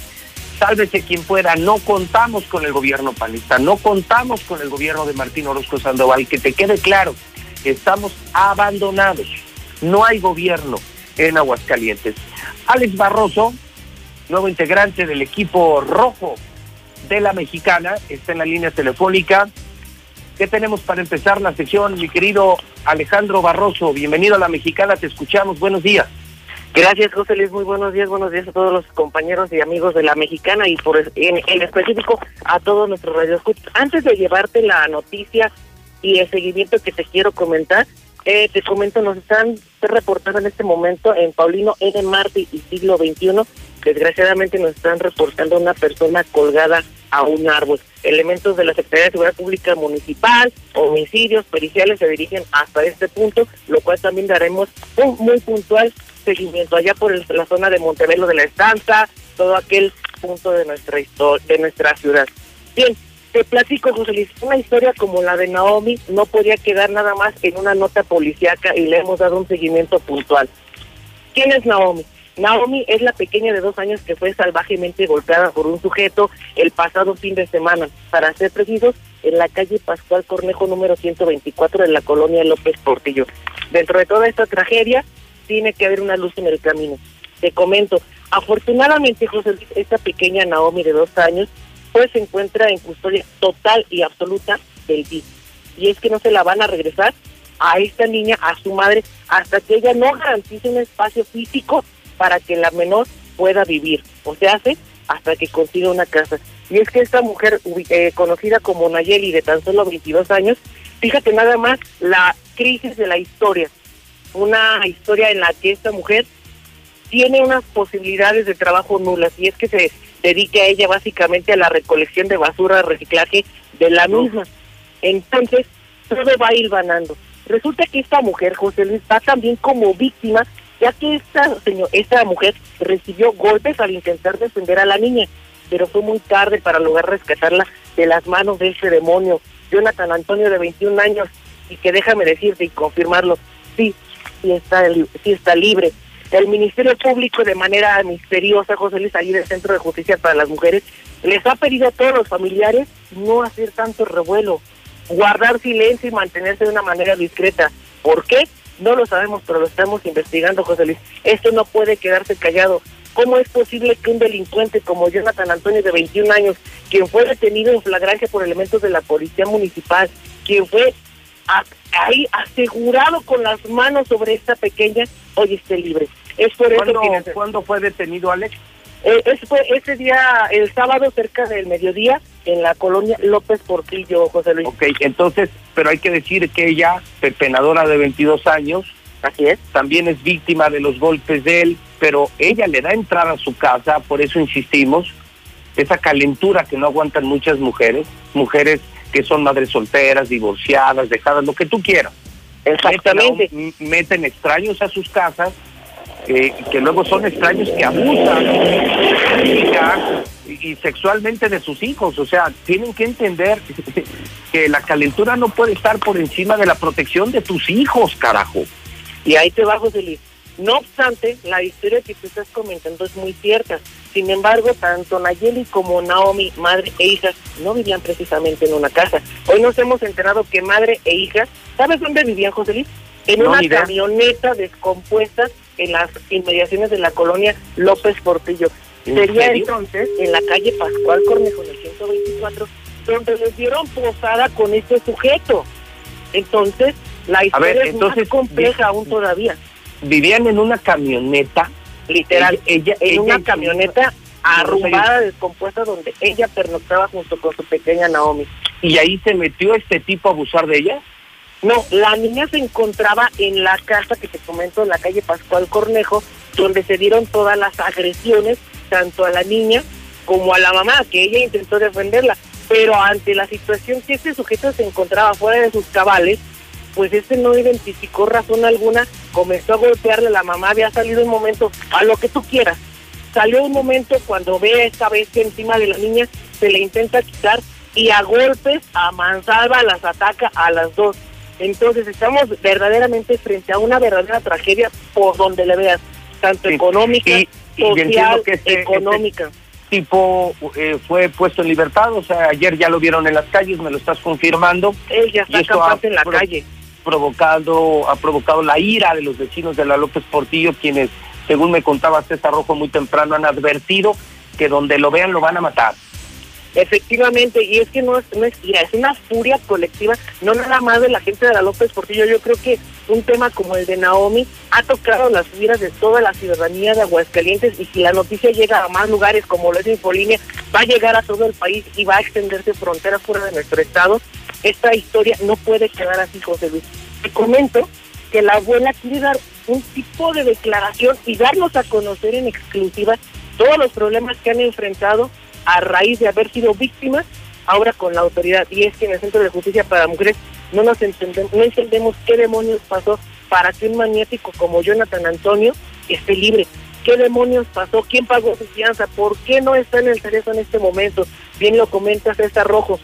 sálvese quien pueda, no contamos con el gobierno panista, no contamos con el gobierno de Martín Orozco Sandoval, que te quede claro, estamos abandonados, no hay gobierno en Aguascalientes. Alex Barroso, nuevo integrante del equipo rojo de la mexicana, está en la línea telefónica. ¿Qué tenemos para empezar la sección, mi querido Alejandro Barroso? Bienvenido a la mexicana, te escuchamos, buenos días. Gracias, José Luis. Muy buenos días. Buenos días a todos los compañeros y amigos de la Mexicana y por en, específico a todos nuestros radioescuchos. Antes de llevarte la noticia y el seguimiento que te quiero comentar, eh, te comento, nos están reportando en este momento en Paulino N. Marte y siglo XXI. Desgraciadamente nos están reportando una persona colgada a un árbol. Elementos de la Secretaría de Seguridad Pública Municipal, homicidios, periciales se dirigen hasta este punto, lo cual también daremos un muy puntual seguimiento allá por la zona de Montevelo de la Estanza, todo aquel punto de nuestra historia, de nuestra ciudad. Bien, te platico, José Luis, una historia como la de Naomi no podía quedar nada más en una nota policíaca y le hemos dado un seguimiento puntual. ¿Quién es Naomi? Naomi es la pequeña de dos años que fue salvajemente golpeada por un sujeto el pasado fin de semana, para ser precisos, en la calle Pascual Cornejo número 124 de la colonia López Portillo. Dentro de toda esta tragedia, tiene que haber una luz en el camino. Te comento, afortunadamente, José esta pequeña Naomi de dos años, pues se encuentra en custodia total y absoluta del DIF. Y es que no se la van a regresar a esta niña, a su madre, hasta que ella no garantice un espacio físico para que la menor pueda vivir. O se hace hasta que consiga una casa. Y es que esta mujer, eh, conocida como Nayeli, de tan solo 22 años, fíjate nada más la crisis de la historia. Una historia en la que esta mujer tiene unas posibilidades de trabajo nulas y es que se dedica a ella básicamente a la recolección de basura, reciclaje de la misma. Entonces, todo va hilvanando. Resulta que esta mujer, José Luis, va también como víctima, ya que esta, señor, esta mujer recibió golpes al intentar defender a la niña, pero fue muy tarde para lograr rescatarla de las manos de ese demonio, Jonathan Antonio de 21 años, y que déjame decirte y confirmarlo, sí, sí está libre. El Ministerio Público, de manera misteriosa, José Luis, allí del Centro de Justicia para las Mujeres, les ha pedido a todos los familiares no hacer tanto revuelo, guardar silencio y mantenerse de una manera discreta. ¿Por qué? No lo sabemos, pero lo estamos investigando, José Luis. Esto no puede quedarse callado. ¿Cómo es posible que un delincuente como Jonathan Antonio, de 21 años, quien fue detenido en flagrancia por elementos de la policía municipal, quien fue ahí asegurado con las manos sobre esta pequeña, hoy esté libre? Es por eso ¿Cuándo, que... ¿Cuándo fue detenido Alex? Eh, ese fue ese día, el sábado, cerca del mediodía, en la colonia López Portillo, José Luis. Ok, entonces, pero hay que decir que ella, penadora de 22 años, así es, también es víctima de los golpes de él, pero ella le da entrada a su casa, por eso insistimos, esa calentura que no aguantan muchas mujeres, mujeres que son madres solteras, divorciadas, dejadas, lo que tú quieras. Exactamente. Meten, a un- meten extraños a sus casas, eh, que luego son extraños que abusan y, y sexualmente de sus hijos. O sea, tienen que entender (laughs) que la calentura no puede estar por encima de la protección de tus hijos, carajo. Y ahí te va, José Luis. No obstante, la historia que tú estás comentando es muy cierta. Sin embargo, tanto Nayeli como Naomi, madre e hijas, no vivían precisamente en una casa. Hoy nos hemos enterado que madre e hijas, ¿sabes dónde vivían, José Luis? En No, una camioneta descompuesta en las inmediaciones de la colonia López Portillo. ¿En Sería serio? entonces en la calle Pascual Cornejo, en el 124, donde les dieron posada con este sujeto. Entonces, la historia ver, es más compleja aún todavía. Vivían en una camioneta. Literal, ella, en ella- una camioneta arrumbada, descompuesta, donde ella pernoctaba junto con su pequeña Naomi. ¿Y ahí se metió este tipo a abusar de ella? No, la niña se encontraba en la casa que te comento, en la calle Pascual Cornejo, donde se dieron todas las agresiones, tanto a la niña como a la mamá, que ella intentó defenderla. Pero ante la situación que este sujeto se encontraba fuera de sus cabales, pues este no identificó razón alguna, comenzó a golpearle, la mamá había salido un momento, a lo que tú quieras. Salió un momento cuando ve a esta bestia encima de la niña, se le intenta quitar y a golpes, a mansalva las ataca a las dos. Entonces estamos verdaderamente frente a una verdadera tragedia por donde le veas, tanto económica, y social, que este- económica. Tipo eh, fue puesto en libertad, o sea, ayer ya lo vieron en las calles, me lo estás confirmando. Él ya está en la calle. Provocado, ha provocado la ira de los vecinos de la López Portillo, quienes, según me contaba César Rojo muy temprano, han advertido que donde lo vean lo van a matar. Efectivamente, y es que no es, no es ira, es una furia colectiva, no nada más de la gente de la López Portillo. Yo creo que un tema como el de Naomi ha tocado las vidas de toda la ciudadanía de Aguascalientes y si la noticia llega a más lugares como lo es Infolínea, va a llegar a todo el país y va a extenderse fronteras fuera de nuestro estado. Esta historia no puede quedar así, José Luis. Te comento que la abuela quiere dar un tipo de declaración y darnos a conocer en exclusiva todos los problemas que han enfrentado a raíz de haber sido víctimas ahora con la autoridad. Y es que en el Centro de Justicia para Mujeres no nos entendemos, no entendemos qué demonios pasó para que un maniático como Jonathan Antonio esté libre. ¿Qué demonios pasó? ¿Quién pagó su fianza? ¿Por qué no está en el cerezo en este momento? Bien lo comenta César Rojo.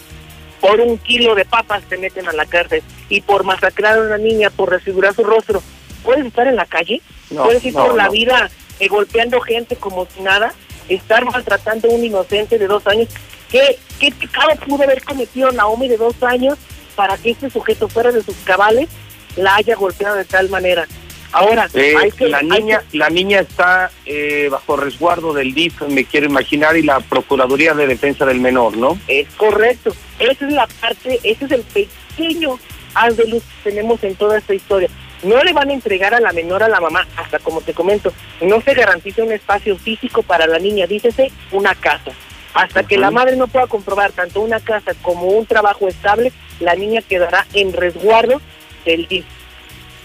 Por un kilo de papas te meten a la cárcel y por masacrar a una niña, por desfigurar su rostro. ¿Puedes estar en la calle? No, ¿Puedes ir no, por la no. vida eh, golpeando gente como si nada? ¿Estar maltratando a un inocente de dos años? ¿Qué, ¿Qué pecado pudo haber cometido Naomi de dos años para que este sujeto fuera de sus cabales la haya golpeado de tal manera? Ahora, Eh, hay que, la hay niña la niña está eh, bajo resguardo del DIF, me quiero imaginar, y la Procuraduría de Defensa del Menor, ¿no? Es correcto. Esa es la parte, ese es el pequeño haz de luz que tenemos en toda esta historia. No le van a entregar a la menor a la mamá, hasta como te comento, no se garantiza un espacio físico para la niña, dícese una casa. Hasta que la madre no pueda comprobar tanto una casa como un trabajo estable, la niña quedará en resguardo del DIF.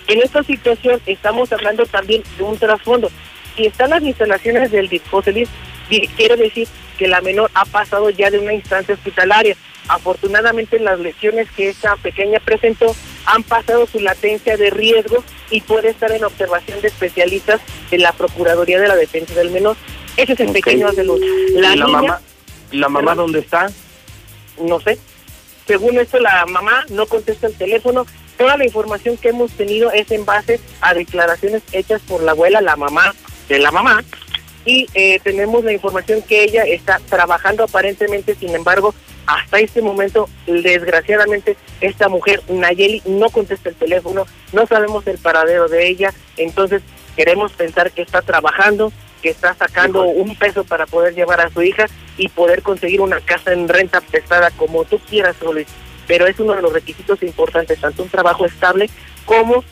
En esta situación estamos hablando también de un trasfondo. Si están las instalaciones del DIF, José Luis, di- quiere decir que la menor ha pasado ya de una instancia hospitalaria. Afortunadamente las lesiones que esta pequeña presentó han pasado su latencia de riesgo y puede estar en observación de especialistas de la Procuraduría de la Defensa del Menor. Ese es el Ok. pequeño de luz. La, ¿Y la niña, mamá, la mamá Perdón. dónde está? no sé. Según esto, la mamá no contesta el teléfono. Toda la información que hemos tenido es en base a declaraciones hechas por la abuela, la mamá de la mamá. Y eh, tenemos la información que ella está trabajando aparentemente, sin embargo, hasta este momento, desgraciadamente, esta mujer, Nayeli, no contesta el teléfono, no sabemos el paradero de ella, entonces queremos pensar que está trabajando, que está sacando un peso para poder llevar a su hija y poder conseguir una casa en renta prestada como tú quieras, Luis. Pero es uno de los requisitos importantes, tanto un trabajo estable como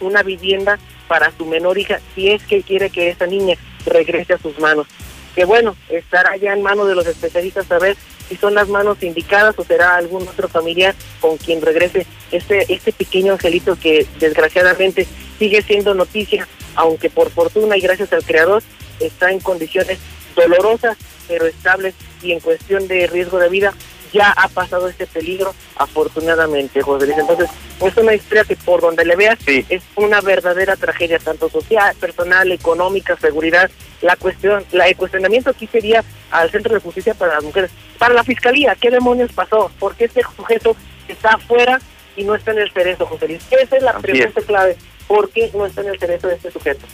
una vivienda para su menor hija, si es que quiere que esa niña regrese a sus manos. Que bueno, estará ya en manos de los especialistas saber si son las manos indicadas o será algún otro familiar con quien regrese este, este pequeño angelito que desgraciadamente sigue siendo noticia, aunque por fortuna y gracias al creador está en condiciones dolorosas pero estables y en cuestión de riesgo de vida ya ha pasado este peligro afortunadamente, José Luis. Entonces, es una historia que por donde le veas es una verdadera tragedia, tanto social, personal, económica, seguridad. La cuestión, la, el cuestionamiento aquí sería al Centro de Justicia para las Mujeres, para la Fiscalía, ¿qué demonios pasó? ¿Por qué este sujeto está afuera y no está en el cerezo, José Luis? Esa es la Así pregunta clave. ¿Por qué no está en el cerezo de este sujeto?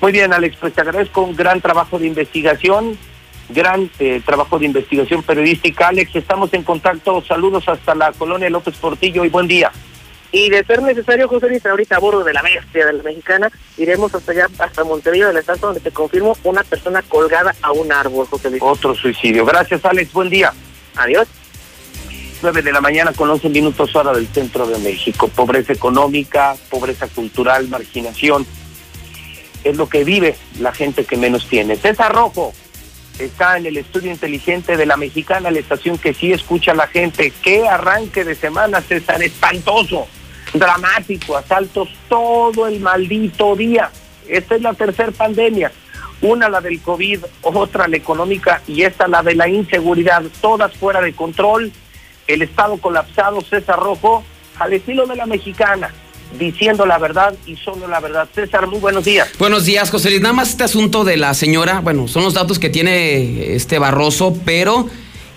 Muy bien, Alex, pues te agradezco un gran trabajo de investigación, gran eh, trabajo de investigación periodística. Alex, estamos en contacto. Saludos hasta la colonia López Portillo y buen día. Y de ser necesario, José Luis, ahorita a bordo de la bestia de la mexicana, iremos hasta allá, hasta Montevideo del Estado, donde te confirmo una persona colgada a un árbol, José Luis. Otro suicidio. Gracias, Alex. Buen día. Adiós. 9 de la mañana con 11 minutos hora del centro de México. Pobreza económica, pobreza cultural, marginación. Es lo que vive la gente que menos tiene. César Rojo está en el estudio inteligente de la mexicana, la estación que sí escucha a la gente. Qué arranque de semana, César, espantoso, dramático, asaltos todo el maldito día. Esta es la tercera pandemia. Una la del COVID, otra la económica y esta la de la inseguridad, todas fuera de control el Estado colapsado, César Rojo, al estilo de la mexicana, diciendo la verdad y solo la verdad. César, muy buenos días. Buenos días, José Luis. Nada más este asunto de la señora, bueno, son los datos que tiene este Barroso, pero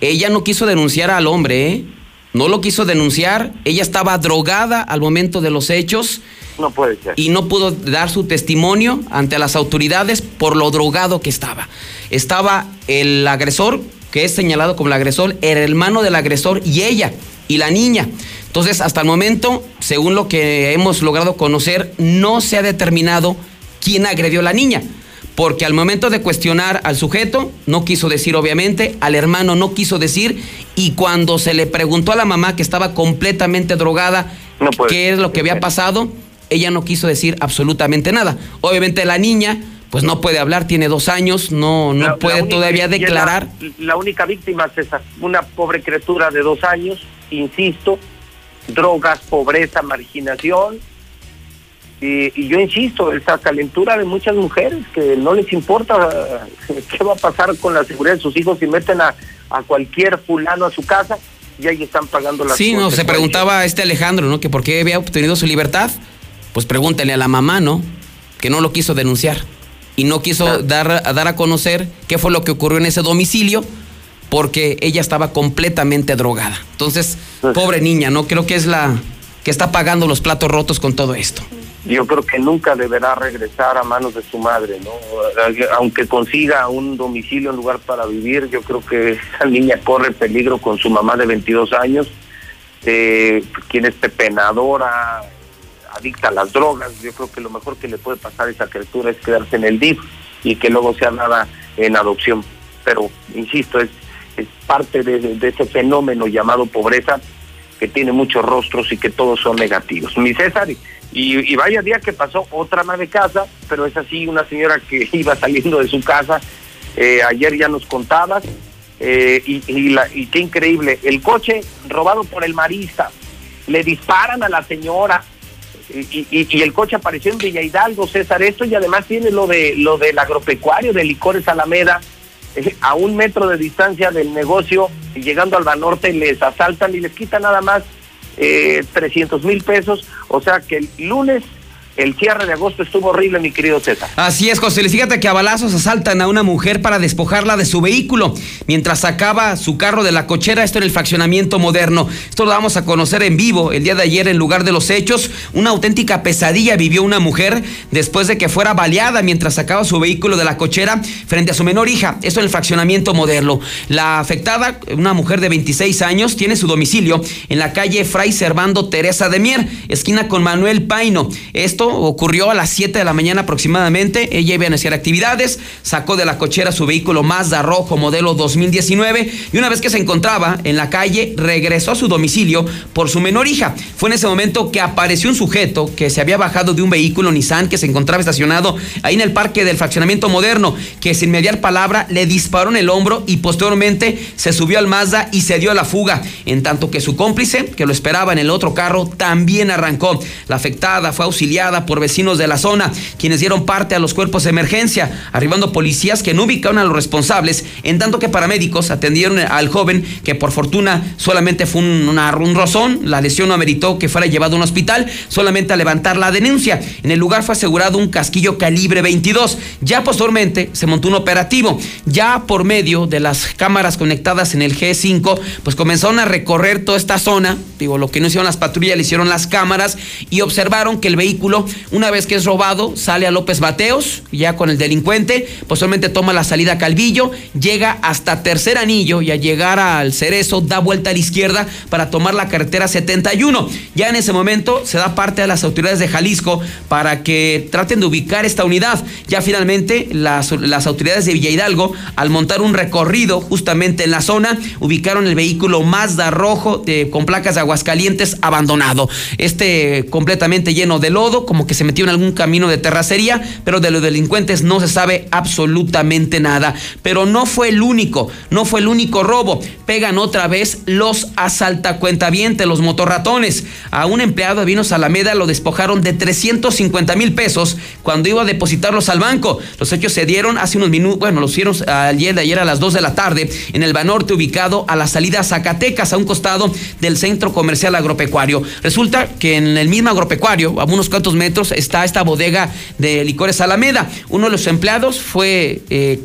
ella no quiso denunciar al hombre, ¿eh? No lo quiso denunciar, ella estaba drogada al momento de los hechos No puede ser. y no pudo dar su testimonio ante las autoridades por lo drogado que estaba. Estaba el agresor, que es señalado como el agresor, el hermano del agresor y ella y la niña. Entonces, hasta el momento, según lo que hemos logrado conocer, no se ha determinado quién agredió a la niña. Porque al momento de cuestionar al sujeto, no quiso decir obviamente, al hermano no quiso decir, y cuando se le preguntó a la mamá que estaba completamente drogada, qué es lo que había pasado, ella no quiso decir absolutamente nada. Obviamente la niña, pues no puede hablar, tiene dos años, no, no La- puede la única- todavía es la- declarar. La, única víctima, César, una pobre criatura de dos años, insisto, drogas, pobreza, marginación. Y, y yo insisto, esa calentura de muchas mujeres que no les importa eh, (laughs) qué va a pasar con la seguridad de sus hijos si meten a, a cualquier fulano a su casa y ahí están pagando las Sí, no, se preguntaba este Alejandro, ¿no? Que por qué había obtenido su libertad. Pues pregúntale a la mamá, ¿no? Que no lo quiso denunciar. Y no quiso dar, a dar a conocer qué fue lo que ocurrió en ese domicilio, porque ella estaba completamente drogada. Entonces, pobre niña, ¿no? Creo que es la que está pagando los platos rotos con todo esto. yo creo que nunca deberá regresar a manos de su madre, ¿no? Aunque consiga un domicilio, un lugar para vivir, yo creo que esa niña corre peligro con su mamá de 22 años, eh, quien es pepenadora, adicta a las drogas. Yo creo que lo mejor que le puede pasar a esa criatura es quedarse en el DIF y que luego sea nada en adopción. Pero, insisto, es, es parte de, ese fenómeno llamado pobreza que tiene muchos rostros y que todos son negativos. Mi César, y, vaya día que pasó otra ama de casa, pero es así una señora que (laughs) iba saliendo de su casa. Eh, ayer ya nos contabas, Eh, y, la, y qué increíble, el coche robado por el marista, le disparan a la señora y, y- el coche apareció en Villa Hidalgo, César, esto y además tiene lo de lo del agropecuario de Licores Alameda, a un metro de distancia del negocio y llegando al Banorte les asaltan y les quitan nada más eh, 300 mil pesos, o sea que el lunes el cierre de agosto estuvo horrible, mi querido César. Así es, José. Fíjate que a balazos asaltan a una mujer para despojarla de su vehículo mientras sacaba su carro de la cochera. Esto en el fraccionamiento moderno. Esto lo vamos a conocer en vivo el día de ayer en lugar de los hechos. Una auténtica pesadilla vivió una mujer después de que fuera baleada mientras sacaba su vehículo de la cochera frente a su menor hija. Esto en el fraccionamiento moderno. La afectada, una mujer de 26 años, tiene su domicilio en la calle Fray Servando Teresa de Mier, esquina con Manuel Paino. Esto ocurrió a las 7 de la mañana aproximadamente. Ella iba a iniciar actividades, sacó de la cochera su vehículo Mazda rojo modelo 2019 y una vez que se encontraba en la calle regresó a su domicilio por su menor hija. Fue en ese momento que apareció un sujeto que se había bajado de un vehículo Nissan que se encontraba estacionado ahí en el parque del fraccionamiento moderno, que sin mediar palabra le disparó en el hombro y posteriormente se subió al Mazda y se dio a la fuga, en tanto que su cómplice, que lo esperaba en el otro carro, también arrancó. La afectada fue auxiliada por vecinos de la zona, quienes dieron parte a los cuerpos de emergencia, arribando policías que no ubicaron a los responsables, en tanto que paramédicos atendieron al joven, que por fortuna solamente fue un, una- un la lesión no ameritó que fuera llevado a un hospital, solamente a levantar la denuncia. En el lugar fue asegurado un casquillo calibre 22. Ya posteriormente se montó un operativo, ya por medio de las cámaras conectadas en el G5, pues comenzaron a recorrer toda esta zona, digo, lo que no hicieron las patrullas, le hicieron las cámaras y observaron que el vehículo, una vez que es robado, sale a López Bateos, ya con el delincuente, posteriormente toma la salida a Calvillo, llega hasta Tercer Anillo y al llegar al Cerezo da vuelta a la izquierda para tomar la carretera 71. Ya en ese momento se da parte a las autoridades de Jalisco para que traten de ubicar esta unidad. Ya finalmente las, las autoridades de Villa Hidalgo, al montar un recorrido justamente en la zona, ubicaron el vehículo Mazda rojo de, con placas de Aguascalientes abandonado. Este completamente lleno de lodo, como que se metió en algún camino de terracería, pero de los delincuentes no se sabe absolutamente nada. Pero no fue el único, no fue el único robo. Pegan otra vez los asaltacuentavientes, los motorratones. A un empleado de Vinos Alameda lo despojaron de 350 mil pesos cuando iba a depositarlos al banco. Los hechos se dieron hace unos minutos, bueno, los hicieron ayer de ayer a las 2 de la tarde en el Banorte ubicado a la salida Zacatecas, a un costado del centro comercial agropecuario. Resulta que en el mismo agropecuario, a unos cuantos metros, está esta bodega de licores Alameda. Uno de los empleados fue, eh,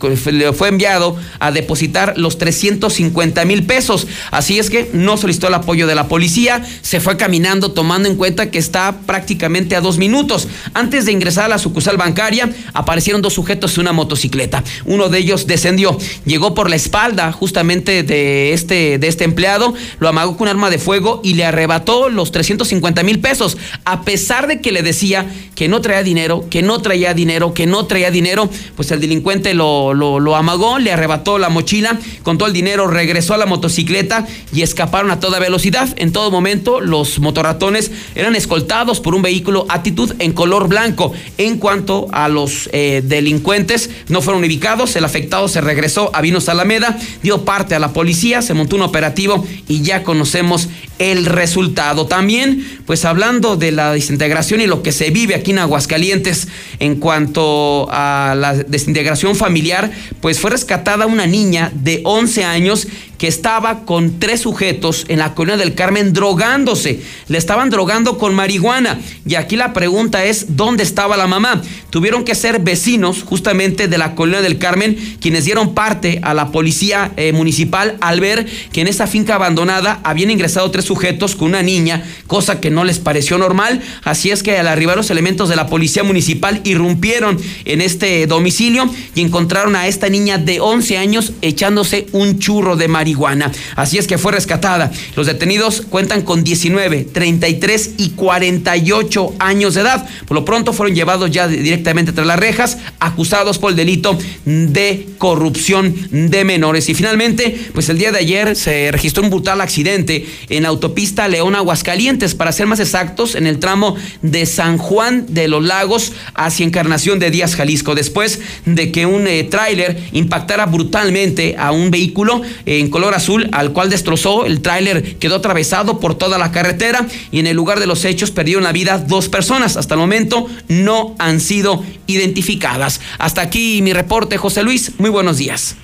fue enviado a depositar los 350 mil pesos. Así es que no solicitó el apoyo de la policía, se fue caminando tomando en cuenta que está prácticamente a dos minutos. Antes de ingresar a la sucursal bancaria, aparecieron dos sujetos en una motocicleta. Uno de ellos descendió, llegó por la espalda justamente de este, de este empleado, lo amagó con un arma de fuego y le arrebató los 350 mil pesos, a pesar de que le decía que no traía dinero, que no traía dinero, que no traía dinero, pues el delincuente lo, lo, amagó, le arrebató la mochila, con todo el dinero regresó a la motocicleta y escaparon a toda velocidad. En todo momento los motorratones eran escoltados por un vehículo actitud en color blanco. En cuanto a los eh, delincuentes, no fueron ubicados, el afectado se regresó a Vinos Alameda, dio parte a la policía, se montó un operativo y ya conocemos el resultado. También, pues hablando de la desintegración y lo que vive aquí en Aguascalientes en cuanto a la desintegración familiar, pues fue rescatada una niña de 11 años que estaba con tres sujetos en la colonia del Carmen drogándose. Le estaban drogando con marihuana. Y aquí la pregunta es, ¿dónde estaba la mamá? Tuvieron que ser vecinos justamente de la colonia del Carmen quienes dieron parte a la policía eh, municipal al ver que en esa finca abandonada habían ingresado tres sujetos con una niña, cosa que no les pareció normal. Así es que al arribar los elementos de la policía municipal irrumpieron en este domicilio y encontraron a esta niña de 11 años echándose un churro de marihuana. Así es que fue rescatada. Los detenidos cuentan con 19, 33 y 48 años de edad. Por lo pronto fueron llevados ya directamente tras las rejas, acusados por el delito de corrupción de menores. Y finalmente, pues el día de ayer se registró un brutal accidente en la autopista León Aguascalientes, para ser más exactos, en el tramo de San San Juan de los Lagos hacia Encarnación de Díaz, Jalisco, después de que un eh, tráiler impactara brutalmente a un vehículo en color azul, al cual destrozó. El tráiler quedó atravesado por toda la carretera y en el lugar de los hechos perdieron la vida dos personas. Hasta el momento no han sido identificadas. Hasta aquí mi reporte, José Luis. Muy buenos días.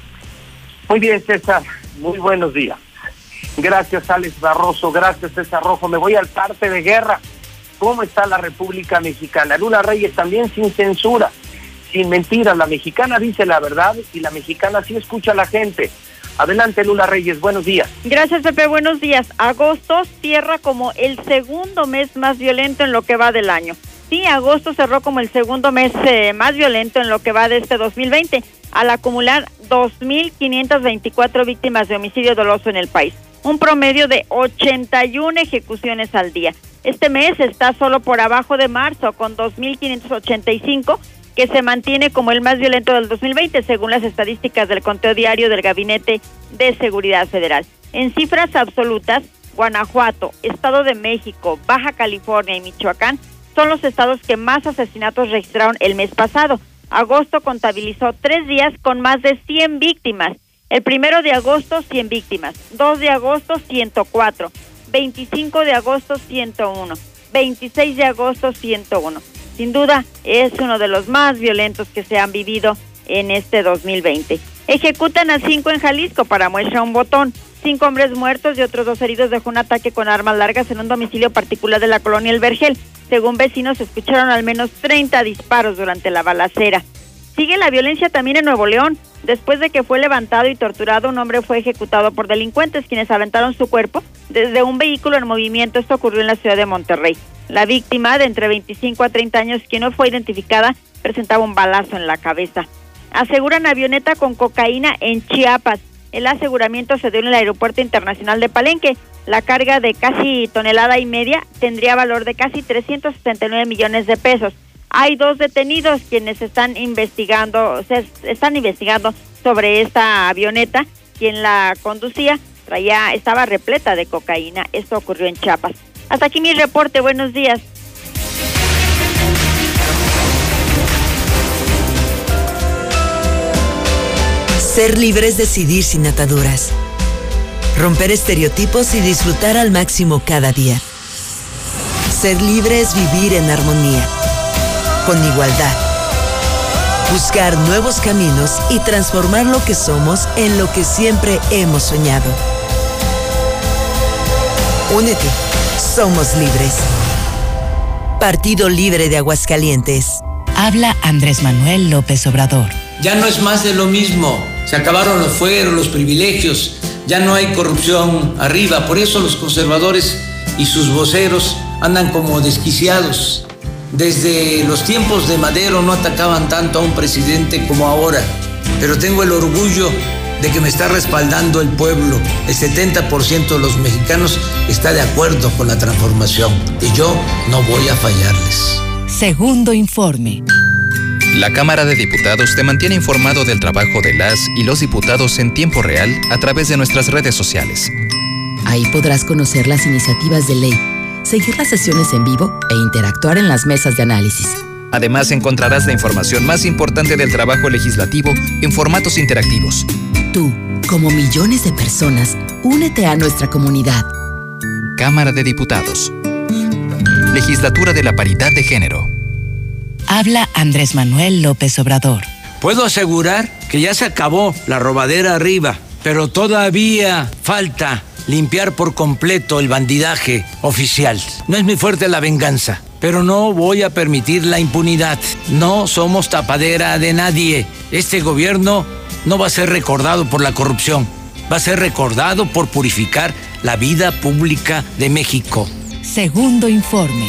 Muy bien, César. Muy buenos días. Gracias, Alex Barroso. Gracias, César Rojo. Me voy al parte de guerra. ¿Cómo está la República Mexicana? Lula Reyes también sin censura, sin mentiras. La mexicana dice la verdad y la mexicana sí escucha a la gente. Adelante, Lula Reyes, buenos días. Gracias, Pepe, buenos días. Agosto cierra como el segundo mes más violento en lo que va del año. Sí, agosto cerró como el segundo mes eh, más violento en lo que va de este 2020, al acumular 2.524 víctimas de homicidio doloso en el país, un promedio de 81 ejecuciones al día. Este mes está solo por abajo de marzo, con 2.585 que se mantiene como el más violento del 2020, según las estadísticas del conteo diario del Gabinete de Seguridad Federal. En cifras absolutas, Guanajuato, Estado de México, Baja California y Michoacán son los estados que más asesinatos registraron el mes pasado. Agosto contabilizó tres días con más de 100 víctimas. El primero de agosto, 100 víctimas. 2 de agosto, 104. 25 de agosto, 101. 26 de agosto, 101 sin duda es uno de los más violentos que se han vivido en este 2020. Ejecutan a cinco en Jalisco para muestra un botón. Cinco hombres muertos y otros dos heridos dejó un ataque con armas largas en un domicilio particular de la colonia El Vergel. Según vecinos, escucharon al menos 30 disparos durante la balacera. Sigue la violencia también en Nuevo León. Después de que fue levantado y torturado, un hombre fue ejecutado por delincuentes quienes aventaron su cuerpo desde un vehículo en movimiento. Esto ocurrió en la ciudad de Monterrey. La víctima, de entre 25 a 30 años, quien no fue identificada, presentaba un balazo en la cabeza. Aseguran avioneta con cocaína en Chiapas. El aseguramiento se dio en el Aeropuerto Internacional de Palenque. La carga de casi tonelada y media tendría valor de casi 369 millones de pesos. Hay dos detenidos quienes están investigando, se están investigando sobre esta avioneta. Quien la conducía traía, estaba repleta de cocaína. Esto ocurrió en Chiapas. Hasta aquí mi reporte. Buenos días. Ser libre es decidir sin ataduras. Romper estereotipos y disfrutar al máximo cada día. Ser libre es vivir en armonía, con igualdad. Buscar nuevos caminos y transformar lo que somos en lo que siempre hemos soñado. Únete somos libres. Partido Libre de Aguascalientes. Habla Andrés Manuel López Obrador. Ya no es más de lo mismo. Se acabaron los fueros, los privilegios. Ya no hay corrupción arriba. Por eso los conservadores y sus voceros andan como desquiciados. Desde los tiempos de Madero no atacaban tanto a un presidente como ahora. Pero tengo el orgullo de que me está respaldando el pueblo. El 70% de los mexicanos está de acuerdo con la transformación y yo no voy a fallarles. Segundo informe. La Cámara de Diputados te mantiene informado del trabajo de las y los diputados en tiempo real a través de nuestras redes sociales. Ahí podrás conocer las iniciativas de ley, seguir las sesiones en vivo e interactuar en las mesas de análisis. Además encontrarás la información más importante del trabajo legislativo en formatos interactivos Tú, como millones de personas, únete a nuestra comunidad. Cámara de Diputados. Legislatura de la Paridad de Género. Habla Andrés Manuel López Obrador. Puedo asegurar que ya se acabó la robadera arriba, pero todavía falta limpiar por completo el bandidaje oficial. No es muy fuerte la venganza, pero no voy a permitir la impunidad. No somos tapadera de nadie. Este gobierno no va a ser recordado por la corrupción, va a ser recordado por purificar la vida pública de México. Segundo informe,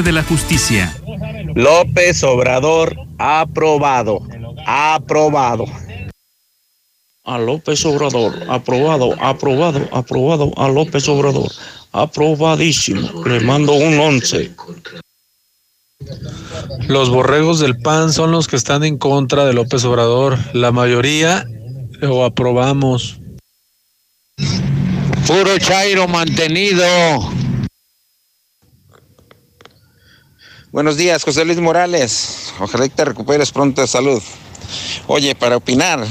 de la justicia. López Obrador, aprobado. Aprobado. A López Obrador, aprobado, aprobado, aprobado. A López Obrador, aprobadísimo. Le mando un once. Los borregos del PAN son los que están en contra de López Obrador. La mayoría lo aprobamos. Puro Chairo mantenido. Buenos días, José Luis Morales. Ojalá te recuperes pronto de salud. Oye, para opinar,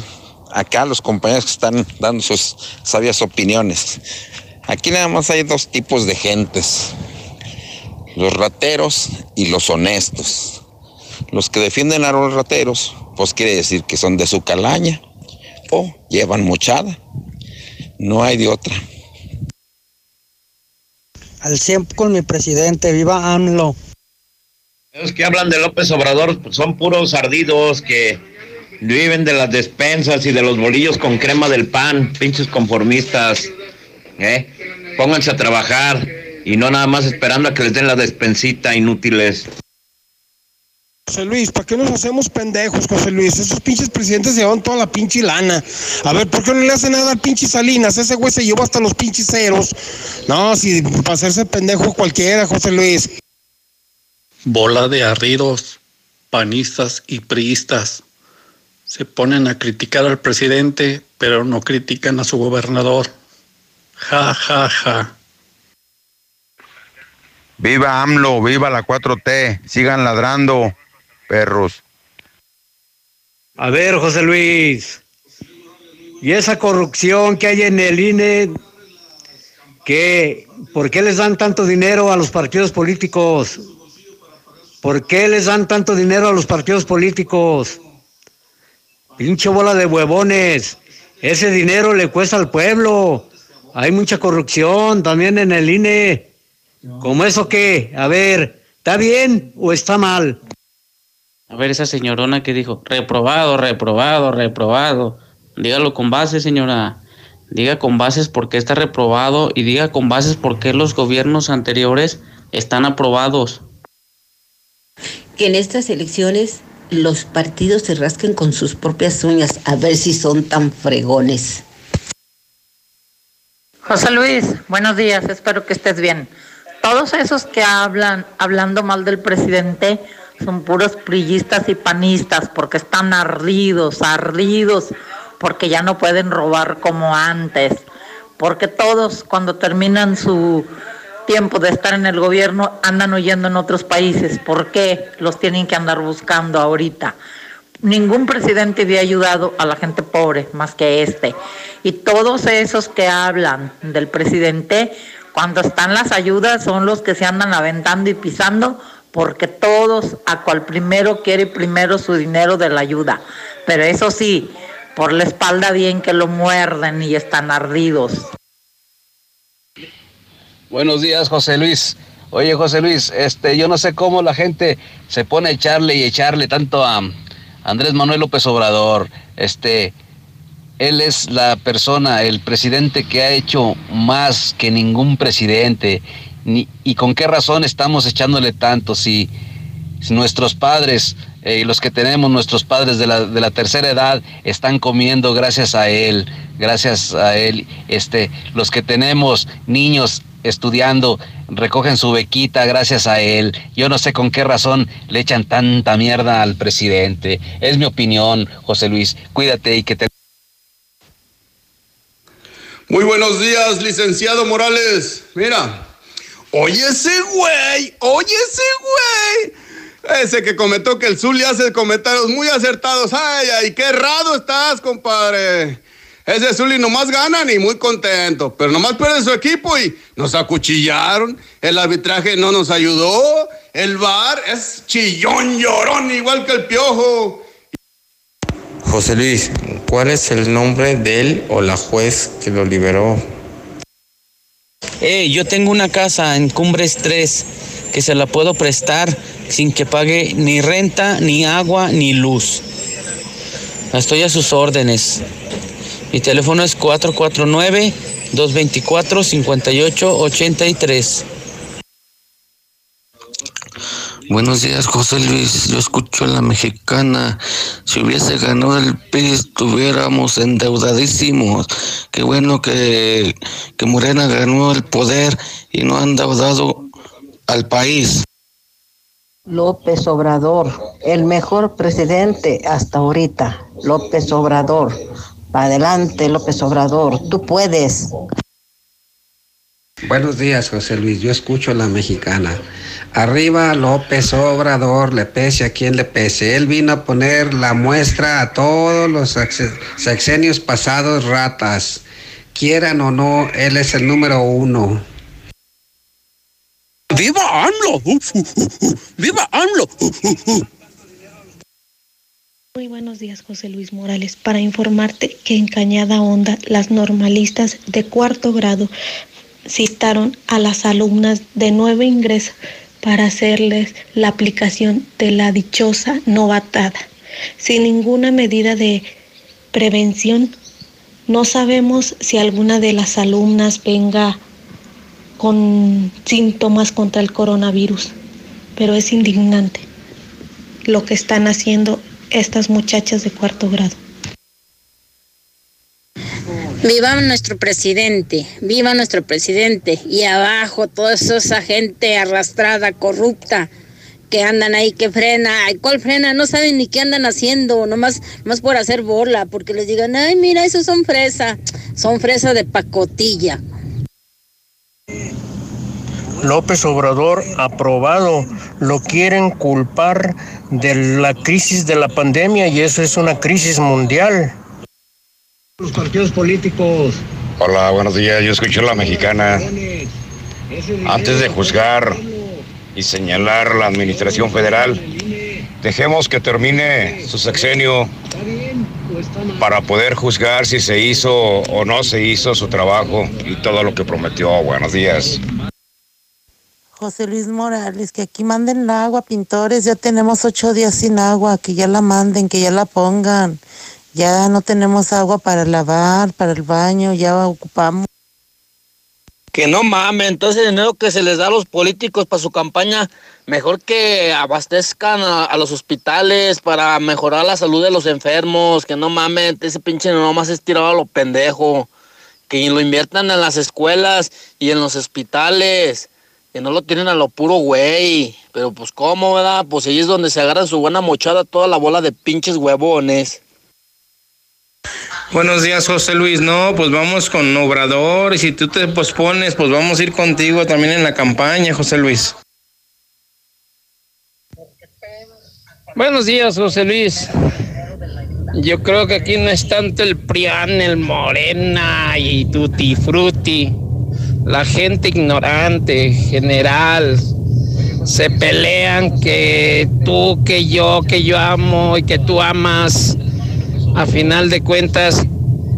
acá los compañeros que están dando sus sabias opiniones. Aquí nada más hay dos tipos de gentes. Los rateros y los honestos. Los que defienden a los rateros, pues quiere decir que son de su calaña o llevan mochada. No hay de otra. Al 100 con mi presidente, viva AMLO. Los que hablan de López Obrador son puros ardidos que viven de las despensas y de los bolillos con crema del pan, pinches conformistas. ¿eh? Pónganse a trabajar y no nada más esperando a que les den la despensita, inútiles. José Luis, ¿para qué nos hacemos pendejos, José Luis? Esos pinches presidentes llevan toda la pinche lana. A ver, ¿por qué no le hace nada al pinche Salinas? Ese güey se llevó hasta los pinches ceros. No, si para hacerse pendejo cualquiera, José Luis. Bola de arridos, panistas y priistas. Se ponen a criticar al presidente, pero no critican a su gobernador. Ja, ja, ja. Viva AMLO, viva la 4T, sigan ladrando, perros. A ver, José Luis, y esa corrupción que hay en el INE, ¿qué? ¿por qué les dan tanto dinero a los partidos políticos? ¿Por qué les dan tanto dinero a los partidos políticos? Pinche bola de huevones. Ese dinero le cuesta al pueblo. Hay mucha corrupción también en el INE. ¿Cómo eso qué? A ver, ¿está bien o está mal? A ver, esa señorona que dijo, reprobado, reprobado, reprobado. Dígalo con bases, señora. Diga con bases por qué está reprobado y diga con bases por qué los gobiernos anteriores están aprobados. Que en estas elecciones los partidos se rasquen con sus propias uñas a ver si son tan fregones. José Luis, buenos días, espero que estés bien. Todos esos que hablan, hablando mal del presidente, son puros prillistas y panistas porque están ardidos, ardidos, porque ya no pueden robar como antes, porque todos cuando terminan su tiempo de estar en el gobierno andan huyendo en otros países. ¿Por qué los tienen que andar buscando ahorita? Ningún presidente había ayudado a la gente pobre más que este. Y todos esos que hablan del presidente, cuando están las ayudas, son los que se andan aventando y pisando, porque todos, a cual primero quiere primero su dinero de la ayuda. Pero eso sí, por la espalda bien que lo muerden y están ardidos. Buenos días, José Luis. Oye, José Luis, este, yo no sé cómo la gente se pone a echarle y echarle tanto a Andrés Manuel López Obrador. Este, él es la persona, el presidente que ha hecho más que ningún presidente. ¿Y con qué razón estamos echándole tanto? Si, nuestros padres, eh, los que tenemos, nuestros padres de la, de la tercera edad, están comiendo gracias a él, gracias a él. Este, los que tenemos niños estudiando, recogen su bequita gracias a él. Yo no sé con qué razón le echan tanta mierda al presidente. Es mi opinión, José Luis. Cuídate y que te... Muy buenos días, licenciado Morales. Mira, oye ese güey, oye ese güey. Ese que comentó que el Zuli hace comentarios muy acertados. Ay, ay, qué errado estás, compadre. Ese Zuli nomás gana y muy contento, pero nomás pierde su equipo y nos acuchillaron. El arbitraje no nos ayudó. El VAR es chillón, llorón, igual que el piojo. José Luis, ¿cuál es el nombre de él o la juez que lo liberó? Eh, yo tengo una casa en Cumbres 3 que se la puedo prestar sin que pague ni renta, ni agua, ni luz. Estoy a sus órdenes. Mi teléfono es 449-224-5883. Buenos días, José Luis. Yo escucho a la mexicana. Si hubiese ganado el PRI, estuviéramos endeudadísimos. Qué bueno que, que Morena ganó el poder y no ha endeudado al país. López Obrador, el mejor presidente hasta ahorita. López Obrador. Adelante, López Obrador. Tú puedes. Buenos días, José Luis. Yo escucho a la mexicana. Arriba López Obrador, le pese a quien le pese. Él vino a poner la muestra a todos los sex- sexenios pasados ratas. Quieran o no, él es el número uno. ¡Viva AMLO! ¡Viva AMLO! Muy buenos días, José Luis Morales. Para informarte que en Cañada Honda, las normalistas de cuarto grado citaron a las alumnas de nuevo ingreso para hacerles la aplicación de la dichosa novatada. Sin ninguna medida de prevención, no sabemos si alguna de las alumnas venga con síntomas contra el coronavirus, pero es indignante lo que están haciendo estas muchachas de cuarto grado. Viva nuestro presidente, viva nuestro presidente y abajo toda esa gente arrastrada, corrupta, que andan ahí, que frena, ay, ¿cuál frena? No saben ni qué andan haciendo, nomás, nomás por hacer bola, porque les digan, ay, mira, esos son fresa, son fresa de pacotilla. López Obrador aprobado. Lo quieren culpar de la crisis de la pandemia y eso es una crisis mundial. Los partidos políticos. Hola, buenos días. Yo escucho la mexicana. Antes de juzgar y señalar la administración federal, dejemos que termine su sexenio para poder juzgar si se hizo o no se hizo su trabajo y todo lo que prometió. Buenos días. José Luis Morales, que aquí manden el agua, pintores, ya tenemos ocho días sin agua, que ya la manden, que ya la pongan. Ya no tenemos agua para lavar, para el baño, ya ocupamos. Que no mames, entonces el dinero que se les da a los políticos para su campaña, mejor que abastezcan a, los hospitales para mejorar la salud de los enfermos, que no mames, ese pinche nomás es tirado a lo pendejo, que lo inviertan en las escuelas y en los hospitales, que no lo tienen a lo puro güey, pero pues cómo, ¿verdad? Pues ahí es donde se agarran su buena mochada toda la bola de pinches huevones. Buenos días, José Luis. No, pues vamos con Obrador y si tú te pospones, pues vamos a ir contigo también en la campaña, José Luis. Buenos días, José Luis. Yo creo que aquí no es tanto el Prián, el Morena y Tutti Frutti. La gente ignorante, general, se pelean que tú, que yo, que yo amo y que tú amas. A final de cuentas,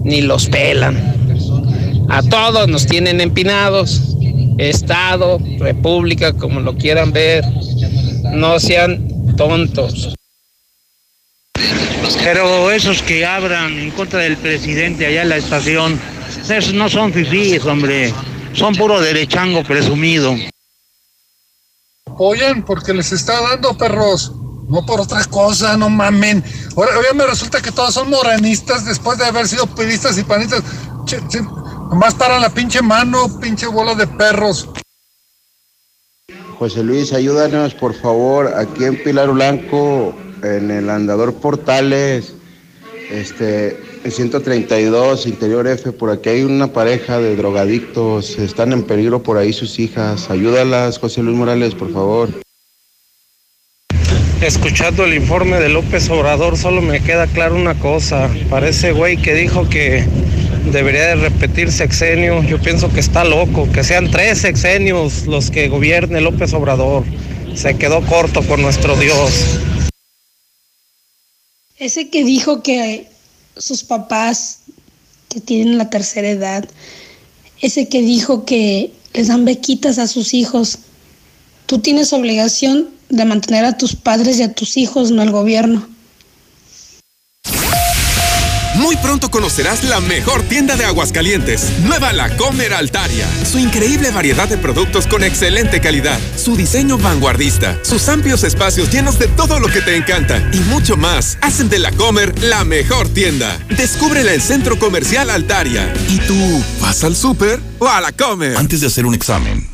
ni los pelan. A todos nos tienen empinados. Estado, república, como lo quieran ver. No sean tontos. Pero esos que hablan en contra del presidente allá en la estación, esos no son fifís, hombre. Son puro derechango presumido. Apoyan porque les está dando perros. No por otra cosa, no mamen. Ahora, ahora me resulta que todos son moranistas después de haber sido pedistas y panistas. Che, che, nomás para la pinche mano, pinche bola de perros. José Luis, ayúdanos por favor aquí en Pilar Blanco, en el andador Portales, este, en 132, interior F, por aquí hay una pareja de drogadictos, están en peligro por ahí sus hijas. Ayúdalas, José Luis Morales, por favor. Escuchando el informe de López Obrador, solo me queda claro una cosa. Parece güey que dijo que debería de repetir sexenio. Yo pienso que está loco, que sean tres sexenios los que gobierne López Obrador. Se quedó corto con nuestro Dios. Ese que dijo que sus papás que tienen la tercera edad, ese que dijo que les dan bequitas a sus hijos, tú tienes obligación de mantener a tus padres y a tus hijos, no al gobierno. Muy pronto conocerás la mejor tienda de Aguascalientes, Nueva La Comer Altaria. Su increíble variedad de productos con excelente calidad, su diseño vanguardista, sus amplios espacios llenos de todo lo que te encanta y mucho más hacen de La Comer la mejor tienda. Descúbrela en Centro Comercial Altaria. ¿Y tú vas al súper o a La Comer? Antes de hacer un examen,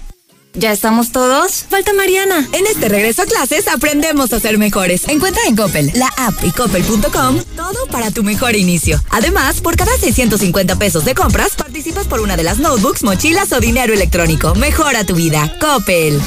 ¿Ya estamos todos? Falta Mariana. En este regreso a clases aprendemos a ser mejores. Encuentra en Coppel, la app y coppel.com todo para tu mejor inicio. Además, por cada 650 pesos de compras, participas por una de las notebooks, mochilas o dinero electrónico. Mejora tu vida. Coppel.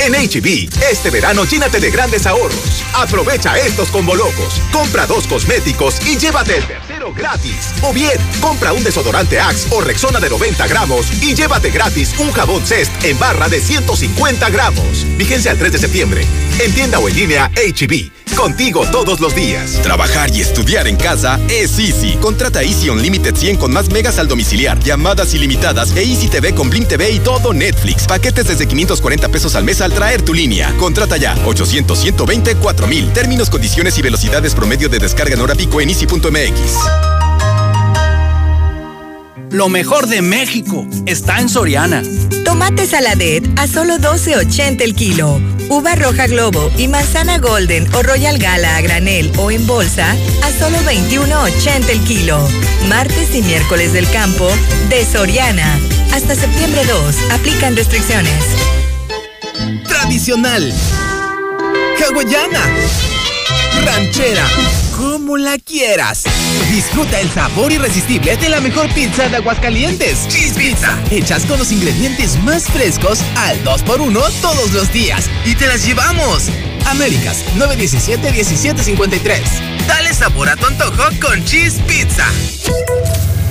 En HB, este verano llénate de grandes ahorros. Aprovecha estos combo locos. Compra dos cosméticos y llévate el tercero gratis. O bien, compra un desodorante Axe o Rexona de 90 gramos y llévate gratis un jabón Cest en barra de 150 gramos. Vigencia al 3 de septiembre. En tienda o en línea HB. Contigo todos los días. Trabajar y estudiar en casa es Easy. Contrata Easy Unlimited 100 con más megas al domiciliar, llamadas ilimitadas e Easy TV con Blim TV y todo Netflix. Paquetes desde 540 pesos al mes al traer tu línea. Contrata ya 800 120 4000. Términos, condiciones y velocidades promedio de descarga en hora pico en easy.mx. Lo mejor de México está en Soriana. Tomate saladet a solo 12.80 el kilo. Uva roja globo y manzana golden o royal gala a granel o en bolsa a solo 21.80 el kilo. Martes y miércoles del campo de Soriana. Hasta septiembre 2. Aplican restricciones. Tradicional. Hawaiana. Ranchera. Como la quieras. Disfruta el sabor irresistible de la mejor pizza de Aguascalientes. Cheese Pizza. Hechas con los ingredientes más frescos al 2x1 todos los días. Y te las llevamos. Américas 917-1753. Dale sabor a tu antojo con Cheese Pizza.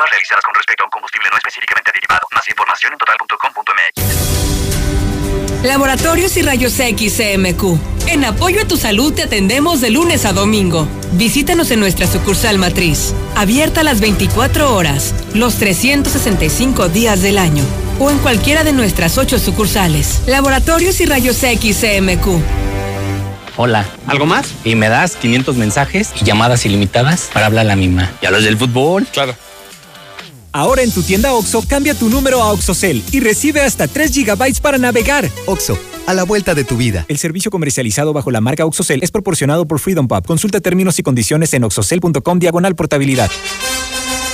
Pruebas realizadas con respecto a un combustible no específicamente aditivado. Más información en total.com.mx. Laboratorios y Rayos X CMQ. En apoyo a tu salud te atendemos de lunes a domingo. Visítanos en nuestra sucursal matriz, abierta las 24 horas, los 365 días del año, o en cualquiera de nuestras ocho sucursales. Laboratorios y Rayos X CMQ. Hola. ¿Algo más? Y me das 500 mensajes y llamadas ilimitadas para hablar a la misma. ¿Y a los del fútbol? Claro. Ahora en tu tienda OXO, cambia tu número a OXOCEL y recibe hasta 3 GB para navegar. OXO, a la vuelta de tu vida. El servicio comercializado bajo la marca OXOCEL es proporcionado por Freedom Pub. Consulta términos y condiciones en oxocel.com diagonal portabilidad.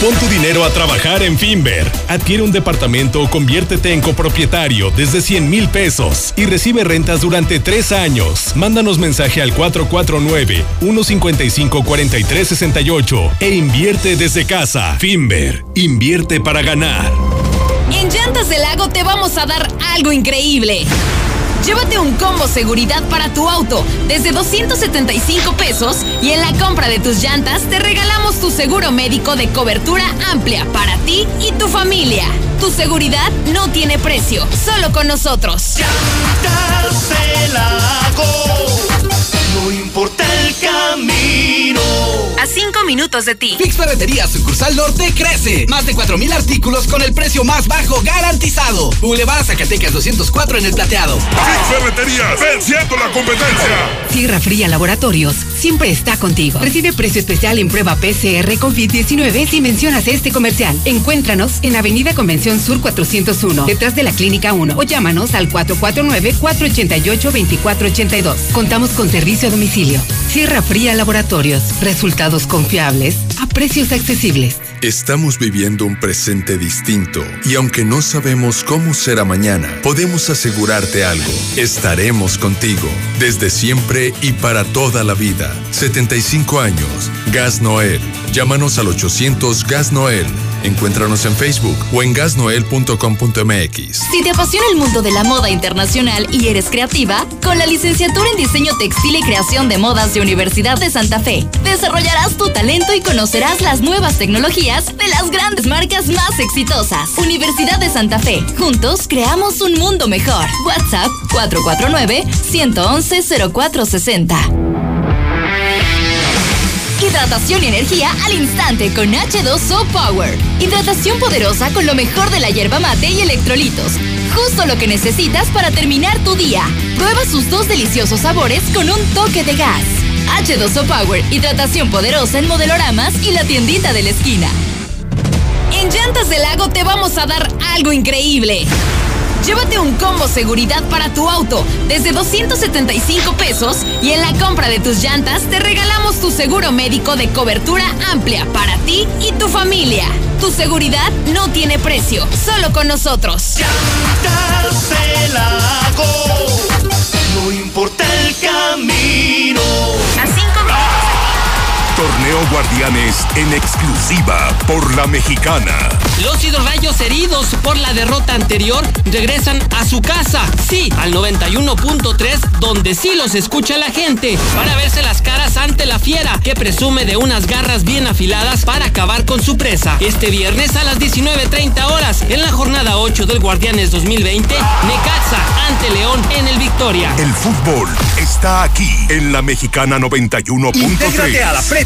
Pon tu dinero a trabajar en Finver. Adquiere un departamento o conviértete en copropietario desde 100 mil pesos y recibe rentas durante tres años. Mándanos mensaje al 449-155-4368 e invierte desde casa. Finver, invierte para ganar. En Llantas del Lago te vamos a dar algo increíble. Llévate un combo seguridad para tu auto desde 275 pesos y en la compra de tus llantas te regalamos tu seguro médico de cobertura amplia para ti y tu familia. Tu seguridad no tiene precio, solo con nosotros. No importa el camino. A cinco minutos de ti. Fix Ferretería Sucursal Norte crece. Más de 4.000 artículos con el precio más bajo garantizado. Boulevard Zacatecas 204 en el plateado. Fix Ferretería, venciendo la competencia. Sierra Fría Laboratorios siempre está contigo. Recibe precio especial en prueba PCR COVID-19 si mencionas este comercial. Encuéntranos en Avenida Convención Sur 401, detrás de la Clínica 1 o llámanos al 449-488-2482. Contamos con servicio domicilio. Sierra Fría Laboratorios. Resultados confiables a precios accesibles. Estamos viviendo un presente distinto y aunque no sabemos cómo será mañana, podemos asegurarte algo. Estaremos contigo desde siempre y para toda la vida. 75 años. Gas Noel. Llámanos al 800 Gas Noel. Encuéntranos en Facebook o en gasnoel.com.mx. Si te apasiona el mundo de la moda internacional y eres creativa, con la licenciatura en Diseño Textil y Creación de Modas de Universidad de Santa Fe, desarrollarás tu talento y conocerás las nuevas tecnologías de las grandes marcas más exitosas. Universidad de Santa Fe, juntos creamos un mundo mejor. WhatsApp 449-111-0460. Hidratación y energía al instante con H2O Power. Hidratación poderosa con lo mejor de la hierba mate y electrolitos. Justo lo que necesitas para terminar tu día. Prueba sus dos deliciosos sabores con un toque de gas. H2O Power, hidratación poderosa en modeloramas y la tiendita de la esquina. En Llantas del Lago te vamos a dar algo increíble. Llévate un combo seguridad para tu auto desde 275 pesos y en la compra de tus llantas te regalamos tu seguro médico de cobertura amplia para ti y tu familia. Tu seguridad no tiene precio, solo con nosotros. Llantas del Lago. No importa el camino. Torneo Guardianes en exclusiva por la mexicana. Los hidrorrayos heridos por la derrota anterior regresan a su casa, sí, al 91.3, donde sí los escucha la gente, para verse las caras ante la fiera, que presume de unas garras bien afiladas para acabar con su presa. Este viernes a las 19.30 horas, en la jornada 8 del Guardianes 2020, Necaxa ante León en el Victoria. El fútbol está aquí en la mexicana 91.3.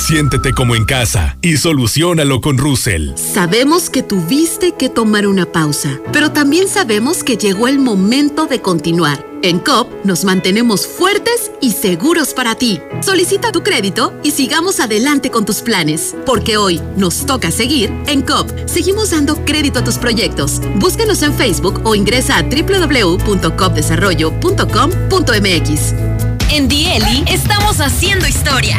Siéntete como en casa y solucionalo con Russell. Sabemos que tuviste que tomar una pausa, pero también sabemos que llegó el momento de continuar. En COP nos mantenemos fuertes y seguros para ti. Solicita tu crédito y sigamos adelante con tus planes, porque hoy nos toca seguir en COP. Seguimos dando crédito a tus proyectos. Búscanos en Facebook o ingresa a www.copdesarrollo.com.mx. En Dieli estamos haciendo historia.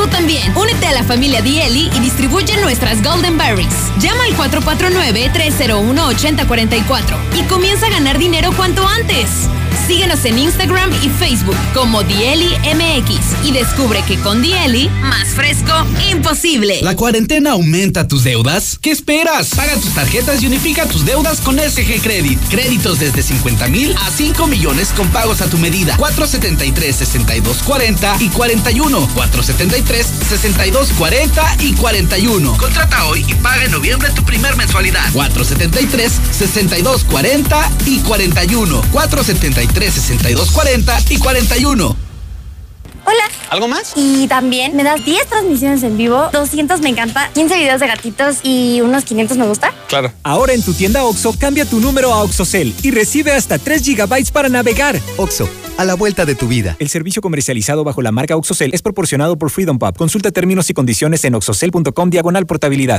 Tú también, únete a la familia Dieli y distribuye nuestras Golden Berries. Llama al 449-301-8044 y comienza a ganar dinero cuanto antes. Síguenos en Instagram y Facebook como Dieli MX y descubre que con Dieli, más fresco, imposible. ¿La cuarentena aumenta tus deudas? ¿Qué esperas? Paga tus tarjetas y unifica tus deudas con SG Credit. Créditos desde 50 mil a 5 millones con pagos a tu medida. 473-6240 y 41. 473-6240 y 41. Contrata hoy y paga en noviembre tu primer mensualidad. 473-6240 y 41. 473 6240 y 41. Hola. ¿Algo más? Y también me das 10 transmisiones en vivo, 200 me encanta, 15 videos de gatitos y unos 500 me gusta. Claro. Ahora en tu tienda OXO, cambia tu número a OXOCEL y recibe hasta 3 GB para navegar. OXO, a la vuelta de tu vida. El servicio comercializado bajo la marca OXOCEL es proporcionado por Freedom Pub. Consulta términos y condiciones en oxocel.com diagonal portabilidad.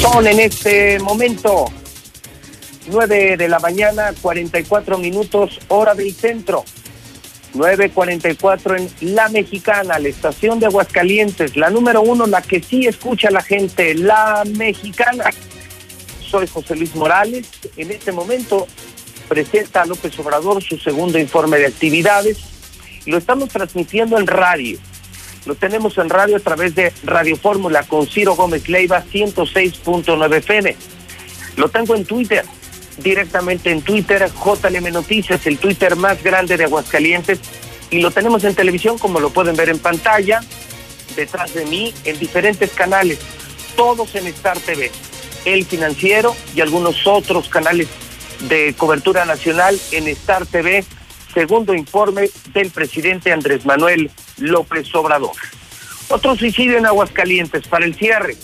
Son en este momento 9 de la mañana, 44 minutos, hora del centro. 9.44 en La Mexicana, la estación de Aguascalientes, la número uno, la que sí escucha la gente, La Mexicana. Soy José Luis Morales. En este momento presenta a López Obrador su segundo informe de actividades. Lo estamos transmitiendo en radio. Lo tenemos en radio a través de Radio Fórmula con Ciro Gómez Leiva 106.9 FM. Lo tengo en Twitter, directamente en Twitter, JLM Noticias, el Twitter más grande de Aguascalientes. Y lo tenemos en televisión, como lo pueden ver en pantalla, detrás de mí, en diferentes canales, todos en Star TV, El Financiero y algunos otros canales de cobertura nacional en Star TV, segundo informe del presidente Andrés Manuel López Obrador. Otro suicidio en Aguascalientes para el cierre.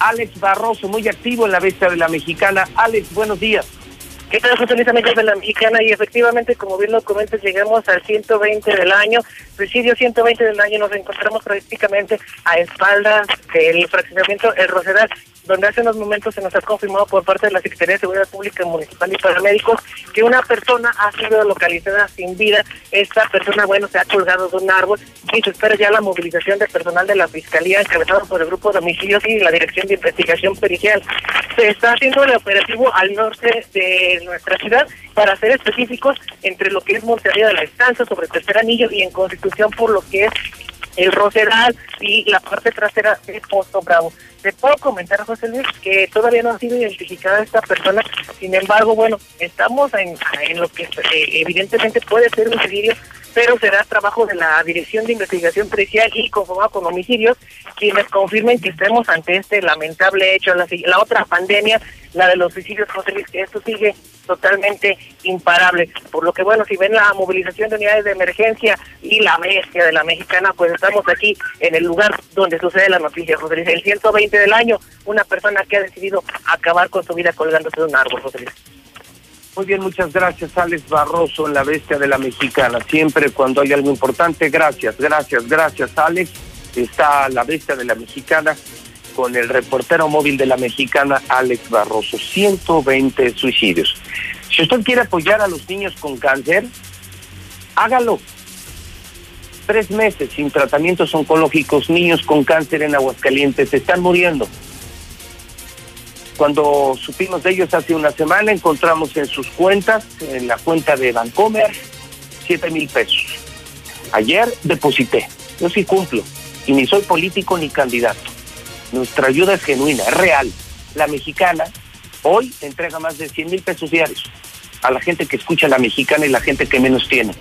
Alex Barroso, muy activo en la bestia de la mexicana. Alex, buenos días. ¿Qué tal, José Luis, amigos de la mexicana? Y efectivamente, como bien lo comentas, llegamos al 120 del año. Suicidio 120 del año, nos encontramos prácticamente a espaldas del fraccionamiento El Rosedal, donde hace unos momentos se nos ha confirmado por parte de la Secretaría de Seguridad Pública Municipal y Paramédicos que una persona ha sido localizada sin vida. Esta persona, bueno, se ha colgado de un árbol y se espera ya la movilización de personal de la Fiscalía encabezado por el Grupo de Homicidios y la Dirección de Investigación Pericial. Se está haciendo el operativo al norte de nuestra ciudad para ser específicos entre lo que es Montería de la Estancia, sobre Tercer Anillo y en Constitución por lo que es el Rosedal y la parte trasera de Posto Bravo. Te puedo comentar, José Luis, que todavía no ha sido identificada esta persona, sin embargo, bueno, estamos en, en lo que eh, evidentemente puede ser un suicidio, pero será trabajo de la Dirección de Investigación Pericial y conformado con homicidios, quienes confirmen que estemos ante este lamentable hecho, la, la otra pandemia, la de los suicidios, José Luis, que esto sigue totalmente imparable. Por lo que, bueno, si ven la movilización de unidades de emergencia y la bestia de la mexicana, pues estamos aquí en el lugar donde sucede la noticia, José Luis. El 120 del año, una persona que ha decidido acabar con su vida colgándose de un árbol, José. Muy bien, muchas gracias, Alex Barroso, en la bestia de la mexicana. Siempre cuando hay algo importante, gracias, gracias, gracias, Alex. Está la bestia de la mexicana con el reportero móvil de la mexicana, Alex Barroso. 120 suicidios. Si usted quiere apoyar a los niños con cáncer, hágalo. Tres meses sin tratamientos oncológicos, niños con cáncer en Aguascalientes están muriendo. Cuando supimos de ellos hace una semana, encontramos en sus cuentas, en la cuenta de Bancomer, 7 mil pesos. Ayer deposité. Yo sí cumplo. Y ni soy político ni candidato. Nuestra ayuda es genuina, es real. La mexicana hoy entrega más de 100 mil pesos diarios a la gente que escucha la mexicana y la gente que menos tiene.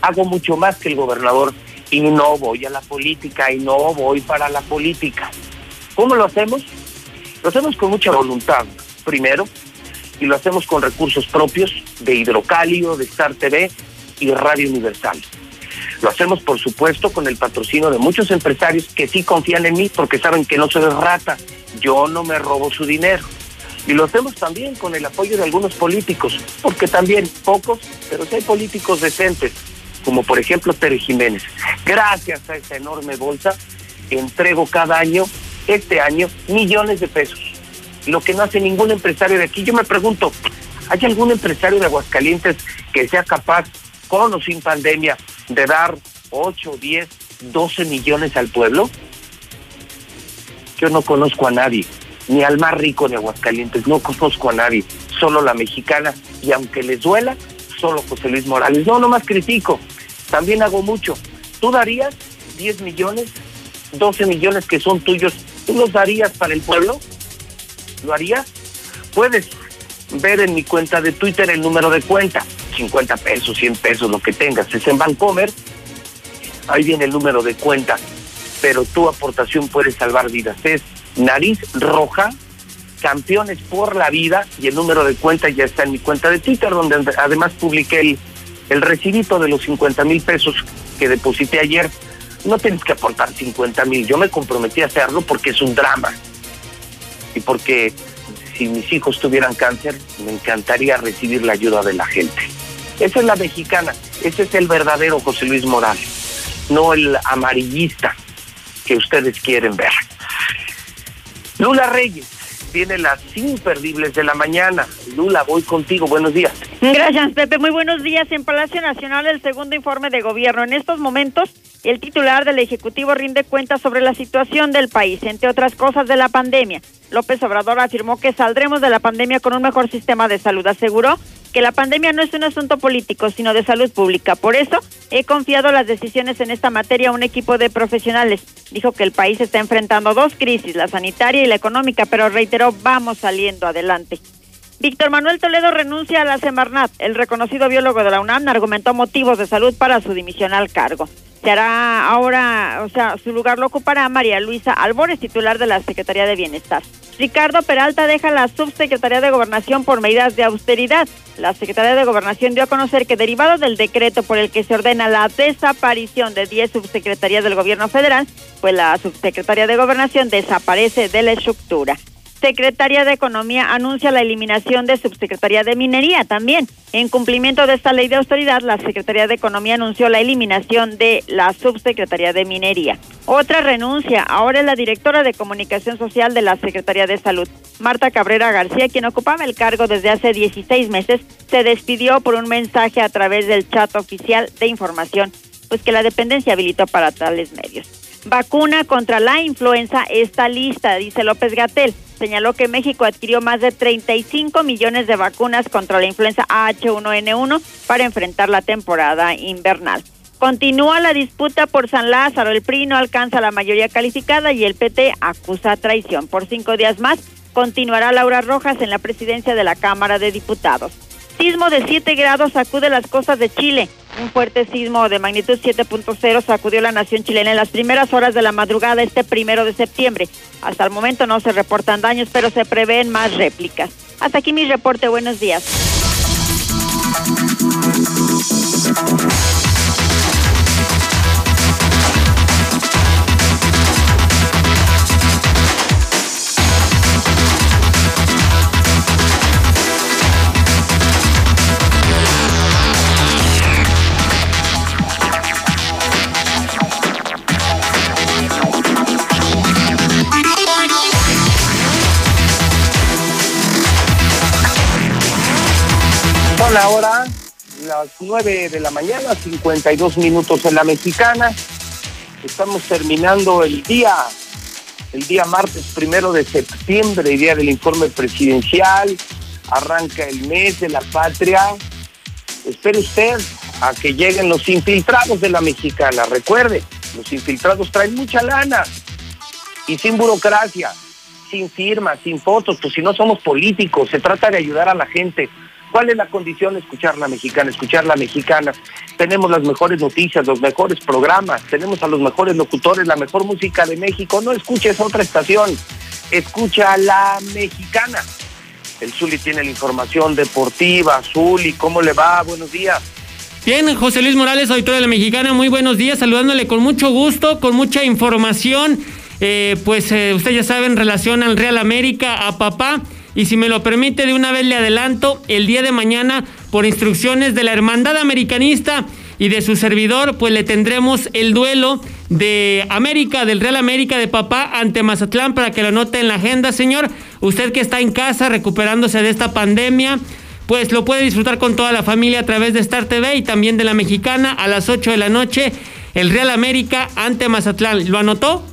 Hago mucho más que el gobernador y no voy a la política y no voy para la política. ¿Cómo lo hacemos? Lo hacemos con mucha voluntad, primero, y lo hacemos con recursos propios de Hidrocalio, de Star TV y Radio Universal. Lo hacemos, por supuesto, con el patrocinio de muchos empresarios que sí confían en mí porque saben que no soy rata. Yo no me robo su dinero. Y lo hacemos también con el apoyo de algunos políticos, porque también pocos, pero sí hay políticos decentes, como por ejemplo Tere Jiménez. Gracias a esa enorme bolsa, entrego cada año, este año, millones de pesos. Lo que no hace ningún empresario de aquí. Yo me pregunto, ¿hay algún empresario de Aguascalientes que sea capaz, con o sin pandemia, de dar 8, 10, 12 millones al pueblo? Yo no conozco a nadie. ni al más rico de Aguascalientes, no conozco a nadie, solo la mexicana, y aunque les duela, solo José Luis Morales. No, no más critico, también hago mucho. ¿Tú darías 10 millones, 12 millones que son tuyos, tú los darías para el pueblo? ¿Lo harías? Puedes ver en mi cuenta de Twitter el número de cuenta, 50 pesos, 100 pesos, lo que tengas, es en Bancomer, ahí viene el número de cuenta, pero tu aportación puede salvar vidas. Es nariz roja, campeones por la vida, y el número de cuenta ya está en mi cuenta de Twitter, donde además publiqué el, el recibito de los 50 mil pesos que deposité ayer. No tienes que aportar 50 mil, yo me comprometí a hacerlo porque es un drama y porque si mis hijos tuvieran cáncer, me encantaría recibir la ayuda de la gente. Esa es la mexicana, ese es el verdadero José Luis Morales, no el amarillista que ustedes quieren ver. Lula Reyes tiene las imperdibles de la mañana. Lula, voy contigo. Buenos días. Gracias, Pepe. Muy buenos días. En Palacio Nacional, el segundo informe de gobierno. En estos momentos, el titular del Ejecutivo rinde cuentas sobre la situación del país, entre otras cosas de la pandemia. López Obrador afirmó que saldremos de la pandemia con un mejor sistema de salud. Aseguró que la pandemia no es un asunto político, sino de salud pública. Por eso, he confiado las decisiones en esta materia a un equipo de profesionales. Dijo que el país está enfrentando dos crisis, la sanitaria y la económica, pero reiteró, vamos saliendo adelante. Víctor Manuel Toledo renuncia a la Semarnat. El reconocido biólogo de la UNAM argumentó motivos de salud para su dimisión al cargo. Se hará ahora, o sea, su lugar lo ocupará María Luisa Albores, titular de la Secretaría de Bienestar. Ricardo Peralta deja la subsecretaría de Gobernación por medidas de austeridad. La Secretaría de Gobernación dio a conocer que derivado del decreto por el que se ordena la desaparición de 10 subsecretarías del gobierno federal, pues la subsecretaría de Gobernación desaparece de la estructura. Secretaría de Economía anuncia la eliminación de Subsecretaría de Minería también. En cumplimiento de esta ley de autoridad, la Secretaría de Economía anunció la eliminación de la Subsecretaría de Minería. Otra renuncia, ahora es la directora de Comunicación Social de la Secretaría de Salud. Marta Cabrera García, quien ocupaba el cargo desde hace 16 meses, se despidió por un mensaje a través del chat oficial de información, pues que la dependencia habilitó para tales medios. Vacuna contra la influenza está lista, dice López Gatel. Señaló que México adquirió más de 35 millones de vacunas contra la influenza H1N1 para enfrentar la temporada invernal. Continúa la disputa por San Lázaro. El PRI no alcanza la mayoría calificada y el PT acusa traición. Por cinco días más continuará Laura Rojas en la presidencia de la Cámara de Diputados. Sismo de 7 grados sacude las costas de Chile. Un fuerte sismo de magnitud 7.0 sacudió la nación chilena en las primeras horas de la madrugada este primero de septiembre. Hasta el momento no se reportan daños, pero se prevén más réplicas. Hasta aquí mi reporte. Buenos días. Son ahora las 9 de la mañana, 52 minutos en la mexicana. Estamos terminando el día, el día martes primero de septiembre, día del informe presidencial. Arranca el mes de la patria. Espere usted a que lleguen los infiltrados de la mexicana. Recuerde, los infiltrados traen mucha lana y sin burocracia, sin firmas, sin fotos, pues si no somos políticos, se trata de ayudar a la gente. ¿Cuál es la condición de escuchar la mexicana? Escuchar la mexicana. Tenemos las mejores noticias, los mejores programas, tenemos a los mejores locutores, la mejor música de México. No escuches otra estación, escucha la mexicana. El Zuli tiene la información deportiva. Zuli, ¿cómo le va? Buenos días. Bien, José Luis Morales, auditor de la Mexicana, muy buenos días, saludándole con mucho gusto, con mucha información. Eh, pues eh, usted ya sabe, en relación al Real América, a papá. Y si me lo permite, de una vez le adelanto, el día de mañana, por instrucciones de la Hermandad Americanista y de su servidor, pues le tendremos el duelo de América, del Real América de papá ante Mazatlán para que lo anote en la agenda, señor. Usted que está en casa recuperándose de esta pandemia, pues lo puede disfrutar con toda la familia a través de Star TV y también de la Mexicana a las 8 de la noche. El Real América ante Mazatlán. ¿Lo anotó?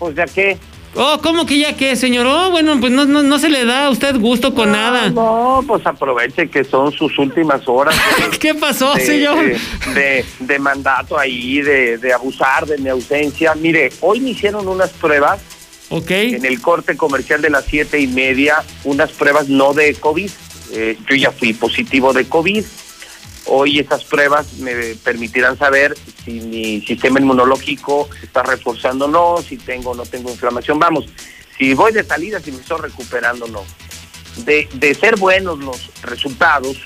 Pues ya que Oh, ¿cómo que ya qué, señor? Oh, bueno, pues no, no, no se le da a usted gusto con nada. No, pues aproveche que son sus últimas horas. de- (laughs) ¿Qué pasó, de- señor? De, de- de mandato ahí, de, de abusar de mi ausencia. Mire, hoy me hicieron unas pruebas Ok. en el corte comercial de las siete y media, unas pruebas no de COVID. Eh, yo ya fui positivo de COVID. Hoy esas pruebas me permitirán saber si mi sistema inmunológico se está reforzando o no, si tengo o no tengo inflamación. Vamos, si voy de salida, si me estoy recuperando o no. De, de ser buenos los resultados,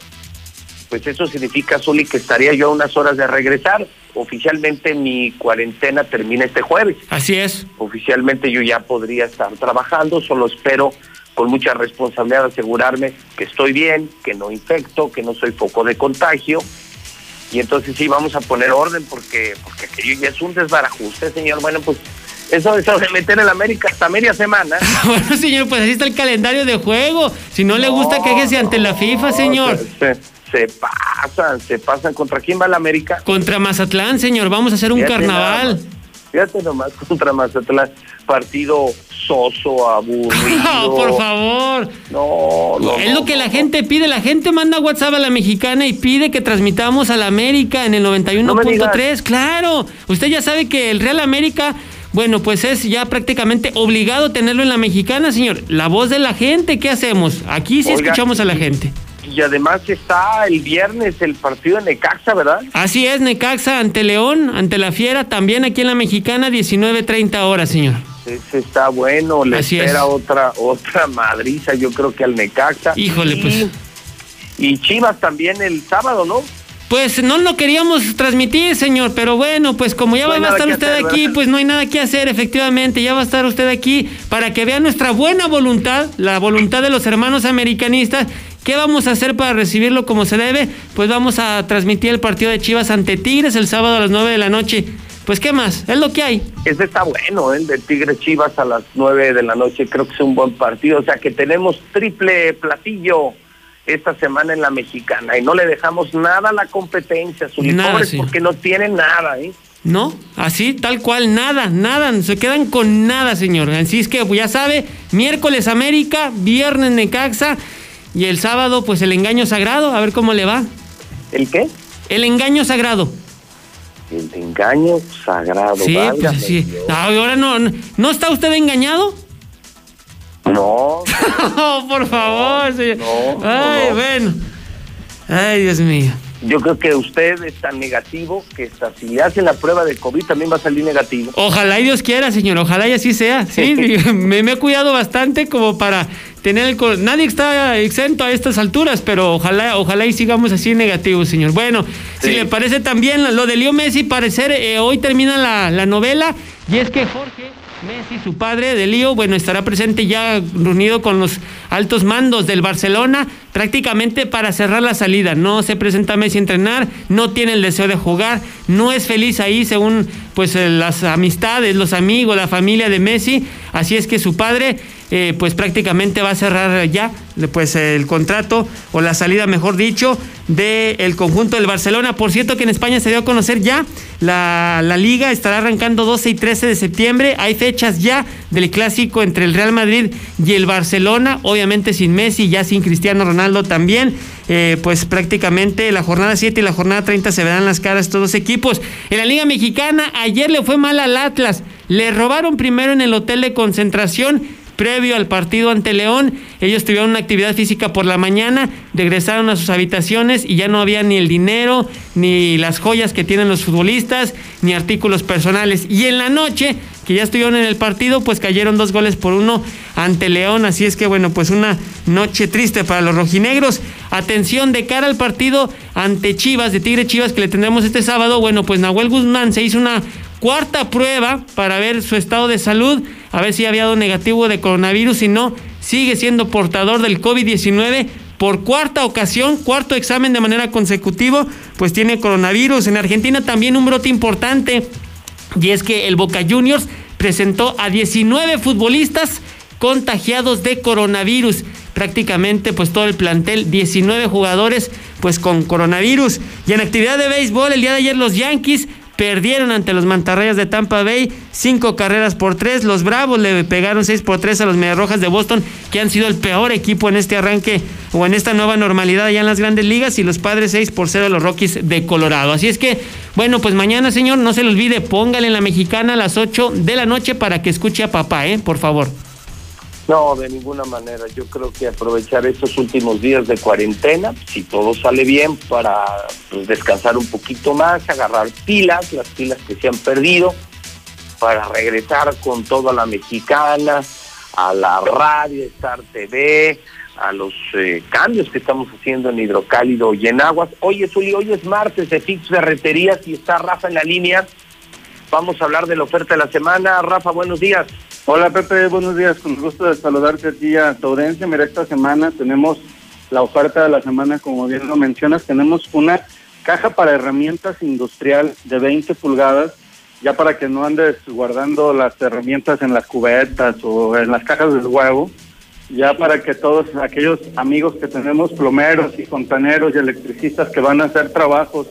pues eso significa, Zuli, que estaría yo a unas horas de regresar. Oficialmente mi cuarentena termina este jueves. Así es. Oficialmente yo ya podría estar trabajando, solo espero con mucha responsabilidad asegurarme que estoy bien, que no infecto, que no soy foco de contagio. Y entonces sí, vamos a poner orden porque, porque aquello ya es un desbarajuste, señor. Bueno, pues eso, eso de meter en América hasta media semana. (laughs) bueno, señor, pues así está el calendario de juego. Si no le gusta, quéjese ante la FIFA, señor. Se, se pasan, se pasan. ¿Contra quién va la América? Contra Mazatlán, señor, vamos a hacer un Fíjate carnaval. Fíjate nomás contra Mazatlán, partido soso, aburrido. (laughs) por favor. No, no. Es lo que la gente pide. La gente manda WhatsApp a la mexicana y pide que transmitamos a la América en el 91.3. claro. Usted ya sabe que el Real América, bueno, pues es ya prácticamente obligado tenerlo en la mexicana, señor. La voz de la gente, ¿qué hacemos? Aquí sí Oiga, escuchamos a la gente. Y además está el viernes el partido de Necaxa, ¿verdad? Así es, Necaxa ante León, ante la Fiera, también aquí en la mexicana, 19.30 horas, señor. Ese está bueno, le Así espera es. otra otra madriza, yo creo que al Necaxa. Híjole, Y- pues. Y Chivas también el sábado, ¿no? Pues no lo queríamos transmitir, señor, pero bueno, pues como ya No va a estar usted hacer, aquí, ¿verdad? pues no hay nada que hacer, efectivamente, ya va a estar usted aquí para que vea nuestra buena voluntad, la voluntad de los hermanos americanistas. ¿Qué vamos a hacer para recibirlo como se debe? Pues vamos a transmitir el partido de Chivas ante Tigres el sábado a las 9 de la noche. Pues qué más, es lo que hay. Ese está bueno, ¿eh? el de Tigres Chivas a las 9 de la noche, creo que es un buen partido. O sea que tenemos triple platillo esta semana en la mexicana y no le dejamos nada a la competencia, sus pobres, sí. porque no tienen nada, ¿eh? No, así, tal cual, nada, nada, se quedan con nada, señor. Así es que pues, ya sabe, miércoles América, viernes Necaxa y el sábado pues el engaño sagrado, a ver cómo le va. ¿El qué? El engaño sagrado. El engaño sagrado. Sí, pues sí. Dios. Ah, ahora no, no, ¿no está usted engañado? No, (laughs) Oh, por favor, señor. no, Ay, no. bueno. Ay, Dios mío. Yo creo que usted es tan negativo que hasta si hace la prueba de COVID también va a salir negativo. Ojalá y Dios quiera, señor, ojalá y así sea. Sí, (laughs) me, me he cuidado bastante como para tener el... Nadie está exento a estas alturas, pero ojalá, ojalá y sigamos así negativos, señor. Bueno, si le parece también lo de Leo Messi, parecer eh, hoy termina la, la novela y es que Jorge Messi, su padre de Lío, bueno, estará presente ya reunido con los altos mandos del Barcelona, prácticamente para cerrar la salida. No se presenta Messi a entrenar, no tiene el deseo de jugar, no es feliz ahí según pues eh, las amistades, los amigos, la familia de Messi. Así es que su padre eh, pues prácticamente va a cerrar ya pues el contrato o la salida, mejor dicho, del conjunto del Barcelona. Por cierto que en España se dio a conocer ya la, la liga, estará arrancando 12 y 13 de septiembre. Hay fechas ya del clásico entre el Real Madrid y el Barcelona, obviamente sin Messi, ya sin Cristiano Ronaldo también. Eh, pues prácticamente la jornada 7 y la jornada 30 se verán las caras estos dos equipos. En la Liga Mexicana, ayer le fue mal al Atlas. Le robaron primero en el hotel de concentración previo al partido ante León. Ellos tuvieron una actividad física por la mañana, regresaron a sus habitaciones y ya no había ni el dinero, ni las joyas que tienen los futbolistas, ni artículos personales. Y en la noche, que ya estuvieron en el partido, pues cayeron dos goles por uno ante León. Así es que bueno, pues una noche triste para los rojinegros. Atención de cara al partido ante Chivas, de Tigre Chivas, que le tendremos este sábado. Bueno, pues Nahuel Guzmán se hizo una cuarta prueba para ver su estado de salud, a ver si había dado negativo de coronavirus, si no, sigue siendo portador del COVID-19 por cuarta ocasión, cuarto examen de manera consecutiva, pues tiene coronavirus. En Argentina también un brote importante, y es que el Boca Juniors presentó a 19 futbolistas contagiados de coronavirus. Prácticamente pues todo el plantel, 19 jugadores pues con coronavirus. Y en actividad de béisbol, el día de ayer los Yankees perdieron ante los Mantarrayas de Tampa Bay, cinco carreras por tres. Los Bravos le pegaron seis por tres a los Mediarrojas de Boston, que han sido el peor equipo en este arranque o en esta nueva normalidad allá en las grandes ligas. Y los Padres seis por cero a los Rockies de Colorado. Así es que, bueno, pues mañana, señor, no se le olvide, póngale en la mexicana a las ocho de la noche para que escuche a papá, ¿eh? Por favor. No, de ninguna manera. Yo creo que aprovechar estos últimos días de cuarentena, si todo sale bien, para pues, descansar un poquito más, agarrar pilas, las pilas que se han perdido, para regresar con toda la mexicana, a la radio, Star TV, a los eh, cambios que estamos haciendo en hidrocálido y en aguas. Hoy es, hoy es martes de Fix Ferreterías y está Rafa en la línea. Vamos a hablar de la oferta de la semana. Rafa, buenos días. Hola Pepe, buenos días. Con gusto de saludarte a tu audiencia. Mira, esta semana tenemos la oferta de la semana, como bien lo mencionas. Tenemos una caja para herramientas industrial de 20 pulgadas, ya para que no andes guardando las herramientas en las cubetas o en las cajas del huevo, ya para que todos aquellos amigos que tenemos, plomeros y fontaneros y electricistas que van a hacer trabajos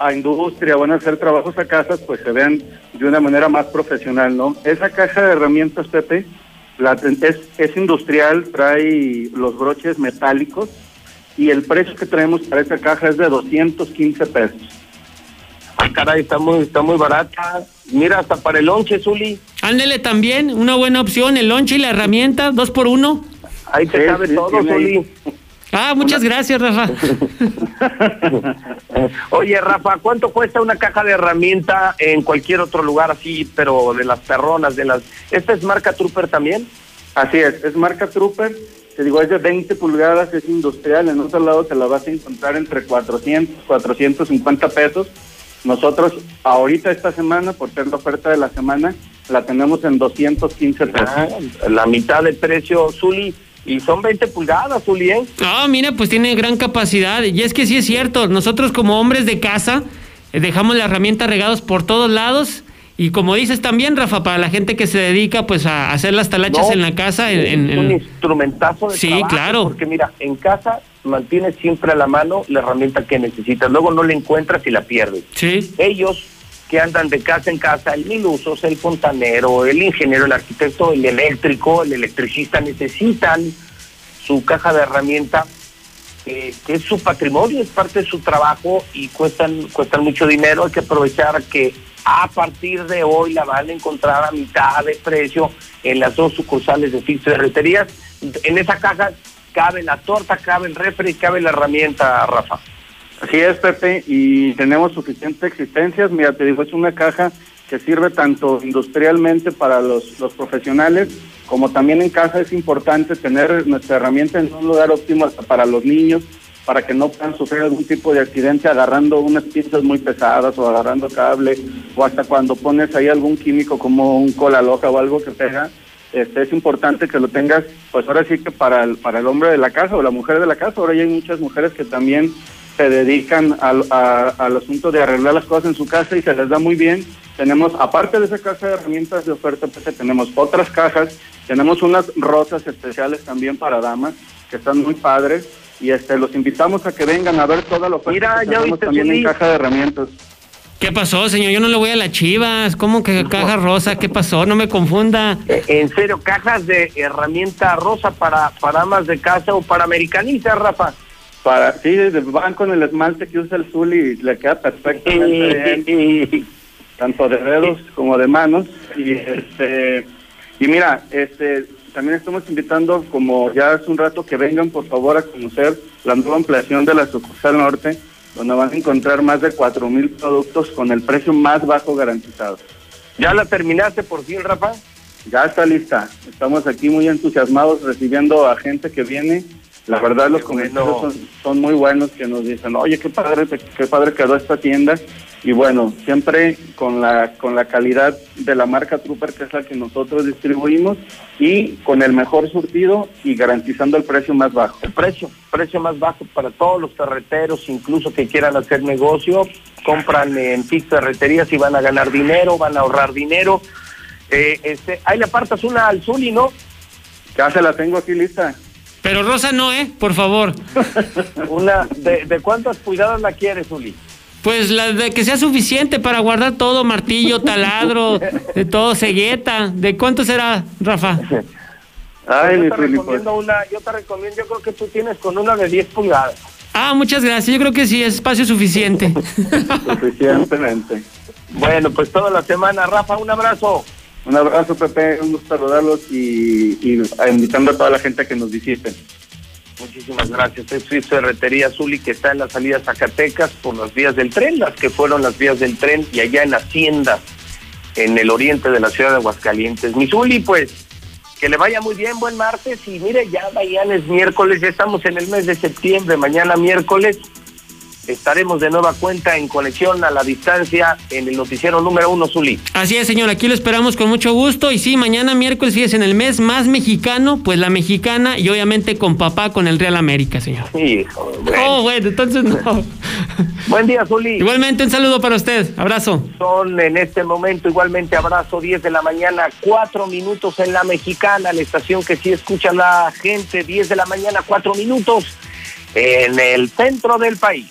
a industria, van a hacer trabajos a casas, pues se vean de una manera más profesional, ¿no? Esa caja de herramientas, Pepe, la, es, es industrial, trae los broches metálicos y el precio que traemos para esa caja es de 215 pesos. Ah, caray, está muy, está muy barata. Mira, hasta para el lonche, Zuli. Ándele también, una buena opción, el lonche y la herramienta, dos por uno. Ahí te Sí, cabe sí, todo, ahí. Ah, muchas gracias, Rafa. (laughs) Oye, Rafa, ¿cuánto cuesta una caja de herramienta en cualquier otro lugar así, pero de las perronas, de las... ¿Esta es marca Trooper también? Así es, es marca Trooper, te digo, es de 20 pulgadas, es industrial, en otro lado te la vas a encontrar entre 400, 450 pesos. Nosotros ahorita esta semana, por ser la oferta de la semana, la tenemos en 215 pesos. Ah, la mitad de precio, Zuli. Y son 20 pulgadas, Zuli, ¿eh? Ah, mira, pues tiene gran capacidad. Y es que sí es cierto, nosotros como hombres de casa eh, dejamos la herramienta regados por todos lados. Y como dices también, Rafa, para la gente que se dedica pues a hacer las talachas No, en la casa, en, es en- un en- instrumentazo de Sí, trabajo, claro. Porque mira, en casa mantienes siempre a la mano la herramienta que necesitas. Luego no la encuentras y la pierdes. Sí. Ellos que andan de casa en casa, el mil usos, el fontanero, el ingeniero, el arquitecto, el eléctrico, el electricista, necesitan su caja de herramienta que, que es su patrimonio, es parte de su trabajo y cuestan, cuestan mucho dinero. Hay que aprovechar que a partir de hoy la van a encontrar a mitad de precio en las dos sucursales de Fix Ferreterías. En esa caja cabe la torta, cabe el refri, cabe la herramienta, Rafa. Así es, Pepe, y tenemos suficientes existencias. Mira, te digo, es una caja que sirve tanto industrialmente para los, los profesionales como también en casa es importante tener nuestra herramienta en un lugar óptimo hasta para los niños, para que no puedan sufrir algún tipo de accidente agarrando unas pinzas muy pesadas o agarrando cable, o hasta cuando pones ahí algún químico como un cola loca o algo que pega. Este, es importante que lo tengas, pues ahora sí que para el, para el hombre de la casa o la mujer de la casa, ahora ya hay muchas mujeres que también se dedican al, a- al asunto de arreglar las cosas en su casa y se les da muy bien. Tenemos, aparte de esa caja de herramientas de oferta, pues, tenemos otras cajas, tenemos unas rosas especiales también para damas, que están muy padres, y este los invitamos a que vengan a ver toda la oferta Mira, que ya tenemos también en Zuli. caja de herramientas. ¿Qué pasó, señor? Yo no le voy a las chivas. ¿Cómo que caja rosa? ¿Qué pasó? No me confunda. Eh, En serio, cajas de herramienta rosa para, para amas de casa o para americanistas, Rafa. Para, sí, van con el esmalte que usa el Zul y le queda perfectamente (laughs) bien, tanto de dedos como de manos. Y este y mira, este también estamos invitando, como ya hace un rato, que vengan por favor a conocer la nueva ampliación de la sucursal norte, donde van a encontrar más de cuatro mil productos con el precio más bajo garantizado. ¿Ya la terminaste por fin, Rafa? Ya está lista. Estamos aquí muy entusiasmados recibiendo a gente que viene. La verdad, los comentarios son, son muy buenos que nos dicen, oye, qué padre, qué padre quedó esta tienda. Y bueno, siempre con la, con la calidad de la marca Trooper, que es la que nosotros distribuimos, y con el mejor surtido y garantizando el precio más bajo. El precio, precio más bajo para todos los ferreteros, incluso que quieran hacer negocio, compran en Fix Ferreterías y van a ganar dinero, van a ahorrar dinero. Eh, este, ahí le apartas una al Zuli, ¿no? Ya se la tengo aquí lista. Pero rosa no, ¿eh? Por favor. (laughs) Una, ¿de, de cuántas pulgadas la quieres, Zuli? Pues la de que sea suficiente para guardar todo, martillo, (laughs) taladro, de todo, cegueta. ¿De cuánto será, Rafa? (laughs) Ay, yo, te recomiendo una, yo te recomiendo, yo creo que tú tienes con una de 10 pulgadas. Ah, muchas gracias. Yo creo que sí, es espacio suficiente. Suficientemente. Bueno, pues toda la semana, Rafa, un abrazo. Un abrazo, Pepe, un gusto saludarlos y, y invitando a toda la gente a que nos visiten. Muchísimas gracias. Es Ferretería Azul y que está en la salida Zacatecas por las vías del tren, las que fueron las vías del tren y allá en Hacienda, en el oriente de la ciudad de Aguascalientes. Misuli, pues, que le vaya muy bien, buen martes y mire, ya mañana es miércoles, ya estamos en el mes de septiembre, mañana miércoles estaremos de nueva cuenta en conexión a la distancia en el noticiero número uno, Zuli. Así es, señor, aquí lo esperamos con mucho gusto. Y sí, mañana miércoles, fíjese, en el mes más mexicano, pues la mexicana y obviamente con papá con el Real América, señor. Sí, bueno. Oh, bueno, entonces no. Buen día, Zuli. Igualmente, un saludo para usted. Abrazo. Son en este momento, igualmente, abrazo, 10 de la mañana, 4 minutos en la mexicana, la estación que sí escucha la gente, 10 de la mañana, 4 minutos en el centro del país.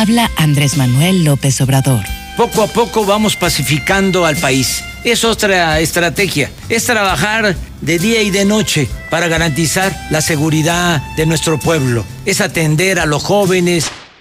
Habla Andrés Manuel López Obrador. Poco a poco vamos pacificando al país. Es otra estrategia. Es trabajar de día y de noche para garantizar la seguridad de nuestro pueblo. Es atender a los jóvenes